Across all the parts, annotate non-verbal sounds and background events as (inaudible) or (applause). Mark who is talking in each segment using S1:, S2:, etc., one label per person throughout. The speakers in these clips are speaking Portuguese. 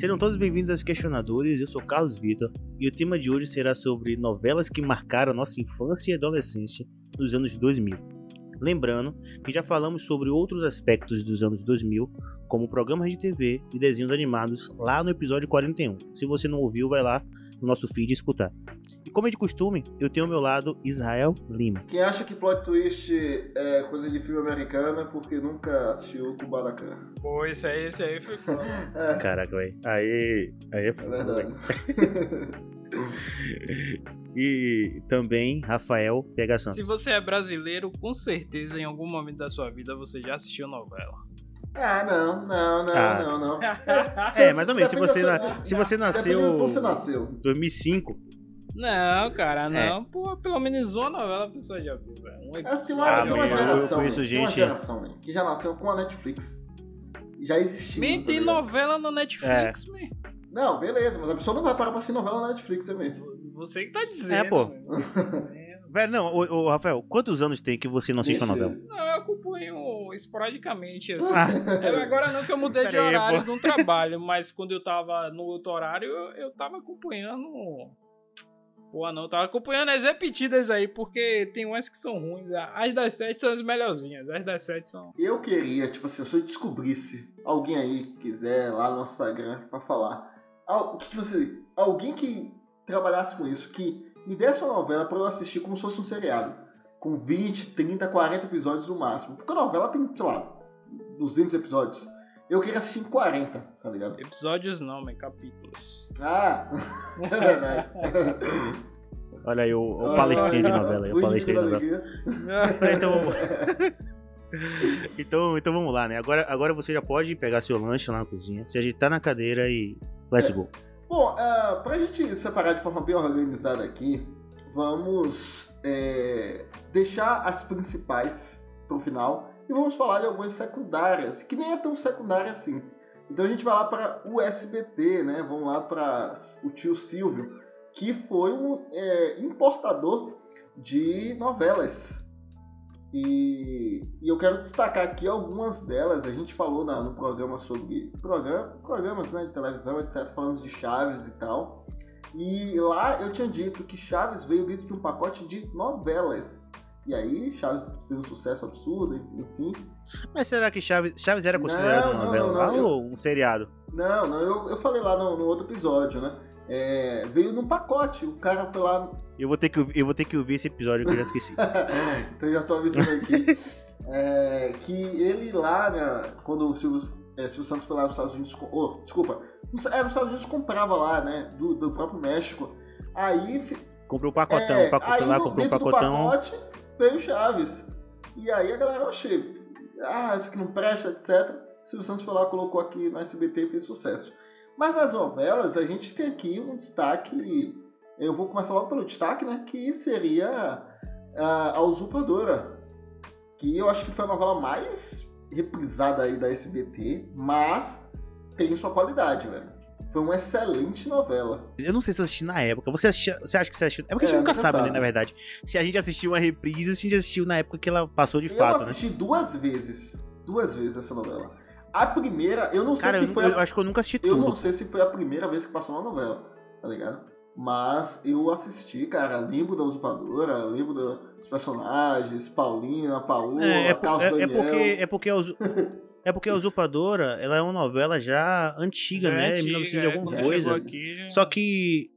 S1: Sejam todos bem-vindos aos Questionadores, eu sou Carlos Vitor e o tema de hoje será sobre novelas que marcaram nossa infância e adolescência nos anos 2000. Lembrando que já falamos sobre outros aspectos dos anos 2000, como programas de TV e desenhos animados lá no episódio 41. Se você não ouviu, vai lá no nosso feed escutar. E como é de costume, eu tenho ao meu lado Israel Lima.
S2: Quem acha que plot twist é coisa de filme americano é porque nunca assistiu Kubanacan.
S3: Pô, esse aí, esse aí foi foda. (laughs)
S2: É,
S1: Caraca, velho. Aí, aí é
S2: é
S1: foda,
S2: verdade. (laughs)
S1: E também Rafael PH Santos.
S3: Se você é brasileiro, com certeza em algum momento da sua vida você já assistiu novela.
S2: ah, não, não, não,
S1: Ah.
S2: não, não. (laughs)
S1: É, mais ou menos. Se você, na- se você nasceu
S2: quando você nasceu.
S1: 2005,
S3: Não, cara,
S1: É.
S3: não. Pô, pelo menos uma novela a pessoa já viu, velho. Um
S2: É assim, uma,
S1: Ah,
S2: tem uma
S1: mas eu-
S2: geração.
S1: conheço
S2: né? Tem uma geração, né? Que já nasceu com a Netflix. Já existia.
S3: Man,
S2: tá
S3: tem novela no Netflix, man.
S2: Não, beleza, mas a pessoa não vai parar pra assistir novela na Netflix, é mesmo.
S3: Você que tá dizendo.
S1: É, pô.
S3: man. Você que tá dizendo. (laughs)
S1: velho, não, ô, ô, Rafael, quantos anos tem que você não assiste
S2: Deixa
S1: novela?
S3: Não, eu acompanho esporadicamente, assim.
S1: Ah,
S3: É, agora não que eu mudei de
S1: Pera aí,
S3: horário
S1: pô.
S3: de um trabalho, mas quando eu tava no outro horário, eu, eu tava acompanhando. Pô, não, tava acompanhando as repetidas aí, porque tem umas que são ruins. As das sete são as melhorzinhas, as das sete são.
S2: Eu queria, tipo assim, se eu descobrisse alguém aí que quiser lá no Instagram pra falar. Tipo assim, alguém que trabalhasse com isso, que me desse uma novela pra eu assistir como se fosse um seriado. Com 20, 30, 40 episódios no máximo. Porque a novela tem, sei lá, 200 episódios. Eu queria assistir em 40, tá ligado?
S3: Episódios não, mas capítulos.
S2: Ah, (laughs) é verdade.
S1: olha aí, o, o palestrinho de novela aí, o
S2: O
S1: palestrinho de novela.
S2: alegria.
S1: Então vamos, (laughs) então, então vamos lá, né? Agora, agora você já pode pegar seu lanche lá na cozinha, se ajeitar na cadeira e let's go.
S2: Bom, uh, pra gente separar de forma bem organizada aqui, vamos é, deixar as principais pro final e vamos falar de algumas secundárias, que nem é tão secundária assim. Então a gente vai lá para o SBT, né? Vamos lá para o tio Silvio, que foi um é, importador de novelas. E, e eu quero destacar aqui algumas delas. A gente falou na- no programa sobre programa, programas né, de televisão, etc. Falamos de Chaves e tal. E lá eu tinha dito que Chaves veio dentro de um pacote de novelas. E aí, Chaves fez um sucesso absurdo, enfim.
S1: Mas será que Chaves, Chaves era considerado
S2: Não,
S1: uma novela
S2: não, não, eu-
S1: ou um seriado?
S2: Não, não, eu, eu falei lá no, no outro episódio, né? É, veio num pacote. O cara foi lá
S1: Eu vou ter que, ouvir- eu vou ter que ouvir esse episódio que eu já esqueci. (laughs)
S2: então eu já tô avisando aqui. (laughs) é, que ele lá, né, quando o Silvio, é, Silvio Santos foi lá nos Estados Unidos. oh, desculpa. Nos, é, nos Estados Unidos comprava lá, né? Do, do próprio México. Aí.
S1: Comprou o pacotão,
S2: é,
S1: o pacotão
S2: aí
S1: lá, comprou o
S2: dentro do
S1: pacotão.
S2: pacote veio Chaves. E aí a galera, achei. Ah, isso que não presta, etc. Silvio Santos foi lá, colocou aqui no SBT e fez sucesso. Mas as novelas, a gente tem aqui um destaque. Eu vou começar logo pelo destaque, né? Que seria a, a Usurpadora. Que eu acho que foi a novela mais reprisada aí da SBT, mas tem sua qualidade, velho. Foi uma excelente novela.
S1: Eu não sei se eu assisti na época. Você, assistia- você acha que você assistiu? É porque a gente
S2: É,
S1: nunca
S2: nunca
S1: sabe, né,
S2: sabe.
S1: na verdade. Se a gente assistiu uma reprise, se a gente assistiu na época que ela passou de
S2: eu
S1: fato, né?
S2: assisti duas vezes. Duas vezes essa novela. A primeira, eu não sei
S1: Cara,
S2: se
S1: eu,
S2: foi
S1: eu
S2: a
S1: acho que eu nunca assisti
S2: Eu
S1: tudo.
S2: não sei se foi a primeira vez que passou na novela, tá ligado? Mas eu assisti, cara, lembro da usurpadora, lembro dos personagens, Paulina, Paola,
S1: É, é,
S2: Carlos
S1: é- é
S2: Daniel.
S1: porque, é porque a Usu- (laughs) é porque a Usurpadora, ela é uma novela já antiga,
S3: Já
S1: né?
S3: é
S1: Em 1900 e
S3: antiga,
S1: alguma coisa.
S3: aqui, já-
S1: Só que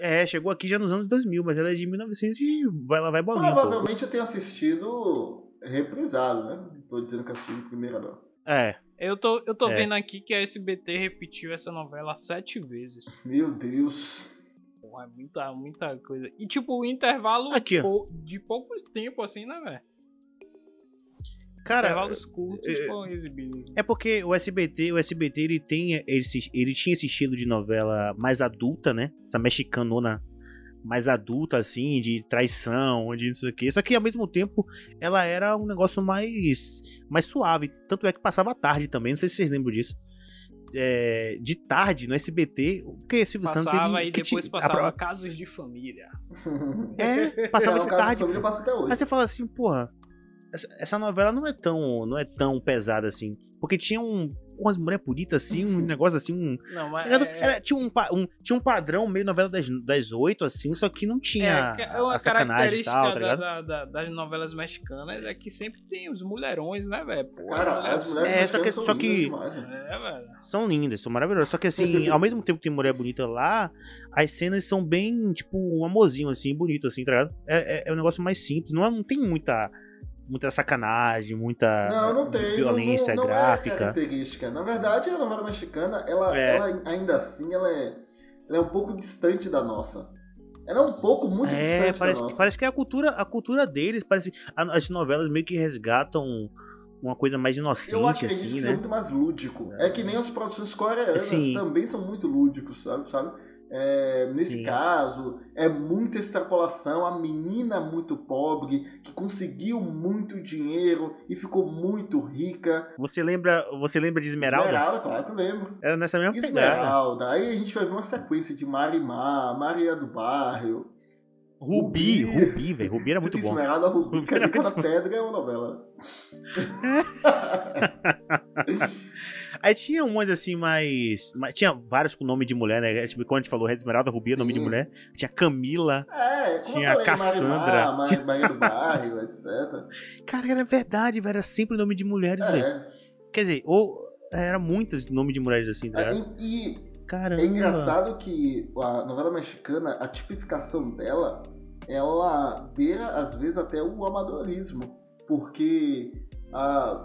S1: é, chegou aqui já nos anos 2000, mas ela é de 1900 e vai lá vai bolinha, pô.
S2: Provavelmente eu tenho assistido reprisado, né? Não tô dizendo que assisti em primeira, não.
S1: É.
S3: Eu tô, eu tô
S1: É.
S3: vendo aqui que a SBT repetiu essa novela sete vezes.
S2: Meu Deus.
S3: Porra, é muita, muita coisa. E tipo, o intervalo
S1: Aqui,
S3: de pouco tempo, assim, né, velho?
S1: Cara,
S3: Intervalos curtos
S1: é-
S3: foram exibidos.
S1: É porque o SBT, o SBT ele tem esse, ele tinha esse estilo de novela mais adulta, né? Essa mexicanona mais adulta assim, de traição, de isso aqui. Só que ao mesmo tempo ela era um negócio mais mais suave, tanto é que passava à tarde também, não sei se vocês lembram disso. É, de tarde no SBT, porque Silvio Santos
S3: Passava e depois
S1: tinha-
S3: passava
S1: a-
S3: casos de família.
S1: É, passava
S2: é,
S1: de tarde.
S2: família passa até hoje.
S1: Aí você fala assim, porra, essa, essa novela não é tão, não é tão pesada assim, porque tinha um, umas mulheres bonitas assim, um (laughs) negócio assim, um.
S3: Não, mas.
S1: tá ligado?
S3: é-
S1: Era- tinha, um, um- tinha um padrão meio novela das, das oito, assim, só que não tinha
S3: É, é uma
S1: a sacanagem e
S3: característica
S1: tal, tá
S3: da-
S1: ligado?
S3: da- da- das novelas mexicanas é que sempre tem os mulherões, né, velho? Pô,
S2: Cara, as mulheres
S1: É, só que-
S2: são
S1: só que-
S2: lindas demais, né?
S3: É, velho.
S1: São lindas, são maravilhosas. Só que assim, (laughs) ao mesmo tempo que tem mulher bonita lá, as cenas são bem, tipo, um amorzinho, assim, bonito, assim, tá ligado? É, é, é um negócio mais simples, não, é, não tem muita. Muita sacanagem, muita
S2: Não, não tem.
S1: violência
S2: não, não, não
S1: gráfica.
S2: É característica. Na verdade, a novela mexicana, ela,
S1: É.
S2: ela ainda assim, ela é, ela é um pouco distante da nossa. Ela é um pouco muito
S1: É,
S2: distante
S1: parece,
S2: da nossa.
S1: parece que é a cultura, a cultura deles, parece as novelas meio que resgatam uma coisa mais inocente,
S2: Eu acredito
S1: assim,
S2: que
S1: né?
S2: seja muito mais lúdico. É que nem as produções coreanas
S1: Sim.
S2: também são muito lúdicos, sabe? sabe? É, nesse
S1: Sim.
S2: caso, é muita extrapolação. A menina muito pobre, que conseguiu muito dinheiro e ficou muito rica.
S1: Você lembra, você lembra de Esmeralda?
S2: Esmeralda, claro que eu lembro.
S1: Era nessa mesma pegada.
S2: Esmeralda. Aí a gente vai ver uma sequência de Marimar, Maria do Bairro.
S1: Rubi,
S2: Rubi.
S1: Rubi, velho. Rubi era muito bom.
S2: Esmeralda, Rubi.
S1: Rubi
S2: dizer, cada
S1: muito
S2: pedra é uma novela. (laughs) (laughs)
S1: Aí tinha umas assim mais, mais- Tinha vários com nome de mulher, né? Tipo, quando a gente falou Esmeralda, Rubi é nome de mulher. Tinha Camila.
S2: É,
S1: Tinha
S2: falei,
S1: Cassandra.
S2: Marimar, Ma- Maria do Bairro, (laughs) etc.
S1: Cara, era verdade, velho. Era sempre nome de mulheres, velho.
S2: É,
S1: Quer dizer, ou. Era muitas nome de mulheres assim, tá
S2: é,
S1: ligado?
S2: e, e
S1: Caramba.
S2: é engraçado que a novela mexicana, a tipificação dela, ela beira às vezes até o amadorismo. Porque a,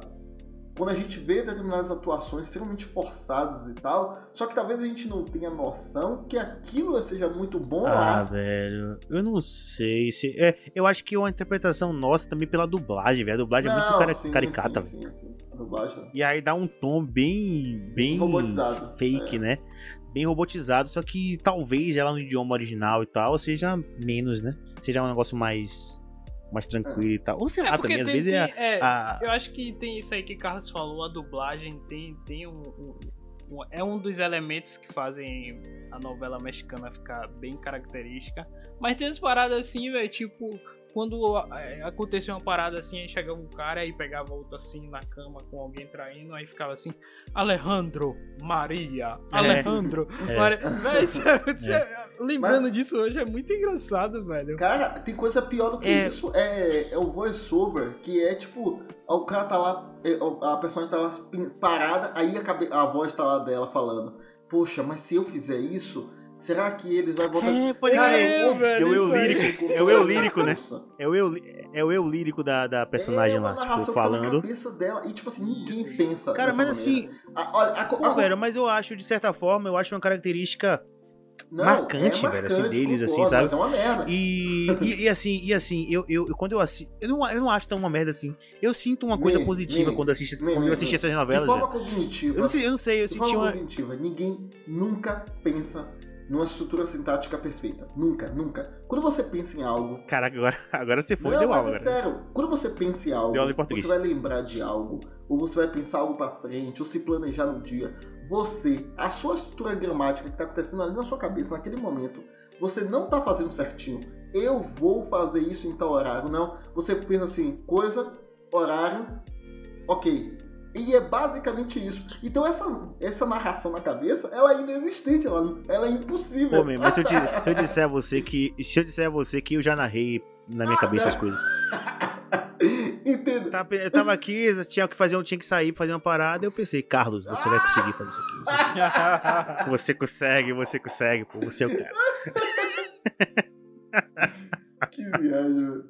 S2: quando a gente vê determinadas atuações extremamente forçadas e tal, só que talvez a gente não tenha noção que aquilo seja muito bom
S1: Ah,
S2: lá.
S1: velho. Eu não sei se. É, eu acho que é uma interpretação nossa também pela dublagem, velho. A dublagem é muito
S2: Não, sim,
S1: caricata,
S2: sim,
S1: velho.
S2: sim, sim. A dublagem.
S1: E aí dá um tom bem. bem.
S2: Robotizado,
S1: fake,
S2: é.
S1: né? Bem robotizado. Só que talvez ela no idioma original e tal seja menos, né? Seja um negócio mais. Mais tranquilo e tal. Ou sei lá, também, às
S3: tem-
S1: vezes é.
S3: tem- é,
S1: a-
S3: Eu acho que tem isso aí que o Carlos falou, a dublagem tem, tem um, um- um- É um dos elementos que fazem a novela mexicana ficar bem característica. Mas tem umas paradas assim, velho, tipo. Quando é, acontecia uma parada assim, aí chegava um cara aí pegava outro assim na cama com alguém traindo, aí ficava assim, Alejandro, Maria,
S1: É.
S3: Alejandro, (laughs)
S1: É.
S3: Maria. Véi, você- você- (laughs) lembrando disso hoje é muito engraçado, velho.
S2: Cara, tem coisa pior do que
S1: É.
S2: isso. É, é o voice-over, que é tipo, o cara tá lá, é, a personagem tá lá parada, aí a, cabe- a voz tá lá dela falando. Poxa, mas se eu fizer isso, será que eles vão voltar?
S1: É, pode
S2: Cara,
S1: crer.
S2: é,
S3: velho,
S1: É o eu lírico. É o eu lírico, né? É o eu, é o eu lírico da, da personagem
S2: é uma
S1: lá, tipo,
S2: tá na
S1: falando.
S2: cabeça dela. E tipo assim, ninguém
S3: Isso, isso.
S2: pensa.
S1: Cara,
S2: dessa
S1: mas
S2: maneira.
S1: assim,
S2: A- olha, a,
S1: pô,
S2: a-
S1: velho, mas eu acho, de certa forma, eu acho uma característica
S2: não,
S1: marcante,
S2: é
S1: velho, assim, deles, assim,
S2: concordo,
S1: sabe?
S2: Mas é uma merda.
S1: E, e, e assim, e assim, eu, eu, eu- quando eu assisto. Eu não, eu não acho tão uma merda assim. Eu sinto uma coisa
S2: Me-
S1: positiva
S2: me-
S1: quando, assisto,
S2: me-
S1: quando eu assisti essas
S2: De
S1: novelas.
S2: forma
S1: velho.
S2: cognitiva.
S1: Eu não sei, eu não sei, eu
S2: De
S1: senti
S2: forma
S1: uma.
S2: cognitiva, ninguém nunca pensa numa estrutura sintática perfeita. Nunca, nunca. Quando você pensa em algo.
S1: Caraca, agora, agora você foi
S2: não,
S1: deu
S2: mas
S1: aula,
S2: é
S1: agora.
S2: sério. Quando você pensa em algo,
S1: Deu aula em
S2: você vai lembrar de algo, ou você vai pensar algo pra frente, ou se planejar no dia. Você, a sua estrutura gramática que tá acontecendo ali na sua cabeça naquele momento, você não tá fazendo certinho. Eu vou fazer isso em tal horário, não. Você pensa assim, coisa, horário, ok. E é basicamente isso. Então essa, essa narração na cabeça, ela é inexistente, ela, ela é impossível.
S1: Pô, mas se eu, te- (laughs) se eu disser a você que. Se eu disser a você que eu já narrei na minha cabeça as coisas. (laughs)
S2: Entendeu?
S1: Tava- Eu tava aqui, tinha que fazer, um- tinha que sair, fazer uma parada, eu pensei, Carlos, você vai conseguir fazer isso aqui. Você, (laughs) você consegue, você consegue, pô, você é o cara.
S2: Que viagem, velho.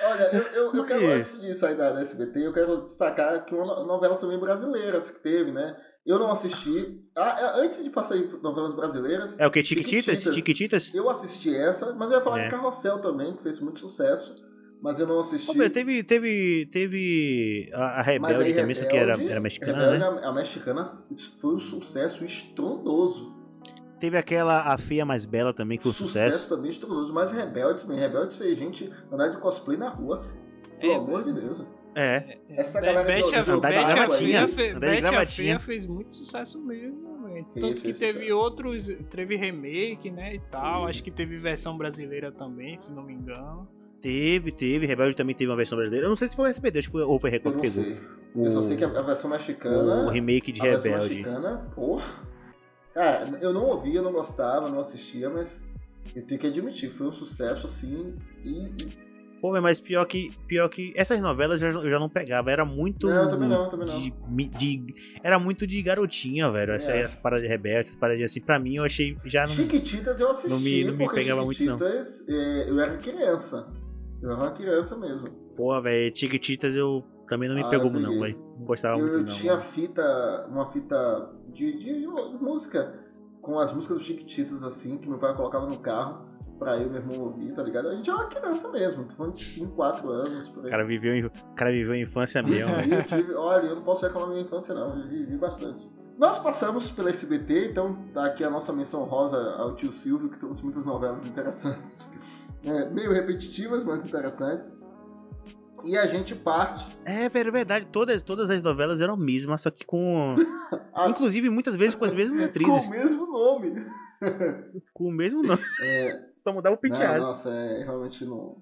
S2: Olha, eu, eu, eu quero, antes de sair da da SBT, eu quero destacar que uma no- novela também brasileiras que teve, né? Eu não assisti. Ah, é, antes de passar em novelas brasileiras,
S1: É o que? Tiquititas? Tiquititas?
S2: eu assisti essa, mas eu ia falar
S1: É.
S2: de Carrossel também, que fez muito sucesso, mas eu não assisti.
S1: Pô, meu, teve, teve, teve a, a Rebelde também, só que era, era mexicana,
S2: Rebelde,
S1: né?
S2: a, a mexicana foi um sucesso estrondoso.
S1: Teve aquela A Feia Mais Bela também, que foi um sucesso.
S2: também estrondoso. Mas Rebeldes, man, Rebeldes fez gente andar de cosplay na rua. Pelo
S3: É,
S2: amor de Deus.
S1: É,
S2: Essa
S3: Be-
S2: galera que
S3: a-
S2: ouviu-
S1: Andar de gravatinha, andar de gravatinha.
S3: Fez muito sucesso mesmo, velho. Tanto que teve
S2: sucesso.
S3: outros, teve remake, né, e tal. Acho que teve versão brasileira também, se não me engano.
S1: teve, teve. Rebelde também teve uma versão brasileira. Eu não sei se foi o SBT, acho que foi, ou foi Record que pegou.
S2: sei. Eu só sei que a a versão mexicana.
S1: o remake de
S2: a versão
S1: Rebelde.
S2: mexicana, porra. Cara, eu não ouvia, não gostava, não assistia, mas eu tenho que admitir, foi um sucesso assim. E. e-
S1: Pô, mas pior que, pior que essas novelas eu já, eu já não pegava. Era muito.
S2: Não, eu também não, eu também não.
S1: De, de- era muito de garotinha, velho. Essa,
S2: É.
S1: Essa parada de rebelde, essas paradas assim, pra mim eu achei já não.
S2: Chiquititas eu assisti,
S1: não me- não me pegava muito, não.
S2: É, eu era criança. Eu era uma criança mesmo.
S1: Pô, velho, Chiquititas eu também não me
S2: Ah,
S1: pegou,
S2: eu
S1: não, velho. Não gostava
S2: Eu,
S1: muito,
S2: eu
S1: não.
S2: tinha fita, uma fita de, de- de música, com as músicas do Chiquititas, assim, que meu pai colocava no carro pra eu e meu irmão ouvir, tá ligado? A gente era uma criança mesmo, tô falando de 5, 4 anos, por
S1: O
S2: aí.
S1: cara viveu, o cara viveu a infância mesmo, velho.
S2: Eu tive- olha, eu não posso reclamar da minha infância, não, eu vivi bastante. Nós passamos pela SBT, então tá aqui a nossa menção rosa ao tio Silvio, que trouxe muitas novelas interessantes. (laughs) É, meio repetitivas, mas interessantes. E a gente parte.
S1: É, velho, verdade. Todas, todas as novelas eram a mesma, só que com.
S2: a- (laughs)
S1: Inclusive, muitas vezes com as mesmas (laughs)
S2: com
S1: atrizes.
S2: o mesmo nome.
S1: Com o mesmo nome.
S2: É,
S1: Só mudava o
S2: não,
S1: penteado.
S2: nossa, é, realmente não,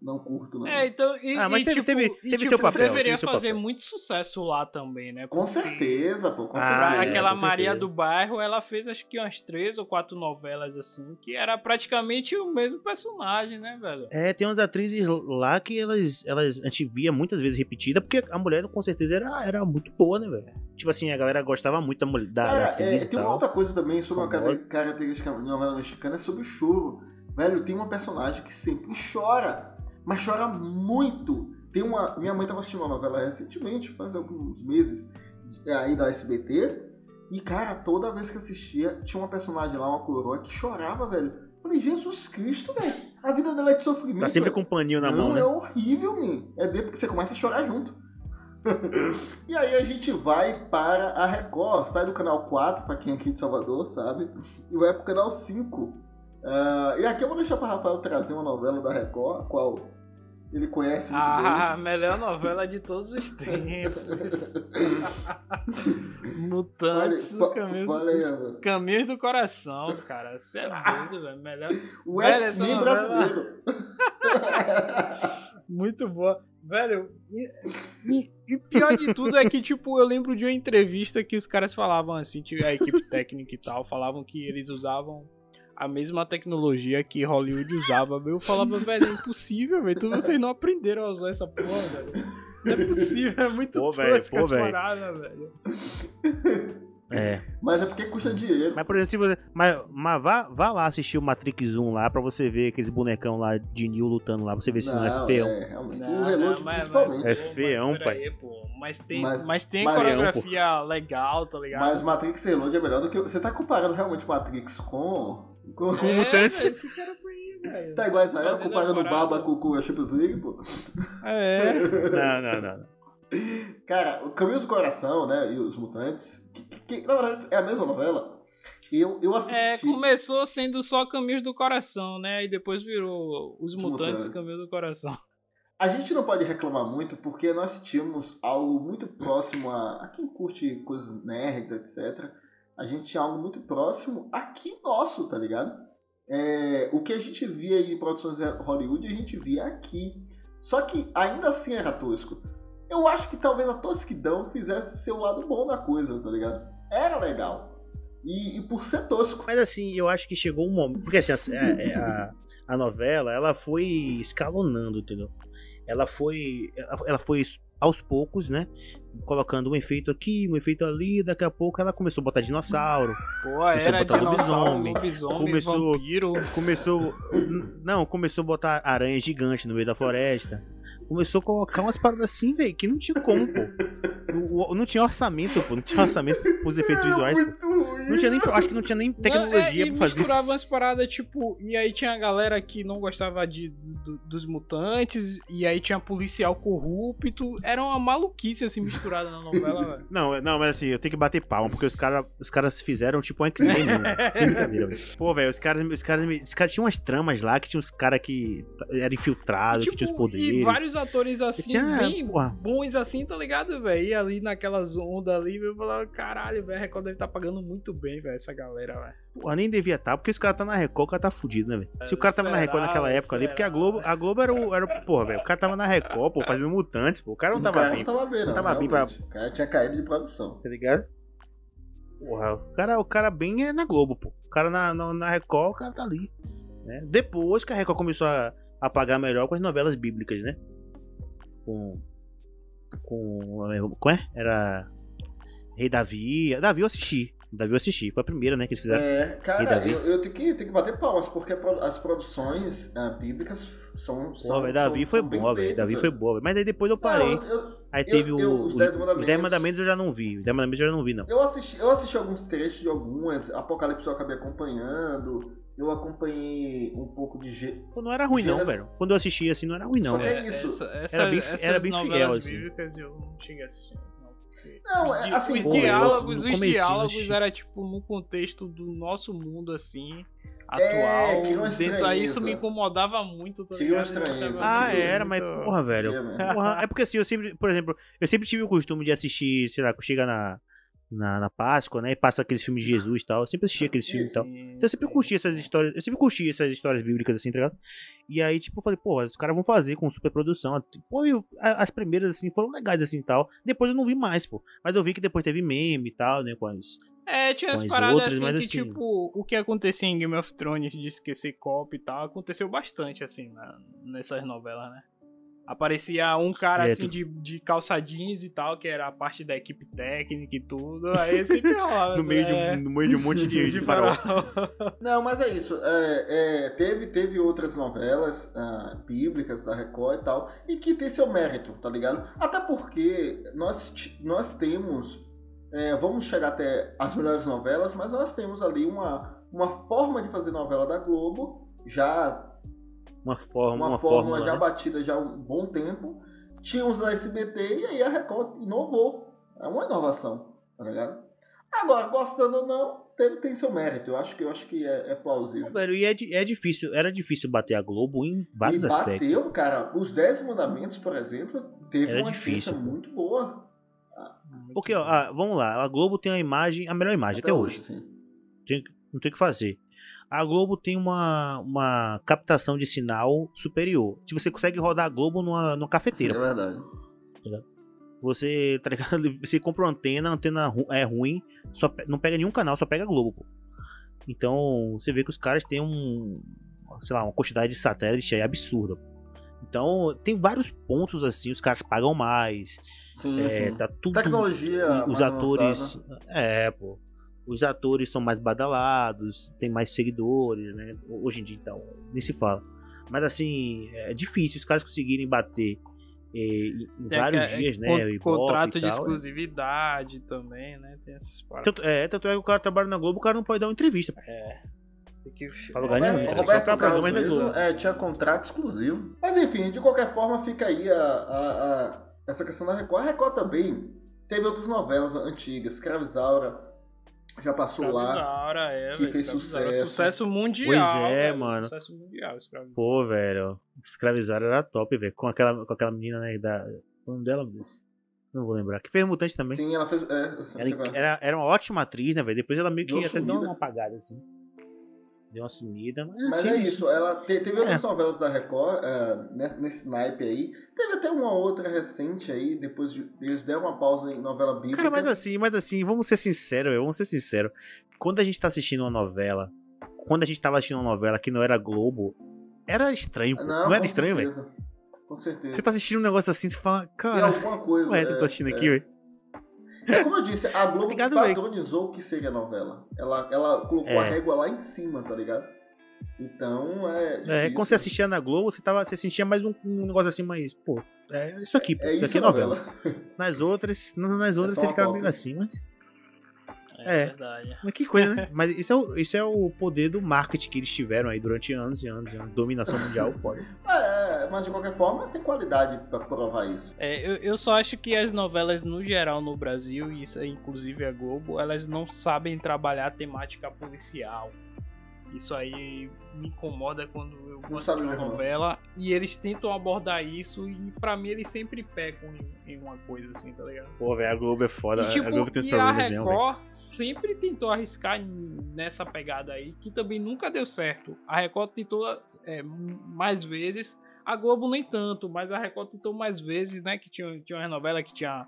S2: não curto, não.
S3: É, então. E,
S1: Ah, mas
S3: e,
S1: teve-
S3: tipo,
S1: teve-
S3: e,
S1: teve
S3: tipo,
S1: seu papel,
S3: Deveria
S1: seu
S3: fazer
S1: papel.
S3: muito sucesso lá também, né?
S2: Com
S3: Porque
S2: certeza, pô, com
S1: Ah,
S2: certeza.
S1: é,
S3: aquela
S1: com
S3: Maria
S1: certeza.
S3: do Bairro, ela fez acho que umas três ou quatro novelas assim, que era praticamente o mesmo personagem, né, velho?
S1: É, tem umas atrizes lá que elas, elas a gente via muitas vezes repetida, porque a mulher com certeza era, era muito boa, né, velho? Tipo assim, a galera gostava muito da, mulher, da, da
S2: Cara,
S1: atriz
S2: é,
S1: e
S2: tem uma outra coisa também sobre uma característica de novela mexicana, é sobre o choro. Velho, tem uma personagem que sempre chora, mas chora muito. Tem uma. Minha mãe tava assistindo uma novela recentemente, faz alguns meses, aí da SBT. E, cara, toda vez que assistia, tinha uma personagem lá, uma coroa, que chorava, velho. Eu Falei, Jesus Cristo, velho. A vida dela é de sofrimento.
S1: Tá sempre
S2: velho.
S1: com um paninho na
S2: Não,
S1: mão,
S2: é
S1: né?
S2: horrível, man. É de porque você começa a chorar junto. (laughs) e aí a gente vai para a Record, sai do canal 4, pra quem é aqui de Salvador, sabe? E vai pro canal 5. Ah, e aqui eu vou deixar para Rafael trazer uma novela da Record, qual ele conhece muito
S3: Ah, a melhor novela de todos os tempos. (laughs) Mutantes,
S2: Fale-
S3: o caminho,
S2: fa- fala aí,
S3: os
S2: Ana.
S3: caminhos do coração, cara. Você é doido, velho. Melhor.
S2: bem. O X-Men brasileiro. (laughs)
S3: Muito boa. Velho, e, e- e pior de tudo é que, tipo, eu lembro de uma entrevista que os caras falavam assim, a equipe técnica e tal, falavam que eles usavam a mesma tecnologia que Hollywood usava. Eu falava, velho, é impossível, velho. Tu- Vocês não aprenderam a usar essa porra, velho. Não é possível, é muito
S1: Pô, velho,
S3: tosca
S1: pô,
S3: as
S1: velho.
S3: paradas, velho.
S1: É.
S2: Mas é porque custa dinheiro.
S1: Mas, por exemplo, se você. Mas, mas vá, vá lá assistir o Matrix 1 lá pra você ver aqueles bonecão lá de Neo lutando lá, pra você ver se não, é feio.
S2: é, realmente.
S3: Não,
S2: o Reload,
S3: não, mas-
S2: principalmente.
S1: É
S3: Pô,
S1: feião,
S3: mas
S1: pai.
S3: peraí, pô. Mas tem,
S2: Mas-
S3: mas, tem
S2: mas-
S3: coreografia legal, tá ligado?
S2: Mas Matrix Reload é melhor do que. Você tá comparando realmente Matrix com. Com...
S1: Com
S3: é,
S1: Mutantes.
S3: velho, esse cara foi aí, velho.
S2: Tá igual Israel
S3: Fazendo
S2: comparando o. Baba com, com a Champions League, pô.
S3: É.
S1: Não, não, não.
S2: Cara, o Caminhos do Coração, né? E os Mutantes, que, que- que, na verdade é a mesma novela. E eu, eu assisti.
S3: É, começou sendo só Caminhos do Coração, né? E depois virou Os
S2: Os
S3: Mutantes,
S2: Mutantes.
S3: Caminhos do Coração.
S2: A gente não pode reclamar muito porque nós tínhamos algo muito próximo a, a quem curte coisas nerds, etc. A gente tinha algo muito próximo aqui nosso, tá ligado? É, o que a gente via em produções Hollywood, a gente via aqui. Só que ainda assim era tosco. Eu acho que talvez a tosquidão fizesse ser o lado bom da coisa, tá ligado? Era legal. E, e por ser tosco.
S1: Mas assim, eu acho que chegou um momento. Porque assim, a, a, a novela, ela foi escalonando, entendeu? Ela foi. Ela, foi aos poucos, né? Colocando um efeito aqui, um efeito ali, daqui a pouco ela começou a botar dinossauro.
S3: Pô,
S1: Começou a
S3: era
S1: botar
S3: dinossauro,
S1: lobisomem,
S3: lobisomem,
S1: começou-
S3: vampiro.
S1: Começou. Não, começou a botar aranha gigante no meio da floresta. Começou a colocar umas paradas assim, velho, que não tinha como, pô. O- o- Não tinha orçamento, pô. Não tinha orçamento pros efeitos visuais, pô. Não tinha nem. Acho que não tinha nem
S3: Não, é,
S1: tecnologia
S3: e
S1: pra fazer.
S3: misturava umas paradas, tipo, e aí tinha a galera que não gostava de, do- dos mutantes, e aí tinha policial corrupto. Era uma maluquice, assim, misturada na novela, velho. (laughs)
S1: Não, é- não, mas assim, eu tenho que bater palma, porque os caras os caras fizeram tipo um X-Men, mesmo. (laughs) Sem brincadeira, velho. Pô, velho, os caras, os caras, os caras tinham umas tramas lá que tinha uns caras que eram infiltrados, que tinham os
S3: Tipo,
S1: poderes.
S3: e vários atores assim,
S1: tinha,
S3: bem
S1: porra.
S3: bons assim, tá ligado, velho? E ali naquelas ondas ali, eu falava, caralho, velho, a Record deve estar pagando muito bem, velho, essa galera, velho.
S1: Porra, nem devia estar, porque se o cara tá na Record, o cara tá fudido, né, velho? Se o cara tava na
S3: Será,
S1: Record naquela época ali, porque a
S3: será,
S1: Globo, a Globo era o. Era, o- porra, velho. O cara tava na Record, pô, fazendo mutantes, pô. O cara não
S2: O
S1: tava
S2: cara
S1: bem,
S2: não tava bem, não.
S1: Não tava bem pra-.
S2: O cara tinha caído de produção.
S1: tá ligado? Porra, o cara, o cara bem é na Globo, pô. O cara na, na, na Record, o cara tá ali. Né? Depois que a Record começou a, a pagar melhor com as novelas bíblicas, né? Com. Com. Como é? Era. Rei Davi. Davi eu assisti. Davi eu assisti. Foi a primeira, né, que eles fizeram.
S2: É, cara,
S1: Davi?
S2: eu, eu tenho, que, tenho que bater palmas, porque as produções ah, bíblicas são.
S1: Pô,
S2: são
S1: velho, Davi
S2: são-
S1: foi
S2: são
S1: boa, velho. Davi foi boa, velho. Mas aí depois eu
S2: Não,
S1: parei.
S2: eu- eu,
S1: Aí teve
S2: eu-
S1: o,
S2: os
S1: o-
S2: Dez
S1: Os
S2: Mandamentos-
S1: Dez Mandamentos eu já não vi. Os Dez Mandamentos eu já não vi, não.
S2: Eu assisti, eu assisti alguns trechos de algumas, Apocalipse eu acabei acompanhando, eu acompanhei um pouco de. Ge-
S1: Pô, não era ruim, não,
S2: Gênesis-
S1: velho. Quando eu assisti assim, não era ruim, não,
S2: Só que é isso.
S3: Essa, essa,
S1: Era bem-
S3: essas
S1: era bem fiel, assim.
S3: eu não cheguei a assistir. Não, os,
S2: é assim,
S3: os diálogos, os diálogos era tipo no contexto do nosso mundo assim,
S2: É,
S3: atual.
S2: uma
S3: dentro aí isso me incomodava muito, tá achava
S2: estranheza.
S1: Ah,
S2: Muito-
S1: era, mas
S3: muito-
S1: porra, velho.
S2: É.
S1: Porra, é porque assim, eu sempre, por exemplo, eu sempre tive o costume de assistir, sei lá, chega na, na, na Páscoa, né? E passa aqueles filmes de Jesus e tal. Eu sempre assistia aqueles filmes e tal. Então eu sempre curti essas histórias. Eu sempre curti essas histórias bíblicas, assim, tá ligado? E aí, tipo, eu falei, pô, os caras vão fazer com superprodução. Pô, e a- as primeiras, assim, foram legais, assim, e tal. Depois eu não vi mais, pô. Mas eu vi que depois teve meme e tal, né? Com as...
S3: É, tinha as paradas
S1: outras,
S3: assim que,
S1: assim-
S3: tipo, o que acontecia em Game of Thrones de esquecer copo e tal, aconteceu bastante, assim, na- nessas novelas, né? Aparecia um cara,
S1: É,
S3: assim,
S1: tu-
S3: de, de calça jeans e tal, que era a parte da equipe técnica e tudo, aí sempre.
S1: No meio, de,
S3: é,
S1: um- no meio de um monte de, (laughs) de farol.
S2: Não, mas é isso. É, é, teve, teve outras novelas ah, bíblicas da Record e tal, e que tem seu mérito, tá ligado? Até porque nós, nós temos. é, vamos chegar até as melhores novelas, mas nós temos ali uma, uma forma de fazer novela da Globo, já
S1: Uma forma,
S2: uma,
S1: uma,
S2: fórmula
S1: fórmula,
S2: já
S1: né?
S2: batida já há um bom tempo. Tínhamos da SBT e aí a Record inovou. É uma inovação, tá ligado? Agora, gostando ou não, tem, tem seu mérito. Eu acho que, eu acho que é, é plausível.
S1: E é, é difícil, era difícil bater a Globo em vários
S2: e
S1: aspectos.
S2: bateu, cara. Os Dez Mandamentos, por exemplo, teve
S1: Era
S2: uma
S1: difícil,
S2: muito boa.
S1: Porque, ó, ah, vamos lá, a Globo tem a imagem, a melhor imagem até, hoje.
S2: sim.
S1: Tem- não tem o que fazer. A Globo tem uma, uma captação de sinal superior. Se você consegue rodar a Globo numa, numa
S2: É
S1: cafeteira,
S2: verdade.
S1: você, tá ligado? (laughs) Você compra uma antena, a antena é ruim, só não pega nenhum canal, só pega a Globo. pô. Então, você vê que os caras têm um, sei lá, uma quantidade de satélite aí absurda. pô. Então, tem vários pontos assim, os caras pagam mais,
S2: Sim,
S1: é,
S2: sim.
S1: tá tudo
S2: Tecnologia.
S1: os atores.
S2: avançada.
S1: É, pô. Os atores são mais badalados, tem mais seguidores, né? Hoje em dia, então, nem se fala. Mas assim, é difícil os caras conseguirem bater eh, em em
S3: Tem
S1: vários
S3: aqua-
S1: dias, né?
S3: con- contrato de
S1: tal.
S3: exclusividade também, né? Tem essas paradas.
S1: Tanto, é, tanto é que o cara trabalha na Globo, o cara não pode dar uma entrevista.
S3: Tem que...
S1: Pra lugar nenhum,
S2: Roberto,
S1: só pra
S2: mesmo,
S1: Globo.
S2: é, tinha contrato exclusivo. Mas enfim, de qualquer forma, fica aí a, a- a- essa questão da Record. A Record também teve outras novelas antigas. Escravizaura já passou lá.
S3: Escravizaura, é,
S2: que
S3: velho,
S2: fez
S3: Escravizaura.
S2: sucesso.
S3: Sucesso mundial.
S1: Pois é,
S3: velho,
S1: mano.
S3: Sucesso mundial.
S1: Pô, velho, escravizar era top, velho. Com aquela, com aquela menina, né? Da, o nome dela, não vou lembrar. Que fez Mutante também.
S2: Sim, ela fez. É,
S1: Ela era, era uma ótima atriz, né, velho? Depois ela meio que
S2: Deu
S1: até deu
S2: sumida.
S1: uma apagada, assim. Deu uma sumida. Mas,
S2: Mas
S1: assim,
S2: é isso, ela te- teve outras
S1: É.
S2: novelas da Record é, ne- nesse naipe aí. Teve até uma outra recente aí, depois de, eles deram uma pausa em novela bíblica.
S1: Cara, mas assim, mas assim, vamos ser sinceros, velho. Vamos ser sinceros. Quando a gente tá assistindo uma novela, quando a gente tava assistindo uma novela que não era Globo, era estranho, pô. Não, era estranho, velho.
S2: Com certeza.
S1: Você tá assistindo um negócio assim, você fala, cara,
S2: alguma coisa.
S1: como é eu tô
S2: é,
S1: assistindo
S2: é.
S1: aqui, velho?
S2: É como eu disse, a Globo
S1: velho.
S2: padronizou o que seria novela. Ela, ela colocou
S1: É.
S2: a régua lá em cima, tá ligado? Então é.
S1: É,
S2: difícil.
S1: quando você assistia na Globo, você, tava, você sentia mais um, um negócio assim, mais, pô, é isso aqui, pô.
S2: É
S1: isso,
S2: isso
S1: aqui é
S2: a
S1: novela. Nas outras, nas outras
S2: só
S1: você ficava meio assim, mas.
S3: É,
S1: É.
S3: verdade.
S1: Mas que coisa, né? Mas isso é, o, isso é o poder do marketing que eles tiveram aí durante anos e anos e anos. Dominação mundial, foda. (laughs)
S2: É, mas de qualquer forma tem qualidade pra provar isso.
S3: É, eu, eu só acho que as novelas no geral no Brasil, e isso aí, inclusive a Globo, elas não sabem trabalhar a temática policial. Isso aí me incomoda quando eu
S2: sabe
S3: assistir uma novela e eles tentam abordar isso e pra mim eles sempre pecam em, em uma coisa assim, tá ligado?
S1: Pô, velho, a Globo é foda.
S3: E, tipo,
S1: a Globo tem os
S3: e a
S1: problemas mesmo.
S3: Record sempre tentou arriscar nessa pegada aí, que também nunca deu certo. A Record tentou é, mais vezes, a Globo nem tanto, mas a Record tentou mais vezes, né? Que tinha, tinha uma novela que tinha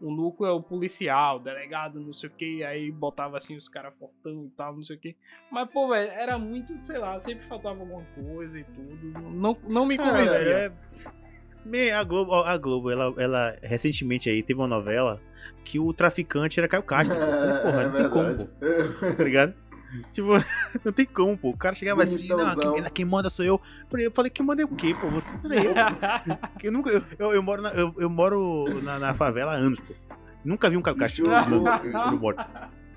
S3: o núcleo é o policial, delegado, não sei o que, aí botava assim os caras fortão e tal, não sei o que. Mas, pô, velho, era muito, sei lá, sempre faltava alguma coisa e tudo. Não, não me
S1: Cara,
S3: convencia.
S1: é- Me- A Globo, a Globo ela, ela recentemente aí teve uma novela que o traficante era Caio Castro. (laughs) pô. Porra,
S2: é
S1: não tem como, tá ligado? Tipo, (laughs) não tem como, pô. O cara chegava assim, não, quem, quem manda sou eu. Eu falei- quem manda é o quê, pô? Você, peraí, eu, (laughs) eu nunca, eu, eu, eu moro, na, eu, eu moro na, na favela há anos, pô. Nunca vi um quando eu moro.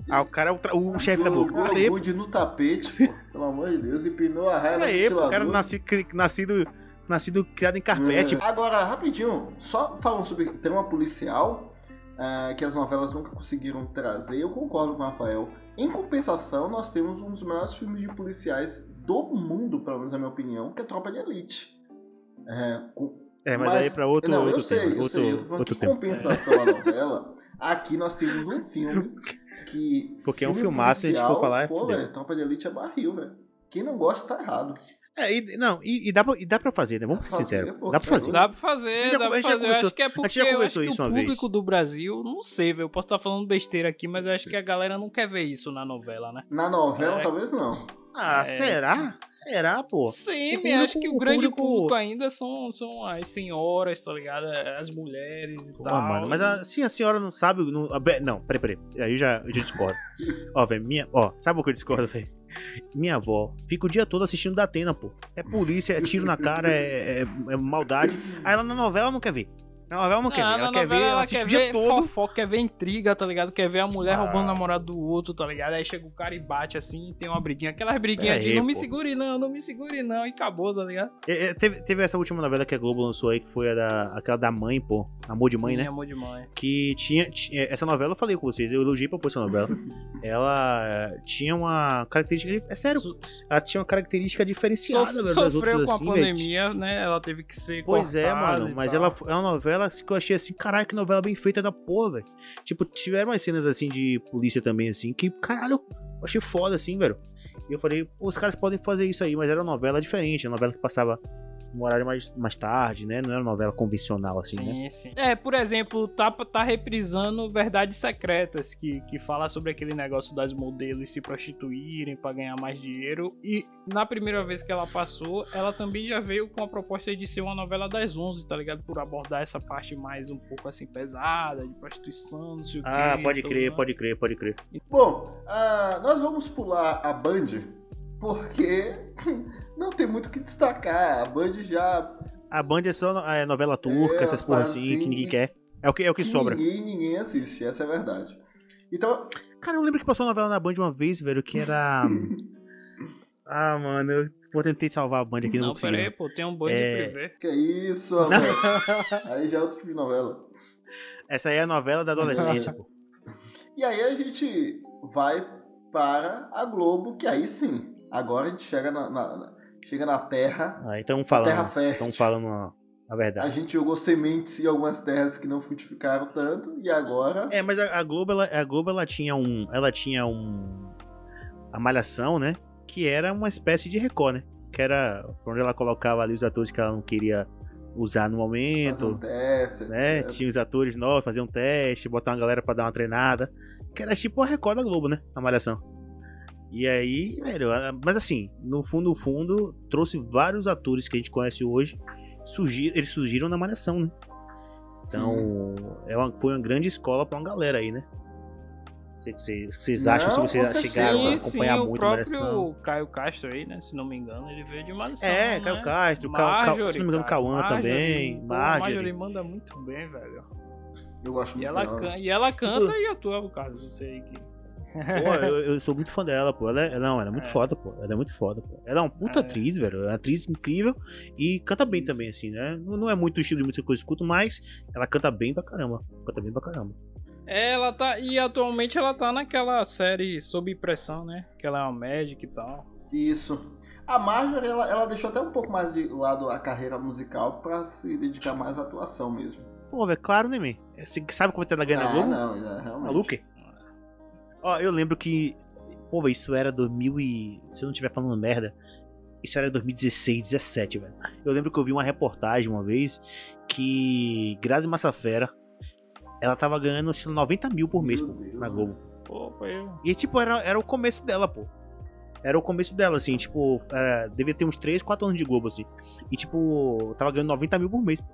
S1: Ah, o cara é o, tra- o chefe da boca. Pô.
S2: gude no tapete, pô. (laughs) Pelo amor de Deus, empinou a raia no
S1: Peraí, pô. O cara
S2: ventilador.
S1: nasci, cri- nascido, nascido criado em carpete.
S2: É. Agora, rapidinho, só falando sobre trama policial, ah, que as novelas nunca conseguiram trazer, eu concordo com o Rafael. Em compensação, nós temos um dos melhores filmes de policiais do mundo, pelo menos na minha opinião, que é Tropa de Elite. É, com-
S1: É, mas, aí é pra outro,
S2: Não,
S1: outro
S2: eu sei,
S1: tema.
S2: eu
S1: outro,
S2: sei, eu tô falando que
S1: tempo.
S2: compensação à novela, aqui nós temos um filme que...
S1: Porque é um filmaço, se a gente for
S2: policial,
S1: falar, é
S2: Pô, velho, Tropa de Elite é barril, velho. Quem não gosta tá errado.
S1: É, e, não, e, e dá pra, e dá pra fazer, né? Vamos ser sinceros. Dá pra
S2: tá
S1: fazer.
S3: Dá pra fazer,
S1: já-
S3: dá pra fazer. Eu
S1: conversou-
S3: acho que é porque
S1: já
S3: eu acho que
S1: isso
S3: o público do Brasil, não sei, velho. Eu posso estar falando besteira aqui, mas eu acho que a galera não quer ver isso na novela, né?
S2: Na novela,
S3: É.
S2: talvez não.
S1: Ah,
S3: É.
S1: será? Será, pô?
S3: Sim, eu acho que o
S1: o
S3: grande
S1: público-
S3: público ainda são, são as senhoras, tá ligado? As mulheres e
S1: Pô,
S3: tal.
S1: mano, mas a, assim a senhora não sabe. Não, não peraí, peraí. Aí eu já, eu já discordo. (laughs) ó, velho, minha. Ó, sabe o que eu discordo, velho? Minha avó fica o dia todo assistindo da Atena, pô. É polícia, é tiro na cara, é, é- é maldade. Aí ela na novela não quer ver. Na novela não quer ver. Ela quer ver, ela
S3: ela quer ver
S1: todo.
S3: fofoca, quer ver intriga, tá ligado? Quer ver a mulher
S1: Ah.
S3: roubando o namorado do outro, tá ligado? Aí chega o cara e bate assim, tem uma briguinha. Aquelas briguinhas
S1: Pera
S3: de
S1: aí,
S3: não me
S1: pô.
S3: segure não, não me segure não, e acabou, tá ligado?
S1: É, é, teve, teve essa última novela que a Globo lançou aí, que foi a da, aquela da mãe, pô. Amor de mãe,
S3: Sim,
S1: né?
S3: amor de mãe.
S1: que tinha, tinha- essa novela eu falei com vocês, eu elogiei pra pôr essa novela. (laughs) ela eh, tinha uma característica, é sério,
S3: So-
S1: ela tinha uma característica diferenciada
S3: sof-
S1: velho, das
S3: sofreu
S1: outras
S3: com a
S1: assim, velho.
S3: pandemia, né? Ela teve que ser
S1: Pois é, mano, mas ela é uma novela assim, que eu achei assim, caralho, que novela bem feita da porra, velho. Tipo, tiveram umas cenas assim de polícia também, assim, que, caralho, eu achei foda, assim, velho. E eu falei, os caras podem fazer isso aí, mas era uma novela diferente, uma novela que passava um horário mais, mais tarde, né? Não era uma novela convencional, assim, né?
S3: Sim, sim. É, por exemplo, tá, tá reprisando Verdades Secretas, que, que fala sobre aquele negócio das modelos se prostituírem pra ganhar mais dinheiro. E na primeira vez que ela passou, ela também já veio com a proposta de ser uma novela das 11, tá ligado? Por abordar essa parte mais um pouco assim pesada, de prostituição, não sei o
S1: Ah,
S3: quê.
S1: pode crer, pode crer, pode crer.
S2: Bom, ah, nós vamos pular a Band, porque (coughs) não tem muito o que destacar. A Band já.
S1: A Band é só é, novela turca,
S2: É,
S1: essas porra assim, que
S2: assim,
S1: ninguém quer. É o que, é o que sobra.
S2: Ninguém, ninguém assiste, essa é a verdade. Então,
S1: Cara, eu lembro que passou uma novela na Band uma vez, velho, que era. (laughs) ah, mano, eu vou tentar salvar a Band aqui, não,
S3: Não,
S1: não.
S3: pô, tem um bando
S1: É.
S3: de privê.
S2: que isso, rapaz. (laughs) Aí já é outro tipo de novela.
S1: Essa aí é a novela da adolescência, pô.
S2: E aí a gente vai para a Globo, que aí sim, agora a gente chega na, na- chega na terra,
S1: Ah, então
S2: a terra
S1: falando.
S2: fértil.
S1: Estão falando a, a
S2: A
S1: verdade.
S2: gente jogou sementes em algumas terras que não frutificaram tanto, e agora.
S1: É, mas a, a Globo, ela, a Globo, ela tinha um. Ela tinha um. A Malhação, né? Que era uma espécie de Record, né? Que era onde ela colocava ali os atores que ela não queria usar no momento.
S2: um teste,
S1: né?
S2: etc.
S1: Tinha os atores novos, fazer um teste, botar uma galera pra dar uma treinada. Que era tipo a Record da Globo, né? A Malhação. E aí, velho, mas assim, no fundo, no fundo, trouxe vários atores que a gente conhece hoje. Surgir, eles surgiram na Malhação, né? Então, é uma- foi uma grande escola pra uma galera aí, né? Vocês
S2: Não,
S1: acham, se vocês chegaram a
S3: Sim, sim,
S1: acompanhar
S3: o
S1: muito a Malhação?
S3: próprio Caio Castro aí, né? Se não me engano, ele veio de Malhação.
S1: É,
S3: né?
S1: Caio Castro, Ca- Ca-
S3: Marjorie,
S1: se não me engano, Cauã
S3: Marjorie,
S1: também, Marjorie.
S3: Marjorie manda muito bem, velho.
S2: Eu gosto
S3: E
S2: muito
S3: ela, can- e ela canta e atua, no caso, não sei que.
S1: Pô, (laughs) eu, eu sou muito fã dela, pô. Ela é, não, ela é muito
S3: É.
S1: foda, pô. Ela é muito foda, pô. Ela é uma puta
S3: É.
S1: atriz, velho. É uma atriz incrível e canta bem
S3: Isso.
S1: também, assim, né? Não, não é muito o estilo de música que eu escuto, mas ela canta bem pra caramba. Canta bem pra caramba.
S3: Ela tá. E atualmente ela tá naquela série Sob Pressão, né? Que ela é uma médica e tal.
S2: Isso. A Marjorie, ela, ela deixou até um pouco mais de lado a carreira musical pra se dedicar mais à atuação mesmo.
S1: Pô, velho, claro, né, man? Você sabe como é que ela ganha na
S2: ah,
S1: Globo?
S2: não, é, realmente.
S1: Maluco? Ó, eu lembro que. Pô, isso era 2000 e. Se eu não estiver falando merda. Isso era 2016, 17, velho. Eu lembro que eu vi uma reportagem uma vez que Grazi Massafera. Ela tava ganhando acho, 90 mil por mês, pô, na? Globo.
S3: Foi eu.
S1: E, tipo, era, era o começo dela, pô. Era o começo dela, assim, tipo, era- devia ter uns 3, 4 anos de Globo, assim. E, tipo, tava ganhando 90 mil por mês, pô.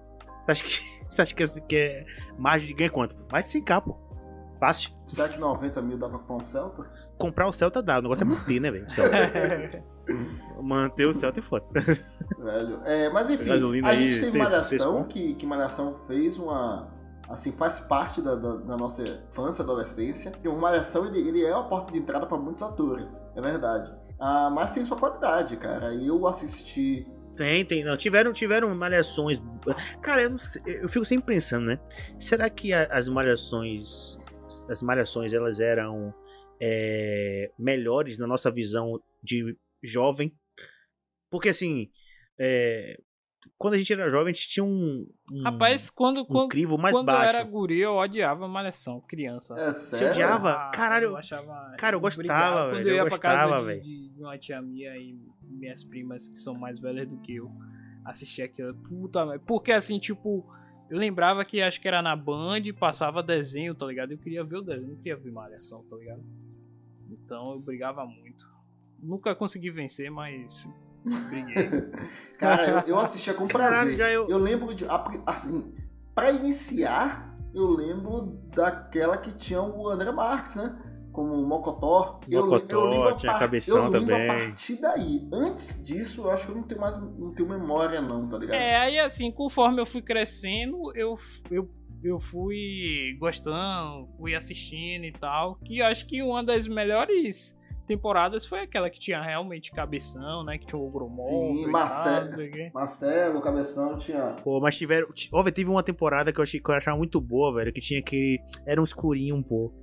S1: Você acha que, (laughs) você acha que, esse- que é margem de ganho quanto? pô? Mais de 100k, pô. Fácil.
S2: 7,90 mil dava pra um Celta?
S1: Comprar o Celta dá, o negócio é manter, né, velho? Celta. (laughs) manter o Celta é foda.
S2: Velho. É, mas enfim, a
S1: aí,
S2: gente tem
S1: seis-
S2: Malhação,
S1: seis
S2: que, que Malhação fez uma. Assim, faz parte da, da- da nossa infância, adolescência. E o Malhação, ele, ele é a porta de entrada pra muitos atores, é verdade. Ah, mas tem sua qualidade, cara. Eu assisti.
S1: Tem, tem. Não, tiveram, tiveram malhações. Cara, eu, sei, eu fico sempre pensando, né? Será que a- as malhações. As malhações, elas eram é, melhores na nossa visão de jovem? Porque assim. é, quando a gente era jovem, a gente tinha um. um
S3: Rapaz, quando,
S1: um
S3: quando,
S1: crivo mais
S3: quando eu
S1: baixo.
S3: era guri, eu odiava malhação, criança.
S2: É
S1: Você
S2: sério?
S1: odiava?
S3: Ah,
S1: Caralho,
S3: achava,
S1: cara, eu gostava,
S3: Quando
S1: velho,
S3: eu ia
S1: eu gostava,
S3: de,
S1: velho.
S3: de, de uma tia minha e minhas primas que são mais velhas do que eu, assistia aquilo. Puta merda. Porque assim, tipo, eu lembrava que acho que era na Band, passava desenho, tá ligado? Eu queria ver o desenho, não queria ver malhação, tá ligado? Então eu brigava muito. Nunca consegui vencer, mas briguei. (laughs)
S2: Cara, eu, eu assistia com prazer.
S1: Caralho, já eu-
S2: Eu lembro de. Assim, pra iniciar, eu lembro daquela que tinha o André Marques, né? Como Mocotó. Eu
S1: Mocotó,
S2: eu lembro a
S1: tinha
S2: par-
S1: Cabeção
S2: eu lembro
S1: também.
S2: a partir daí. Antes disso, eu acho que eu não tenho mais. Não tenho memória, não, tá ligado?
S3: É, aí assim, conforme eu fui crescendo, eu, eu, eu fui gostando, fui assistindo e tal. Que eu acho que uma das melhores temporadas foi aquela que tinha realmente cabeção, né? Que tinha o Ogromol.
S2: Sim, Marcelo. Marcelo, Cabeção tinha.
S1: Pô, mas tiveram. ti- Ó, teve uma temporada que eu, achei, que eu achava muito boa, velho. Que tinha que. Era um escurinho, pô.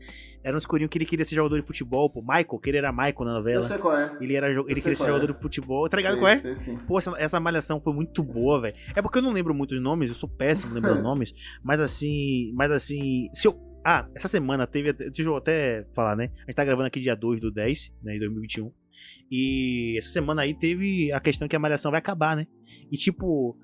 S1: Era um escurinho que ele queria ser jogador de futebol, pô. Michael, que ele era Michael na
S2: Eu
S1: novela.
S2: sei qual é.
S1: Ele, era, ele queria ser
S2: é.
S1: jogador de futebol. Tá ligado
S2: sei,
S1: qual é?
S2: Sei, sim.
S1: Pô, essa, essa malhação foi muito boa, velho. É porque eu não lembro muito os nomes, eu sou péssimo lembrando (laughs) nomes. Mas assim. Mas assim. Se eu. Ah, essa semana teve. Deixa eu até falar, né? A gente tá gravando aqui dia 2 do 10, né? Em 2021. E essa semana aí teve a questão que a malhação vai acabar, né? E tipo.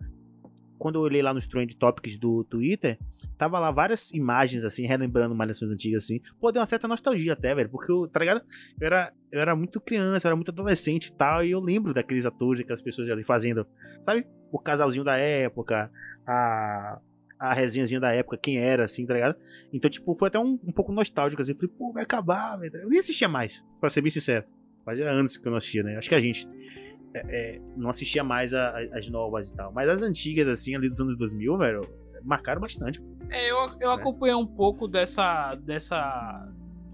S1: Quando eu olhei lá nos Trend Topics do Twitter, tava lá várias imagens, assim, relembrando malhações antigas, assim. Pô, deu uma certa nostalgia até, velho. Porque eu, tá ligado? Eu era, eu era muito criança, eu era muito adolescente e tal. E eu lembro daqueles atores, aquelas pessoas ali fazendo, sabe? O casalzinho da época, a, a resenhazinha da época, quem era, assim, tá ligado? Então, tipo, foi até um, um pouco nostálgico, assim. Falei, pô, vai acabar, velho. Eu nem assistia mais, pra ser bem sincero. Fazia anos que eu não assistia, né? Acho que a gente é, é, não assistia mais a- a- as novas e tal. Mas as antigas, assim, ali dos anos 2000, velho, marcaram bastante.
S3: É, eu, eu acompanhei um pouco dessa, dessa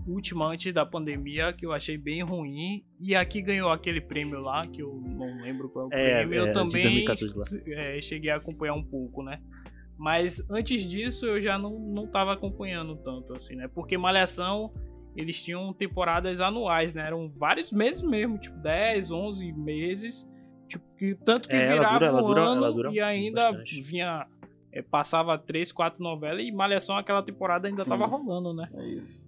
S3: última antes da pandemia que eu achei bem ruim. E aqui ganhou aquele prêmio lá, que eu não lembro qual é o
S1: É,
S3: prêmio.
S1: é,
S3: eu também
S1: 2014 lá.
S3: é, cheguei a acompanhar um pouco, né? Mas antes disso eu já não, não tava acompanhando tanto, assim, né? Porque Malhação, eles tinham temporadas anuais, né? Eram vários meses mesmo, tipo 10, 11 meses. Tipo, que, tanto que
S1: É, ela
S3: virava
S1: dura- ela
S3: um
S1: dura-
S3: ano
S1: ela dura
S3: e ainda
S1: bastante.
S3: vinha... é, passava três, quatro novelas e Malhação aquela temporada ainda
S2: Sim.
S3: tava rolando, né?
S2: É isso.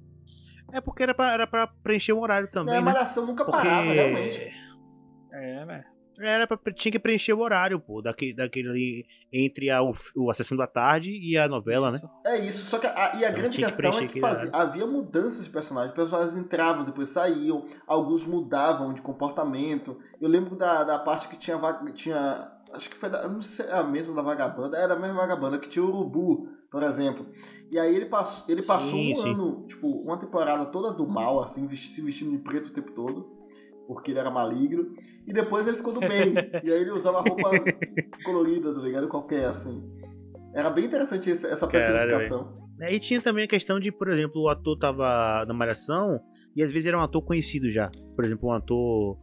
S1: É porque era pra, era pra preencher o horário também,
S2: É,
S1: né?
S2: malhação nunca
S1: Porque
S2: parava, realmente.
S3: É, né?
S1: Era pra, tinha que preencher o horário, pô, daquele, daquele ali entre a, o, a sessão da tarde e a novela, né?
S3: Isso.
S2: É isso, só que a, e a
S1: Então,
S2: grande
S1: que
S2: questão é que
S1: aquele
S2: fazia- havia mudanças de personagens. Personagens entravam, depois saíam, alguns mudavam de comportamento. Eu lembro da, da parte que tinha, tinha. Acho que foi da. Não sei se é a mesma da vagabanda. Era a mesma vagabanda que tinha o Urubu, por exemplo. E aí ele passou, ele passou
S1: Sim,
S2: um
S1: sim.
S2: ano, tipo, uma temporada toda do mal, assim, se vestindo de preto o tempo todo. Porque ele era maligno. E depois ele ficou do bem. (laughs) e aí ele usava roupa colorida, tá ligado? Qualquer, assim. Era bem interessante essa
S1: Caralho,
S2: personificação.
S1: É, E tinha também a questão de, por exemplo, o ator tava na malhação e às vezes era um ator conhecido já. Por exemplo, um ator.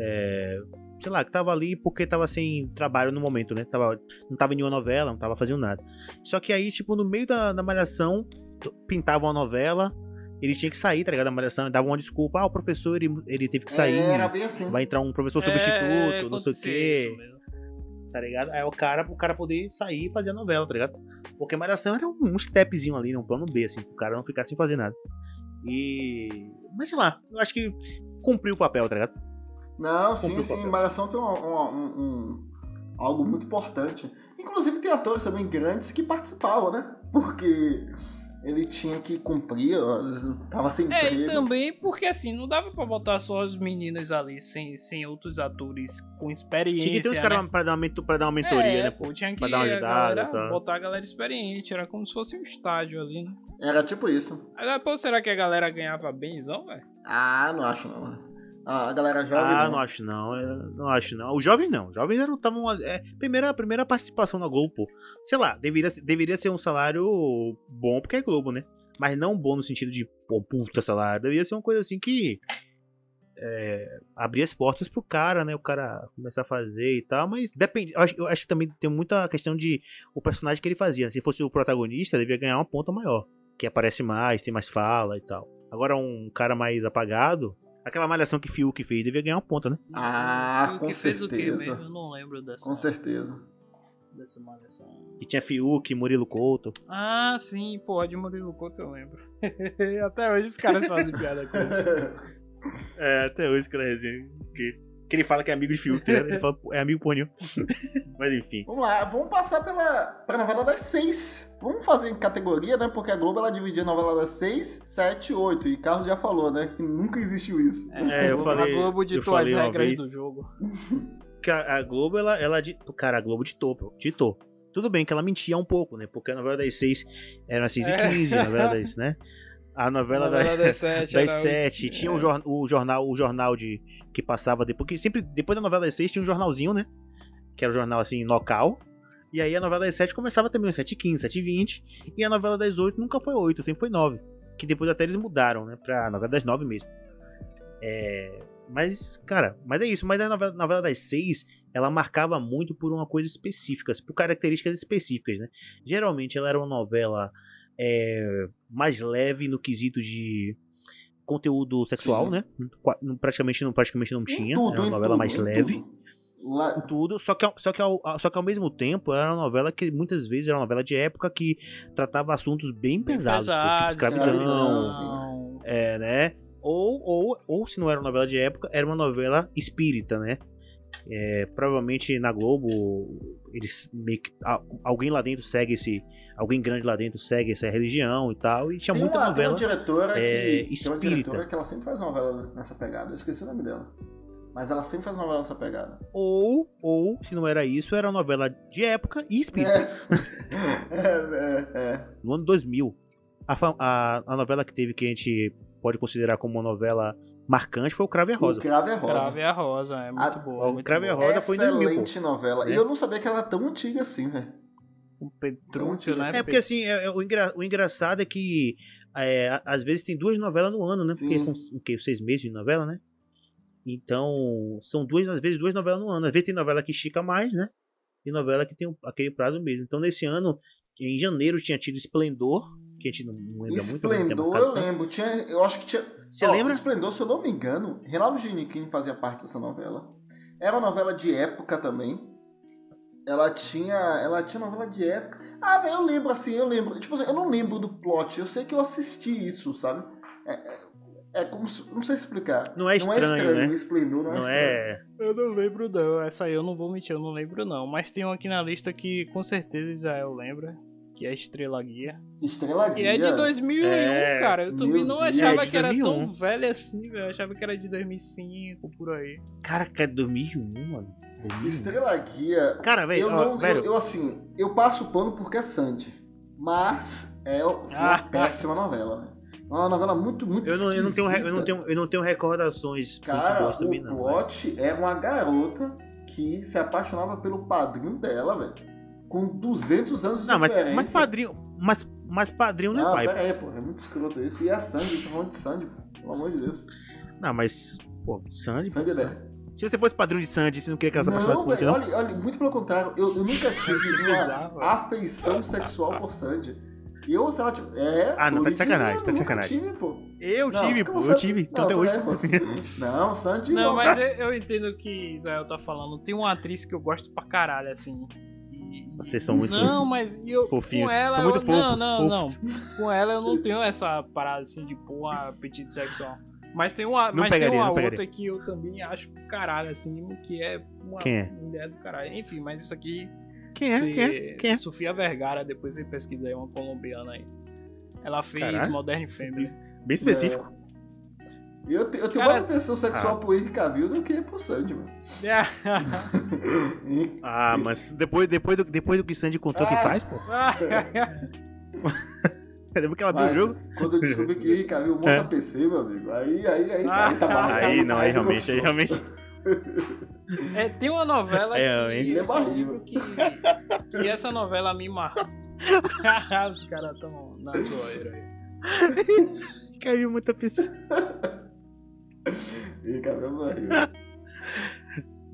S1: é, sei lá, que tava ali porque tava sem trabalho no momento, né? Tava, não tava em nenhuma novela, não tava fazendo nada. Só que aí, tipo, no meio da, da malhação, pintava uma novela ele tinha que sair, tá ligado? Da malhação, dava uma desculpa, ah, o professor, ele, ele teve que sair,
S2: É, Era bem assim.
S1: vai entrar um professor
S3: É,
S1: substituto, não sei o quê,
S3: isso mesmo.
S1: tá ligado? Aí o cara, o cara poder sair e fazer a novela, tá ligado? Porque a malhação era um, um stepzinho ali, um plano B, assim, pro cara não ficar sem fazer nada. E... Mas sei lá, eu acho que cumpriu o papel, tá ligado?
S2: Não, sim,
S1: Cumpriu
S2: sim.
S1: papel.
S2: Malhação tem uma- um, um- algo muito importante. Inclusive tem atores também grandes que participavam, né? Porque ele tinha que cumprir, ó, tava sem
S3: É, e
S2: emprego.
S3: também porque assim, não dava pra botar só as meninas ali sem, sem outros atores com experiência.
S1: Tinha que ter uns
S3: né?
S1: caras pra, dar uma pra dar uma mentoria,
S3: é,
S1: né, pô?
S3: tinha que
S1: Pra dar uma
S3: a
S1: ajudada,
S3: galera,
S1: tá.
S3: botar a galera experiente, era como se fosse um estádio ali, né?
S2: Era tipo isso.
S3: Agora, pô, será que a galera ganhava benzão, velho?
S2: Ah, não acho não. A galera jovem
S1: Ah,
S2: não.
S1: não acho não, eu não acho não. Os jovens não, os jovens eram estavam é, primeira primeira participação na Globo, pô. Sei lá, deveria ser- deveria ser um salário bom porque é Globo, né? Mas não bom no sentido de pô, puta salário, deveria ser uma coisa assim que é, abrir as portas pro cara, né? O cara começar a fazer e tal, mas depende. Eu acho, eu acho que também tem muita questão de o personagem que ele fazia. Se fosse o protagonista, devia ganhar uma ponta maior, que aparece mais, tem mais fala e tal. Agora um cara mais apagado, aquela malhação que Fiuk fez, devia ganhar uma ponta, né?
S2: Ah,
S3: O
S2: com
S3: que fez o quê
S2: certeza.
S3: mesmo? Eu não lembro dessa,
S2: Com certeza.
S3: dessa malhação.
S1: E tinha Fiuk, Murilo Couto.
S3: Ah, sim, pô, de Murilo Couto eu lembro. (laughs) Até hoje os caras fazem piada com isso. (laughs)
S1: É, até hoje, cara, que, que ele fala que é amigo de Fiuk, né? ele fala, "Pô, é amigo pornil. (laughs) Mas enfim.
S2: Vamos lá, vamos passar pela pra novela das seis. Vamos fazer em categoria, né? Porque a Globo ela dividia a novela das seis, sete e oito. E Carlos já falou, né? Que nunca existiu isso.
S1: É, eu
S3: a
S1: falei-
S3: Globo
S1: eu
S3: ditou as regras do jogo. (laughs)
S1: Que A a Globo, ela, ela. Cara, a Globo ditou, pô, ditou. Tudo bem que ela mentia um pouco, né? Porque a novela das seis era às 6 e
S3: É.
S1: 15 a novela (laughs) das, né? A novela,
S3: A novela
S1: da-
S3: das sete (laughs)
S1: das
S3: era o-
S1: 7. Tinha o, jor- o jornal, o jornal de que passava depois. Que sempre, depois da novela das 6 tinha um jornalzinho, né? Que era um jornal assim, local. E aí a novela das 7 começava também às 7h15, 7h20. E a novela das 8 nunca foi 8, sempre foi 9. Que depois até eles mudaram, né? Pra novela das 9 mesmo. É. Mas, cara, mas é isso. Mas a novela, novela das 6, ela marcava muito por uma coisa específica, por características específicas, né? Geralmente ela era uma novela é, mais leve no quesito de conteúdo sexual,
S2: Sim.
S1: né? Praticamente não, praticamente não tinha.
S2: tudo,
S1: era uma novela
S2: tudo,
S1: mais leve.
S2: tudo. Lá-
S1: Tudo, só que, ao- só, que ao, só que ao mesmo tempo era uma novela que muitas vezes era uma novela de época que tratava assuntos bem,
S3: Bem
S1: pesados, tipo
S3: pesados,
S1: escravidão,
S3: escravidão.
S1: é, né? Ou, ou, ou se não era uma novela de época, era uma novela espírita, né? É, provavelmente na Globo eles que, alguém lá dentro segue esse, alguém grande lá dentro segue essa religião e tal, e tinha
S2: Tem
S1: muita
S2: uma, tem uma
S1: novela.
S2: diretora que.
S1: é,
S2: Tem uma
S1: espírita.
S2: diretora que ela sempre faz novela nessa pegada. Eu esqueci o nome dela. Mas ela sempre faz novela nessa pegada.
S1: Ou, ou se não era isso, era novela de época e espírita.
S2: É. (laughs) é, é, é.
S1: no ano 2000. A, a, a novela que teve que a gente pode considerar como uma novela marcante foi o Crave e a Rosa.
S2: O Crave é Rosa.
S3: Crave a Rosa, é muito
S2: A-
S3: boa.
S1: o Crave a
S3: boa.
S1: Rosa foi em 2000,
S2: Excelente novela.
S1: né?
S2: E eu não sabia que ela era tão antiga assim, velho.
S3: Com Petrúcio, né?
S1: É porque assim, é- é- o, engra- o engraçado é que é, a- às vezes tem duas novelas no ano, né? Porque
S2: Sim.
S1: são o quê? seis meses de novela, né? Então, são duas, às vezes duas novelas no ano. Às vezes tem novela que estica mais, né? E novela que tem o- aquele prazo mesmo. Então, nesse ano, em janeiro tinha tido Esplendor, que a gente não não lembra muito. mas não tem
S2: Esplendor, eu lembro. Tinha, eu acho que tinha.
S1: Você
S2: Ó,
S1: lembra?
S2: Esplendor, se eu não me engano, Reinaldo Giniquim fazia parte dessa novela. Era uma novela de época também. Ela tinha. Ela tinha novela de época. Ah, velho, eu lembro assim, eu lembro. Tipo assim, eu não lembro do plot. Eu sei que eu assisti isso, sabe? É, é, é como se. Não sei explicar.
S1: Não é estranho, né?
S2: O Esplendor não é
S1: Não
S2: estranho.
S1: é.
S3: Eu não lembro não, essa aí eu não vou mentir, eu não lembro não. Mas tem um aqui na lista que com certeza Israel lembra, que é Estrela Guia.
S2: Estrela
S3: E
S2: Guia.
S3: é de 2001,
S1: É,
S3: cara. Eu também não
S2: Deus.
S3: achava
S1: É,
S3: que era
S1: 2001.
S3: tão velha assim, velho. Eu achava que era de 2005, por aí.
S1: Caraca, é 2001, mano. 2001.
S2: Estrela Guia.
S1: Cara, velho,
S2: Eu,
S1: ó,
S2: não,
S1: velho,
S2: eu, eu, assim, eu passo o pano porque é Sandy. Mas é uma
S3: Ah.
S2: péssima novela, velho. É uma novela muito, muito
S1: eu não, eu não tenho, eu não tenho, eu não tenho recordações
S2: Cara, o
S1: velho.
S2: plot é uma garota que se apaixonava pelo padrinho dela, velho. Com 200 anos de
S1: Não, mas,
S2: diferença.
S1: mas padrinho, mas, mas padrinho não é
S2: Não,
S1: pai.
S2: pera aí, pô. É muito escroto isso. E é a Sandy, eu tô falando de Sandy, pô. Pelo amor de Deus.
S1: Não, mas pô, Sandy,
S2: Sandy
S1: pô,
S2: é
S1: Sandy.
S2: 10.
S1: Se você fosse padrinho de Sandy, você não queria que ela se apaixonasse por você, não?
S2: olha, olha, muito pelo contrário. Eu, eu nunca tive (laughs) uma
S3: bizarro,
S2: afeição sexual por Sandy. Eu, se ela tiver. É,
S1: Ah, não, tá de sacanagem,
S2: dizendo,
S1: tá de sacanagem.
S2: tive, pô.
S1: Eu
S2: Não,
S1: tive, pô, eu tive. Então
S2: não,
S1: até hoje.
S2: é. Não, Sandy
S3: Não,
S2: não.
S3: mas eu, eu entendo o que Israel tá falando. Tem uma atriz que eu gosto pra caralho, assim.
S1: Vocês são muito
S3: Não, mas eu, com ela.
S1: São muito
S3: eu, não,
S1: fofos,
S3: não,
S1: fofos.
S3: não. Com ela eu não tenho essa parada assim de um apetite sexual. Mas tem uma,
S1: Não
S3: mas tem
S1: pegaria,
S3: uma
S1: não
S3: outra
S1: pegaria.
S3: que eu também acho caralho, assim, que é uma
S1: Quem é?
S3: mulher do caralho. Enfim, mas isso aqui.
S1: Quem é? Quem é? Quem é?
S3: Sofia Vergara, depois você pesquisa aí, uma colombiana aí. Ela fez
S1: Caralho.
S3: Modern Family.
S1: Bem específico.
S2: Eu, te- eu tenho
S3: Cara-
S2: mais aversão sexual
S1: Ah.
S2: pro Henry Cavill do que pro Sandy, mano. (laughs) E-
S1: Ah, mas depois, depois, do, depois do que Sandy contou que
S2: Ah.
S1: faz, pô. (laughs) Lembra que ela viu o
S2: Mas
S1: jogo?
S2: quando eu descobri que Henry Cavill monta
S1: É.
S2: PC, meu amigo, aí, aí, aí,
S3: Ah.
S2: aí tá bom.
S1: Aí não, aí realmente, aí realmente.
S3: É, tem uma novela
S1: É,
S3: que
S2: É barriga.
S3: que, que essa novela me marcou. (laughs) Os caras estão na zoeira aí.
S1: Caiu muita pessoa.
S2: Henry Cavill morreu.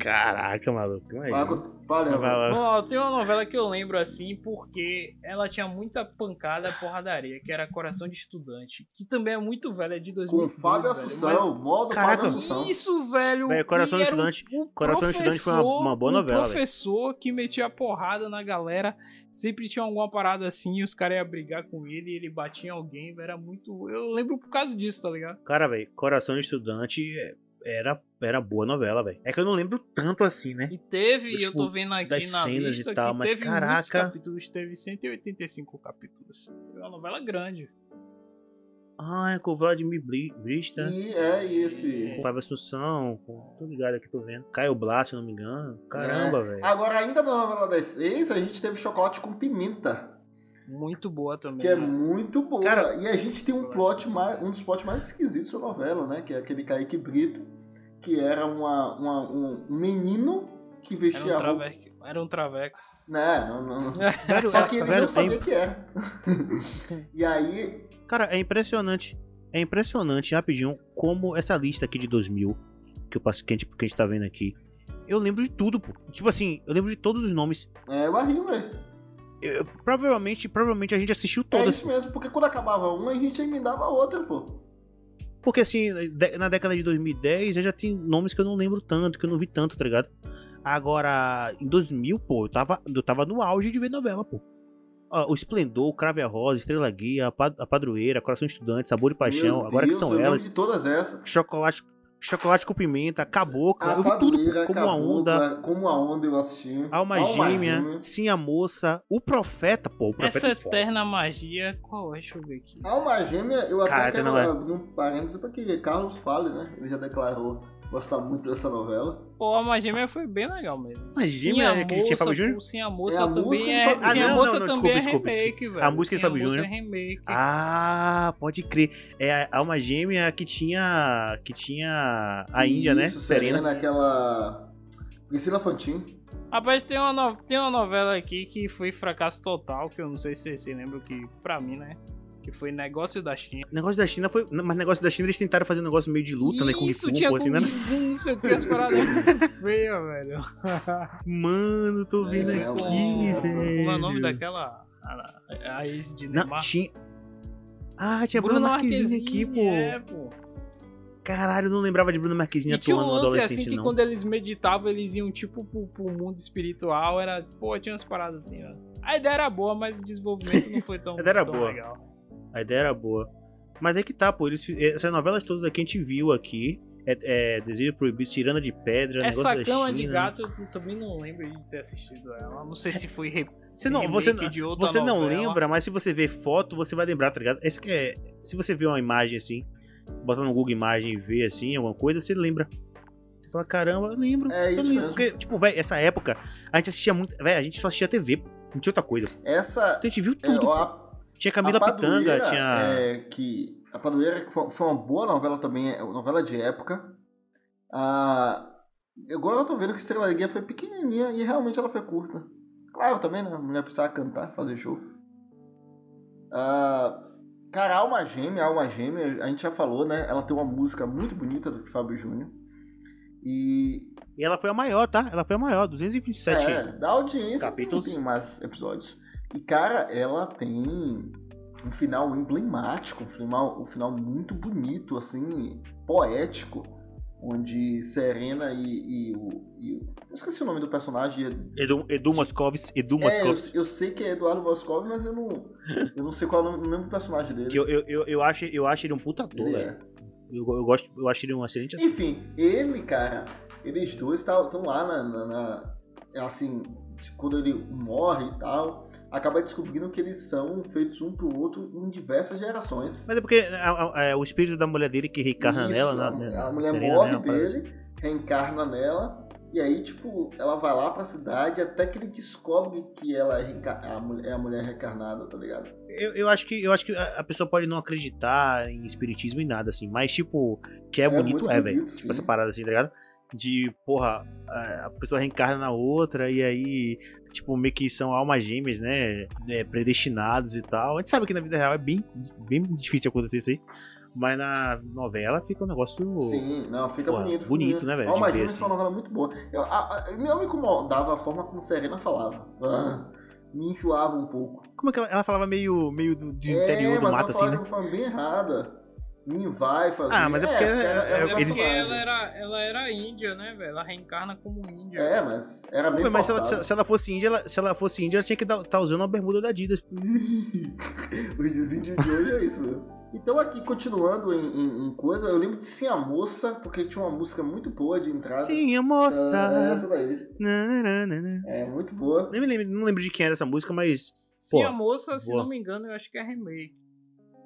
S1: Caraca, maluco. Vai lá.
S3: Bom, ó, tem uma novela que eu lembro assim porque ela tinha muita pancada porradaria, que era Coração de Estudante, que também é muito velha, é de
S2: Com
S3: 2012,
S2: Fábio
S3: velho,
S2: Assunção, modo
S1: Caraca.
S2: Fábio
S3: mas
S2: Assunção.
S3: Isso, velho.
S1: Velho, Coração de
S3: um-
S1: Estudante-
S3: um
S1: Coração de Estudante foi uma-
S3: professor-
S1: uma boa novela,
S3: Um
S1: velho.
S3: professor que metia porrada na galera, sempre tinha alguma parada assim, e os caras iam brigar com ele, e ele batia em alguém, velho, era muito... Eu lembro por causa disso, tá ligado?
S1: Cara, velho, Coração de Estudante é- era, era boa novela, velho. É que eu não lembro tanto assim, né?
S3: E teve, eu
S1: Tipo,
S3: tô vendo aqui
S1: das
S3: na
S1: cenas e
S3: lista
S1: tal,
S3: que
S1: mas
S3: teve
S1: caraca.
S3: capítulos, teve 185 capítulos. Foi uma novela grande.
S1: Ah, é com o Vladimir Bri- Brista.
S2: E é e esse.
S1: Com Fábio Assunção. Com... Tô ligado aqui, tô vendo. Caio Blas, se eu não me engano. Caramba, velho.
S2: Agora, ainda na novela das seis, a gente teve chocolate com pimenta,
S3: Muito boa também.
S2: que é
S3: né?
S2: muito boa.
S1: Cara-
S2: e a gente tem um plot mais, um dos plots mais esquisitos da novela, né? Que é aquele Kaique Brito, que era uma, uma- um menino que
S3: Era
S2: vestia
S3: um
S2: a roupa.
S3: traveco. Era um traveco.
S2: Né, não, não, não. Só
S1: é-
S2: que ele
S1: velho,
S2: não
S1: é
S2: sabia que era. (laughs) e aí,
S1: Cara, é impressionante. É impressionante, rapidinho, como essa lista aqui de 2000, que, eu passo, que, a gente, que a gente tá vendo aqui, eu lembro de tudo, pô. Tipo assim, eu lembro de todos os nomes.
S2: é barril, velho.
S1: Eu- provavelmente, provavelmente a gente assistiu
S2: É
S1: todas.
S2: isso mesmo, porque quando acabava uma, a gente emendava a outra, pô.
S1: Porque assim, na década de 2010, eu já tinha nomes que eu não lembro tanto, que eu não vi tanto, tá ligado? Agora, em 2000, pô, eu tava, eu tava no auge de ver novela, pô. O Esplendor, o Crave a Rosa, Estrela Guia, a, Pad- a Padroeira, Coração Estudante, Sabor e Paixão,
S2: Meu
S1: agora que
S2: Deus,
S1: são
S2: eu lembro
S1: elas.
S2: de todas essas.
S1: Chocolate, chocolate com pimenta, cabocla,
S2: A
S1: eu vi tudo, como a onda,
S2: Como a onda eu assisti.
S1: Alma Gêmea, Sim a Moça, o Profeta, pô, o Profeta
S3: Essa
S1: é foda.
S3: eterna magia, qual é? Deixa eu ver aqui.
S2: Alma Gêmea, eu até
S1: Cara,
S2: quero
S1: não é.
S2: abrir um parênteses pra que Carlos fale, né? Ele já declarou gostar muito dessa novela.
S3: Pô, a Magêmea foi bem legal mesmo.
S1: Mas Gêmea
S3: Sim, a
S1: é que tinha Fábio
S3: moça,
S1: Júnior?
S3: Sim, a
S2: É a
S3: moça
S2: música
S3: também
S2: de
S3: é.
S2: Fábio
S3: Sim, a
S1: Ah,
S3: moça
S1: não, não,
S3: também é
S1: desculpa, desculpa,
S3: remake, velho.
S1: A música de
S3: Sim,
S1: Fábio
S3: moça
S1: Júnior.
S3: é remake.
S1: Ah, pode crer. É a Alma Gêmea que tinha. Que tinha a Índia, né?
S2: Isso,
S1: Serena.
S2: Serena, aquela. Priscila Fantin.
S3: Rapaz, tem uma, no- tem uma novela aqui que foi fracasso total, que eu não sei se você lembra que, pra mim, né? Que foi Negócio da China.
S1: Negócio da China foi. Mas o negócio da China eles tentaram fazer um negócio meio de luta, né? Com
S3: Isso,
S1: Fu,
S3: tinha
S1: pô, assim, né?
S3: Não sei o que, as paradas muito (laughs) feias, velho.
S1: Mano, tô vendo
S2: É,
S1: aqui,
S2: mano,
S1: velho.
S3: Como é o nome daquela. A, a ex de
S1: Não,
S3: Neymar?
S1: tinha. Ah, tinha Bruno Marquezine aqui, pô.
S3: É, pô.
S1: Caralho, eu não lembrava de Bruno Marquezine
S3: E um
S1: atuando no
S3: lance
S1: adolescente,
S3: assim que
S1: não.
S3: quando eles meditavam, eles iam tipo pro, pro mundo espiritual, era, pô, tinha umas paradas assim, ó. A ideia era boa, mas o desenvolvimento não foi tão, (laughs)
S1: A ideia era
S3: tão
S1: boa.
S3: legal.
S1: A ideia era boa. Mas é que tá, pô. Eles, fi- essas novelas todas aqui a gente viu aqui. É, é Desejo Proibido, Tirana de Pedra,
S3: Essa
S1: Negócio da
S3: cama
S1: China.
S3: de gato eu também não lembro de ter assistido ela. Não sei se foi re...
S1: Você não, você,
S3: de outra
S1: você não
S3: novela.
S1: lembra, mas se você ver foto, você vai lembrar, tá ligado? Esse que é, se você ver uma imagem assim, bota no Google Imagem e ver assim, alguma coisa, você lembra. Você fala, caramba, eu lembro.
S2: É
S1: eu
S2: isso
S1: lembro. Porque, tipo, velho, essa época, a gente assistia muito. Velho, a gente só assistia TV. Não tinha outra coisa.
S2: Essa.
S1: Então a gente viu
S2: É,
S1: tudo.
S2: a,
S1: tinha Camila Pitanga, tinha.
S2: É, que a Padroeira foi, foi uma boa novela também, é novela de época. Ah, agora eu tô vendo que Estrela Guia foi pequenininha e realmente ela foi curta. Claro, também, né? A mulher precisava cantar, fazer show. Ah, cara, Alma Gêmea, Alma Gêmea, a gente já falou, né? Ela tem uma música muito bonita do Fábio Júnior. E
S1: E ela foi a maior, tá? Ela foi a maior, 227.
S2: é, da audiência
S1: capítulos.
S2: tem mais episódios. E, cara, ela tem um final emblemático, um final, um final muito bonito, assim, poético, onde Serena e, e o. e o- eu esqueci o nome do personagem.
S1: Edu, Edu Moscovis, Edu
S2: É, eu, eu sei que é Eduardo Moscov, mas eu não, eu não sei qual é o nome, lembro do personagem dele.
S1: Que eu, eu, eu, eu acho, eu acho ele um puta ator, velho.
S2: é.
S1: Eu, eu, gosto, eu acho ele um excelente ator.
S2: Enfim, ele, cara, eles dois estão lá na, na- na- Assim, quando ele morre e tal, acaba descobrindo que eles são feitos um pro outro em diversas gerações.
S1: Mas é porque a- a- é, o espírito da mulher dele que reencarna
S2: Isso,
S1: nela, né?
S2: a mulher
S1: Serena,
S2: morre dele, reencarna nela, e aí, tipo, ela vai lá pra cidade até que ele descobre que ela é, reenca- a mulher- é a mulher reencarnada, tá ligado?
S1: Eu, eu acho que, eu acho que a pessoa pode não acreditar em espiritismo e nada, assim. Mas, tipo, que é,
S2: É
S1: bonito, é, velho. Tipo, essa parada assim, tá ligado? De, porra, a a pessoa reencarna na outra e aí, tipo, meio que são almas gêmeas, né? é, predestinados e tal. A gente sabe que na vida real é bem, bem difícil acontecer isso aí. Mas na novela fica um negócio.
S2: Sim, não, fica
S1: Porra,
S2: bonito. fica
S1: bonito, né, velho,
S2: Alma Gêmeas
S1: assim.
S2: foi uma novela muito boa. Eu, a, a, não me incomodava a forma como Serena falava. Ah, me enjoava um pouco.
S1: Como é que ela, ela falava meio, meio do, de
S2: é,
S1: interior do
S2: mas
S1: mato,
S2: ela
S1: assim,
S2: falava
S1: né?
S2: de uma forma bem errada. Me vai fazer.
S1: Ah, mas é porque é-
S2: é,
S1: é-
S3: é porque
S2: personagem.
S3: ela era, ela era índia, né, velho? Ela reencarna como índia.
S2: É, mas era bem
S1: Pô, mas se ela, se, se ela fosse índia, ela, se ela fosse índia, ela tinha que estar usando uma bermuda da Adidas. (laughs)
S2: Os desíndios de hoje é isso mesmo. Então aqui, continuando em, em- em coisa, eu lembro de Sim a Moça, porque tinha uma música muito boa de entrada.
S1: Sim, a
S2: Ah,
S1: moça.
S2: essa daí.
S1: Na, na, na.
S2: É muito boa.
S1: Nem me lembro, não lembro de quem era essa música, mas.
S3: Sim,
S1: Pô,
S3: a moça, se
S1: boa.
S3: não me engano, eu acho que é remake.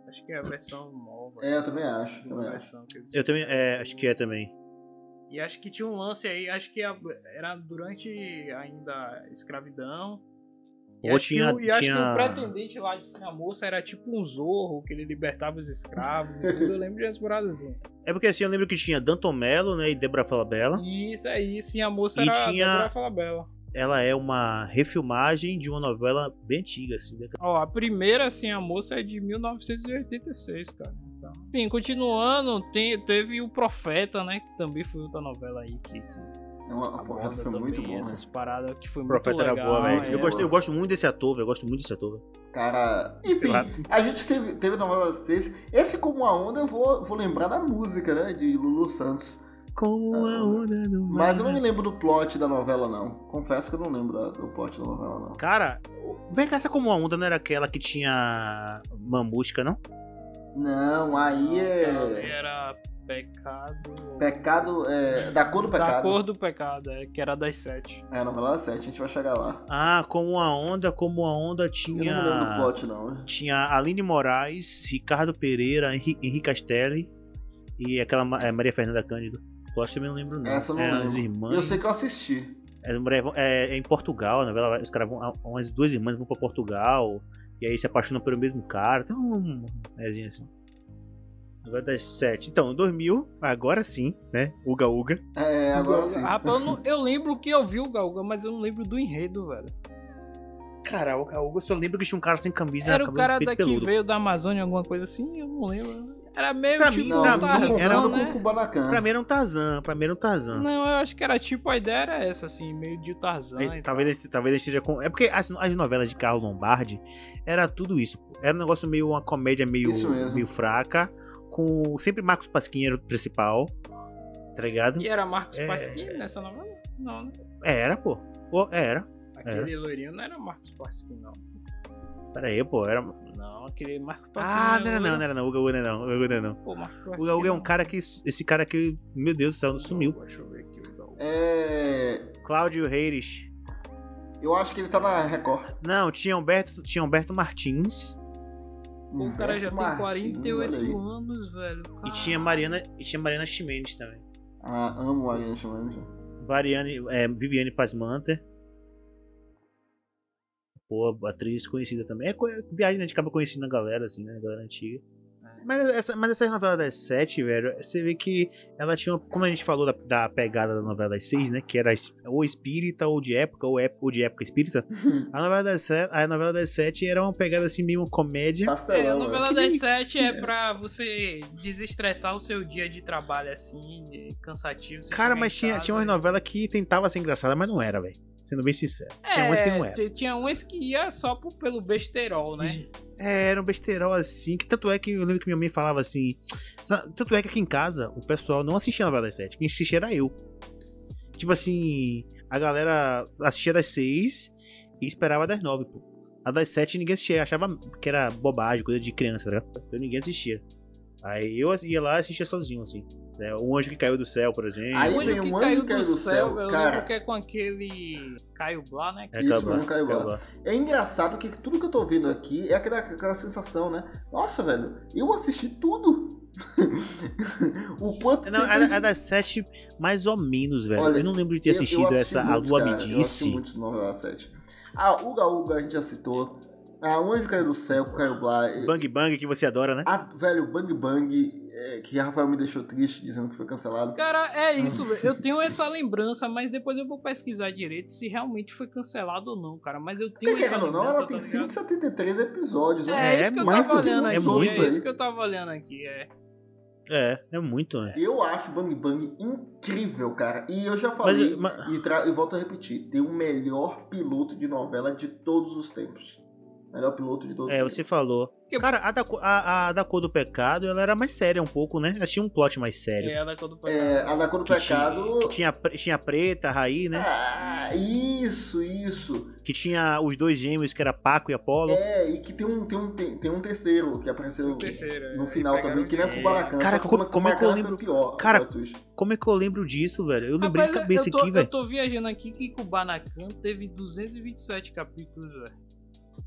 S3: Acho que é a versão nova.
S2: É, eu também acho. Também acho.
S3: versão que eles-
S1: Eu também. É, acho que é também.
S3: E acho que tinha um lance aí, acho que era durante ainda a escravidão. E
S1: Ou
S3: acho que
S1: tinha-
S3: o- e acho que o pretendente lá de Sim a Moça era tipo um zorro, que ele libertava os escravos e tudo. Eu lembro de umas paradas assim.
S1: É porque assim, eu lembro que tinha Danton Mello, né? E Debra Falabella.
S3: Isso aí, Sim a Moça
S1: E
S3: era
S1: tinha-
S3: a Débora Falabella.
S1: Ela é uma refilmagem de uma novela bem antiga, assim. né?
S3: Ó, a primeira, assim, a moça é de 1986, cara. Então, sim, continuando, tem, teve o Profeta, né? Que também foi outra novela aí que, que
S2: É a porrada foi
S3: também
S2: muito boa,
S3: essas
S2: né?
S3: paradas que foi
S1: O
S3: muito
S1: Profeta
S3: legal.
S1: era boa, velho.
S3: é,
S1: Eu, gosto, eu gosto muito desse ator, velho. Eu gosto muito desse ator.
S2: Cara, enfim, a gente teve, teve a novela das seis. Esse Como a Onda eu vou, vou lembrar da música, né? De Lulu Santos.
S1: Como a onda do mar.
S2: Mas eu não me lembro do plot da novela, não. Confesso que eu não lembro da- do plot da novela, não.
S1: Cara, vem cá, essa como a onda não era aquela que tinha mamusca, não?
S2: Não, aí é.
S3: Era pecado.
S2: Pecado. É, da cor do
S3: Da
S2: pecado.
S3: cor do pecado, é, que era das sete.
S2: É, a novela das sete, a gente vai chegar lá.
S1: Ah, como a onda, como a onda
S2: Eu não me lembro do
S1: tinha.
S2: plot, não.
S1: Tinha Aline Moraes, Ricardo Pereira, Henri- Henrique Castelli e aquela é, Maria Fernanda Cândido. Eu acho que também não lembro, não.
S2: Essa eu não
S1: é,
S2: lembro.
S1: As irmãs.
S2: Eu sei que eu assisti.
S1: É, é- é em Portugal, a novela. Os caras vão. Umas duas irmãs vão pra Portugal. E aí se apaixonam pelo mesmo cara. Então, um rezinha assim. Novela das sete. Então, em 2000, agora sim, né? Uga Uga.
S2: É, agora sim.
S3: Rapaz, eu, não- eu lembro que eu vi o Galga, mas eu não lembro do enredo, velho.
S1: Cara, o Uga Uga, eu só lembro que tinha um cara sem camisa.
S3: Era o cara daqui
S1: peludo.
S3: veio da Amazônia, alguma coisa assim, eu não lembro. Era meio
S1: Pra
S3: tipo
S1: mim,
S3: um
S1: pra
S2: não,
S1: mim,
S3: Tarzan,
S1: era
S2: era
S3: né?
S2: Kubanacan.
S1: Pra mim era um Tarzan, pra mim era um Tarzan.
S3: Não, eu acho que era tipo, a ideia era essa, assim, meio de Tarzan.
S1: Aí,
S3: e
S1: talvez, talvez esteja com. É porque as, as novelas de Carlos Lombardi era tudo isso. pô. Era um negócio meio. Uma comédia meio, meio fraca. Com. Sempre Marcos Pasquim era o principal. Tá ligado?
S3: E era Marcos
S1: É.
S3: Pasquim nessa novela? Não, né?
S1: Era, pô. Pô, era.
S3: Aquele loirinho não era Marcos Pasquim, não.
S1: Pera aí, pô. Era...
S3: Não, aquele Marcos Pasquim.
S1: Ah, não era não, não era não. Uga Uga não. Uga Uga não.
S3: Pô.
S1: Uga Uga é um cara que. Esse cara que. Meu Deus do céu, sumiu.
S3: Deixa eu ver aqui.
S2: É.
S1: Cláudio Reis.
S2: Eu acho que ele tá na Record.
S1: Não, tinha Humberto, tinha Humberto Martins.
S3: Pô, o cara já
S2: Humberto
S3: tem
S2: Martins,
S3: 48
S2: olha aí.
S3: anos, velho.
S1: E tinha Mariana. E tinha Mariana Ximenes também.
S2: Ah, amo Mariana Chamando.
S1: Variane, é, Viviane Pasmanter. Pô, atriz conhecida também. É co- viagem, né? A gente acaba conhecendo a galera, assim, né? A galera antiga. Mas essa, mas essa novela das sete, velho, você vê que ela tinha, uma- como a gente falou da, da pegada da novela das seis, né? Que era ou espírita, ou de época, ou, ép- ou de época espírita. (laughs) A novela das sete, a novela das sete era uma pegada assim, meio uma comédia.
S3: É, a
S2: Pastelão,
S3: novela
S2: né?
S3: das (laughs) sete é pra você desestressar o seu dia de trabalho assim, de cansativo.
S1: Cara, mas tinha, tinha umas
S3: e-
S1: novelas que tentava ser engraçada, mas não era, velho. Sendo bem sincero. Tinha umas que não era.
S3: t- Tinha umas que ia só pelo besterol, né?
S1: É, era um besterol assim, que tanto é que eu lembro que minha mãe falava assim. Tanto é que aqui em casa o pessoal não assistia a novela das sete, quem assistia era eu. Tipo assim, a galera assistia das seis e esperava das nove, pô. A das sete ninguém assistia, achava que era bobagem, coisa de criança, né? Então ninguém assistia. Aí eu ia lá e assistia sozinho, assim. É, o Anjo que Caiu do Céu, por exemplo.
S3: Aí o Anjo que, um caiu, caiu do, do Céu, céu eu cara... lembro que é com aquele Caio Blá, né?
S2: É, Isso, Blá, Caio Blá. Blá. É engraçado que tudo que eu tô vendo aqui é aquela, aquela sensação, né? Nossa, velho, eu assisti tudo. (laughs)
S1: o quanto não, tempo... é, das sete, mais ou menos, velho. Olha, eu não lembro de ter assistido eu, eu essa A Lua cara, Me Disse. Eu assisti
S2: muitos novelas sete. Ah, Uga Uga a gente já citou. Ah, um anjo caiu do céu, Caio Blá.
S1: Bang Bang, que você adora, né?
S2: Ah, velho, Bang Bang, é, que Rafael me deixou triste dizendo que foi cancelado.
S3: Cara, é isso, velho. Eu tenho essa lembrança, mas depois eu vou pesquisar direito se realmente foi cancelado ou não, cara. Mas eu tenho essa lembrança. Não,
S2: ela tem tá 173 episódios.
S3: É, é, é isso que eu tava olhando aqui. É, muito, é isso que eu tava olhando aqui, é.
S1: É, é muito, né?
S2: Eu acho Bang Bang incrível, cara. E eu já falei, mas, mas... E, tra... e volto a repetir, tem o melhor piloto de novela de todos os tempos. Melhor piloto de todos.
S1: É, você falou. Cara, a da, a, a da Cor do Pecado, ela era mais séria um pouco, né? Ela tinha um plot mais sério.
S3: É, a da Cor do
S2: Pecado. É, a da Cor do que Pecado...
S1: Tinha, que tinha, tinha preta, Raí, né?
S2: Ah, isso, isso.
S1: Que tinha os dois gêmeos, que era Paco e Apolo.
S2: É, e que tem um, tem um, tem, tem um terceiro, que apareceu terceiro, no é, final também, que não é Kubanacan.
S1: Cara, como, como é que eu lembro... Pior, cara, como é que eu lembro disso, velho? Eu lembrei Rapaz, de cabeça tô, aqui, velho.
S3: Eu tô viajando aqui que Kubanacan teve 227 capítulos, velho.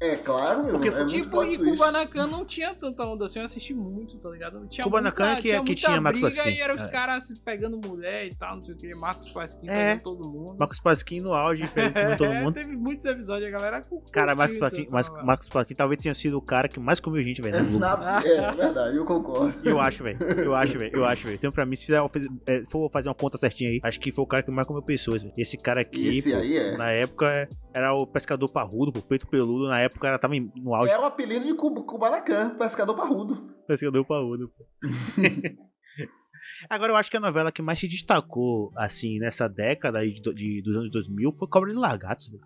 S2: É, claro, meu. Porque, é
S3: tipo, e Kubanacan não tinha tanta onda assim, eu assisti muito, tá ligado? Tinha
S1: Kubanacan
S3: muita,
S1: é que, tinha, que tinha Marcos Pasquim.
S3: E era os é. caras pegando mulher e tal, não sei o que, Marcos Pasquim é. pegando todo mundo.
S1: Marcos Pasquim no auge, (laughs) pegando todo mundo.
S3: teve muitos episódios, a galera
S1: Cara, Marcos Pasquim, mas, Marcos Pasquim talvez tenha sido o cara que mais comeu gente, velho.
S2: É, é, verdade, eu concordo.
S1: Eu acho, velho. Eu acho, velho. Eu acho, velho. Então, pra mim, se fizer, é, for fazer uma conta certinha aí, acho que foi o cara que mais comeu pessoas, velho. Esse cara aqui,
S2: Esse
S1: pô,
S2: aí é.
S1: na época, era o pescador parrudo, o peito peludo. Na época, ela tava no auge.
S2: É o apelido de Kubanacan, pescador parrudo.
S1: Pescador parrudo, pô. (laughs) Agora, eu acho que a novela que mais se destacou, assim, nessa década aí de, de, dos anos 2000 foi Cobra de Lagartos. Né?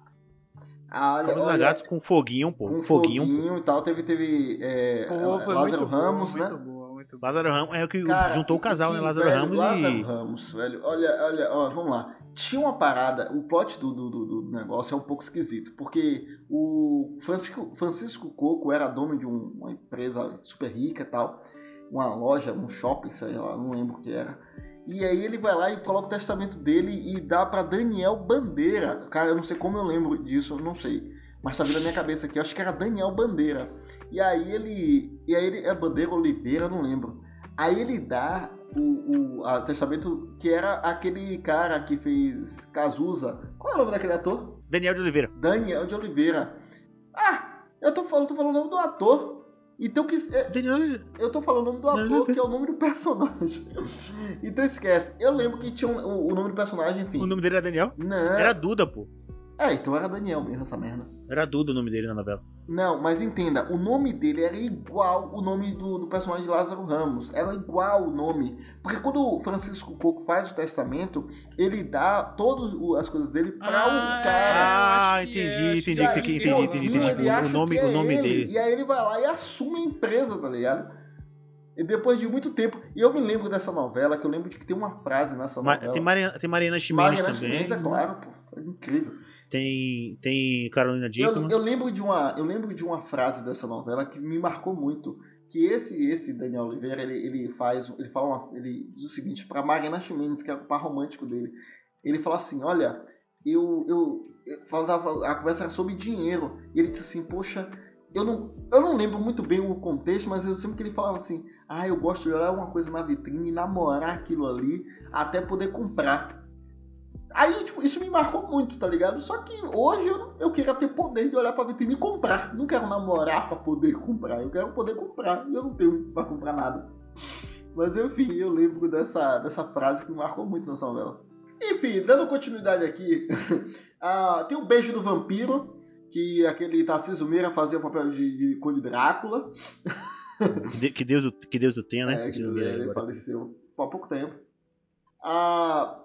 S2: Ah, olha,
S1: Cobra de Lagartos com foguinho, pô. Com foguinho,
S2: foguinho e tal. Teve, teve é, pô, Lázaro Ramos,
S3: boa,
S2: né?
S3: Muito boa, muito
S1: boa. Lázaro Ramos é o que Cara, juntou o casal, que, né? Lázaro
S2: velho,
S1: Ramos
S2: Lázaro
S1: e.
S2: Ramos, velho. Olha, olha, ó, vamos lá tinha uma parada, o plot do, do, do, negócio é um pouco esquisito, porque o Francisco, Francisco Coco era dono de um, uma empresa super rica e tal, uma loja, um shopping, sei lá, não lembro o que era. E aí ele vai lá e coloca o testamento dele e dá para Daniel Bandeira. Cara, eu não sei como eu lembro disso, não sei. Mas tá vindo na minha cabeça aqui, eu acho que era Daniel Bandeira. E aí ele. E aí ele. É Bandeira Oliveira, não lembro. Aí ele dá o, o a testamento que era aquele cara que fez Cazuza. Qual é o nome daquele ator?
S1: Daniel de Oliveira.
S2: Daniel de Oliveira. Ah, eu tô falando, tô falando o nome do ator. Então que. É, Daniel... Eu tô falando o nome do Daniel ator, que é o nome do personagem. (laughs) então esquece. Eu lembro que tinha um, o, o, nome do personagem, enfim.
S1: O nome dele era Daniel?
S2: Não.
S1: Era Duda, pô.
S2: É, então era Daniel mesmo essa merda.
S1: Era Duda o nome dele na novela.
S2: Não, mas entenda, o nome dele era igual o nome do, do personagem de Lázaro Ramos. Era igual o nome. Porque quando o Francisco Coco faz o testamento, ele dá todas as coisas dele para ah,
S3: o
S2: cara.
S1: Ah, entendi, é, entendi, entendi, entendi, entendi, entendi, entendi. O nome,
S2: é
S1: o nome
S2: ele,
S1: dele.
S2: E aí ele vai lá e assume a empresa, tá ligado? E depois de muito tempo. E eu me lembro dessa novela, que eu lembro de que tem uma frase nessa novela.
S1: Tem Mariana, tem Mariana Ximenes
S2: Mariana
S1: também.
S2: Ximenes, é claro, pô. Foi incrível.
S1: Tem, tem Carolina Dickman.
S2: Eu, eu, lembro de uma, eu lembro de uma frase dessa novela que me marcou muito. Que esse, esse Daniel Oliveira, ele, ele faz, ele fala, uma, ele diz o seguinte para Mariana Ximenes, que é o par romântico dele. Ele fala assim, olha, eu, eu, eu falava, a conversa era sobre dinheiro. E ele disse assim, poxa, eu não, eu não lembro muito bem o contexto, mas eu sempre que ele falava assim, ah, eu gosto de olhar uma coisa na vitrine e namorar aquilo ali até poder comprar. Aí, tipo, isso me marcou muito, tá ligado? Só que hoje eu, eu queria ter poder de olhar pra vitrine e comprar. Não quero namorar pra poder comprar. Eu quero poder comprar. E eu não tenho pra comprar nada. Mas enfim, eu lembro dessa, dessa frase que me marcou muito nessa novela. Enfim, dando continuidade aqui, uh, (laughs) tem o Beijo do Vampiro, que aquele Tarcísio Meira fazia o papel de, de Conde Drácula.
S1: que, Deus, que Deus o tenha, né?
S2: É, que ele faleceu há pouco tempo. Kaique-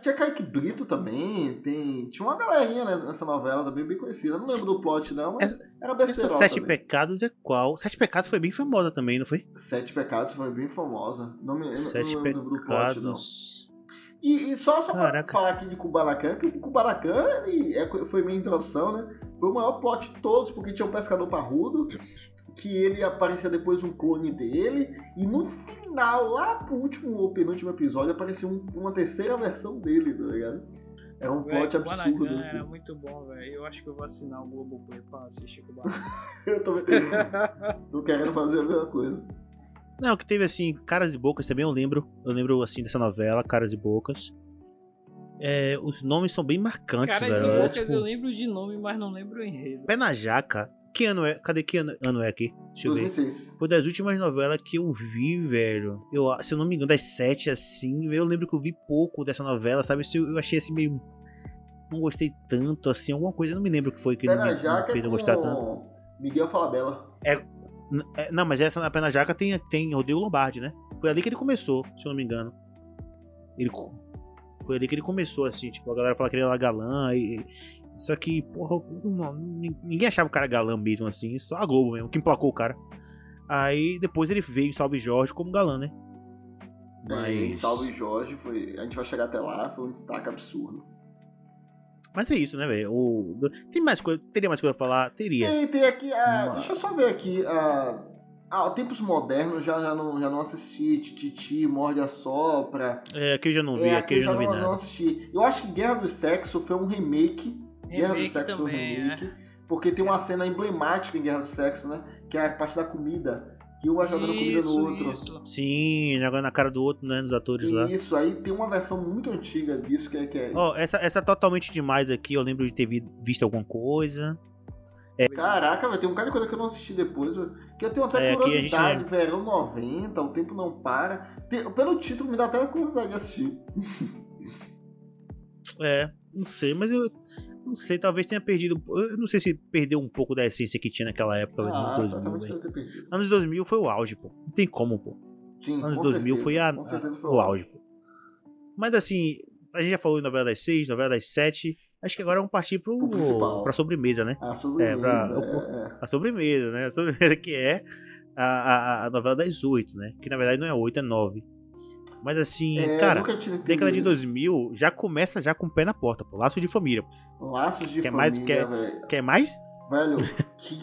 S2: tinha Kaique Brito também, tem, tinha uma galerinha nessa novela também bem conhecida. Eu não lembro do plot, não, mas era
S1: Essa
S2: besteira.
S1: Sete Pecados é qual? Sete Pecados foi bem famosa também, não foi?
S2: Sete Pecados foi bem famosa. Não me
S1: Sete
S2: não lembro do plot, não.
S1: Pecados.
S2: E, e só, só pra falar aqui de Kubanacan, que o Kubanacan ele é, foi minha introdução, né? Foi o maior plot de todos, porque tinha um pescador parrudo, que ele aparecia depois um clone dele, e no final, lá pro último ou penúltimo episódio, aparecia um- uma terceira versão dele, tá ligado? Era um
S3: Véi,
S2: plot absurdo,
S3: Kubanacan
S2: assim.
S3: era muito bom, velho. Eu acho que eu vou assinar o Globoplay pra assistir Kubanacan. (laughs)
S2: Eu tô, tô querendo fazer a mesma coisa.
S1: Não, que teve assim, Caras e Bocas também eu lembro. Eu lembro assim dessa novela, Caras e Bocas. É, os nomes são bem marcantes,
S3: Caras
S1: velho.
S3: e
S1: É,
S3: bocas
S1: tipo,
S3: eu lembro de nome, mas não lembro o enredo.
S1: Pé na Jaca. Que ano é? Cadê que ano, ano é aqui? Deixa eu ver.
S2: 2006.
S1: Foi das últimas novelas que eu vi, velho. Eu, se eu não me engano, das sete, assim. Eu lembro que eu vi pouco dessa novela, sabe? Se Eu, achei assim meio. Não gostei tanto, assim, alguma coisa. Eu não me lembro o que foi que não
S2: na
S1: me, fez
S2: é
S1: eu gostar tanto.
S2: Miguel Falabella.
S1: N- é, Não, mas essa na Pé na Jaca tem, tem Rodrigo Lombardi, né? Foi ali que ele começou, se eu não me engano. Ele, foi ali que ele começou, assim, tipo, a galera fala que ele era galã e. Só que, porra, não- ninguém achava o cara galã mesmo, assim, só a Globo mesmo, que emplacou o cara. Aí depois ele veio em Salve Jorge como galã, né?
S2: É,
S1: Mas.
S2: Salve Jorge, foi, a gente vai chegar até lá, foi um destaque absurdo.
S1: Mas é isso, né, velho? O- Tem mais coisa. Teria mais coisa a falar? Teria.
S2: Tem, tem aqui, ah,
S1: Mas-
S2: deixa eu só ver aqui, ah, ah, tempos modernos já, já, não, já não assisti, Tititi, Morde a Sopra,
S1: É, aqui eu já não vi,
S2: é,
S1: aqui eu já não vi
S2: não,
S1: nada.
S2: não assisti. Eu acho que Guerra do Sexo foi um remake, Guerra do Sexo
S3: também,
S2: remake,
S3: é.
S2: porque tem uma cena emblemática em Guerra do Sexo, né, que é a parte da comida, que um vai jogando comida no outro.
S3: isso.
S1: Sim, jogando na cara do outro, né? Nos atores lá.
S2: Isso, aí tem uma versão muito antiga disso, que é... Que é
S1: Ó, essa, essa totalmente demais aqui, eu lembro de ter vi- visto alguma coisa.
S2: Caraca, vai ter um cara de coisa que eu não assisti depois, velho. Que eu tenho até
S1: É, a gente
S2: curiosidade, verão 90, o tempo não para. Tem- pelo título me dá até curiosidade de assistir.
S1: É, não sei, mas eu não sei, talvez tenha perdido. Eu não sei se perdeu um pouco da essência que tinha naquela época.
S2: Ah,
S1: anos 2000,
S2: certamente
S1: velho.
S2: deve ter perdido.
S1: anos 2000 foi o auge, pô. Não tem como, pô.
S2: Sim,
S1: Anos
S2: com
S1: 2000
S2: certeza,
S1: foi a,
S2: foi
S1: o auge, pô. Mas assim, a gente já falou em novela das seis, novela das sete. Acho que agora vamos partir pro,
S2: principal.
S1: pra sobremesa, né?
S2: A sobremesa,
S1: É, pra-
S2: é, é.
S1: A sobremesa, né? A sobremesa (laughs) que é a, a, a novela das oito, né? Que na verdade não é oito, é nove. Mas assim,
S2: É,
S1: cara, década de
S2: isso.
S1: 2000 já começa já com o pé na porta, pô. Laço de família.
S2: Laços de
S1: Quer mais-
S2: família,
S1: quer-
S2: velho.
S1: Quer mais?
S2: Velho, (laughs) que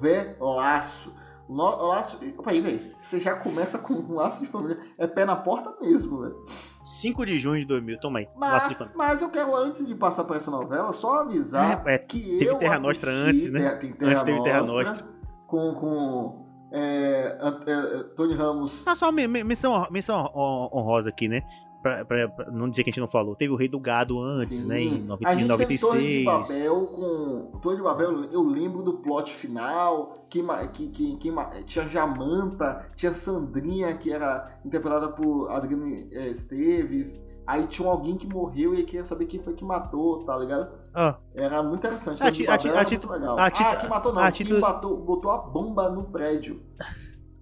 S2: novelaço. No, laço. Opa aí, velho. Você já começa com um laço de família. É pé na porta mesmo, velho.
S1: 5 de junho de 2000, toma aí. Laço de
S2: Mas,
S1: família.
S2: mas eu quero, antes de passar por essa novela, só avisar
S1: É, é,
S2: que
S1: teve
S2: eu
S1: Terra
S2: assisti,
S1: Nostra antes, né?
S2: Terra- tem Terra
S1: Antes teve Terra
S2: Nostra. Com, com é, é, é, Tony Ramos.
S1: Só, só men- men- menção, menção hon- honrosa aqui, né? Pra, pra- pra não dizer que a gente não falou. Teve o Rei do Gado antes,
S2: Sim.
S1: né? Em
S2: a
S1: 90, em
S2: gente teve Torre de
S1: 96.
S2: Babel com. Torre de Babel, eu lembro do plot final, que, que, que, que tinha Jamanta, tinha Sandrinha, que era interpretada por Adriane eh, Esteves. Aí tinha alguém que morreu e queria saber quem foi que matou, tá ligado?
S1: Ah,
S2: Era muito interessante.
S1: A
S2: de
S1: ti- a ti-
S2: Babel
S1: a
S2: era
S1: tito-
S2: muito legal.
S1: a tito-
S2: ah, que matou não.
S1: a
S2: matou, botou a bomba no prédio.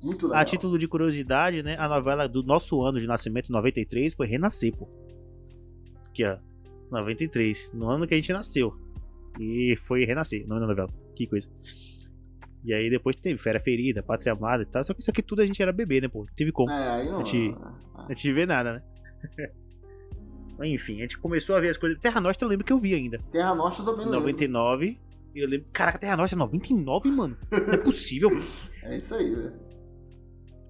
S2: Muito legal.
S1: a título de curiosidade, né? A novela do nosso ano de nascimento, 93, foi Renascer, pô. Aqui, ó. 93. No ano que a gente nasceu. E foi Renascer, nome da novela. Que coisa. E aí depois teve Fera Ferida, Pátria Amada e tal. Só que isso aqui tudo a gente era bebê, né, pô? Teve como.
S2: É, aí não.
S1: A gente- A gente vê nada, né? (laughs) Enfim, a gente começou a ver as coisas. Terra Nostra eu lembro que eu vi ainda.
S2: Terra Nostra eu também
S1: Em
S2: lembro.
S1: 99. Eu lembro. Caraca, Terra Nostra 99, mano. Não é possível. (laughs)
S2: É isso aí, velho.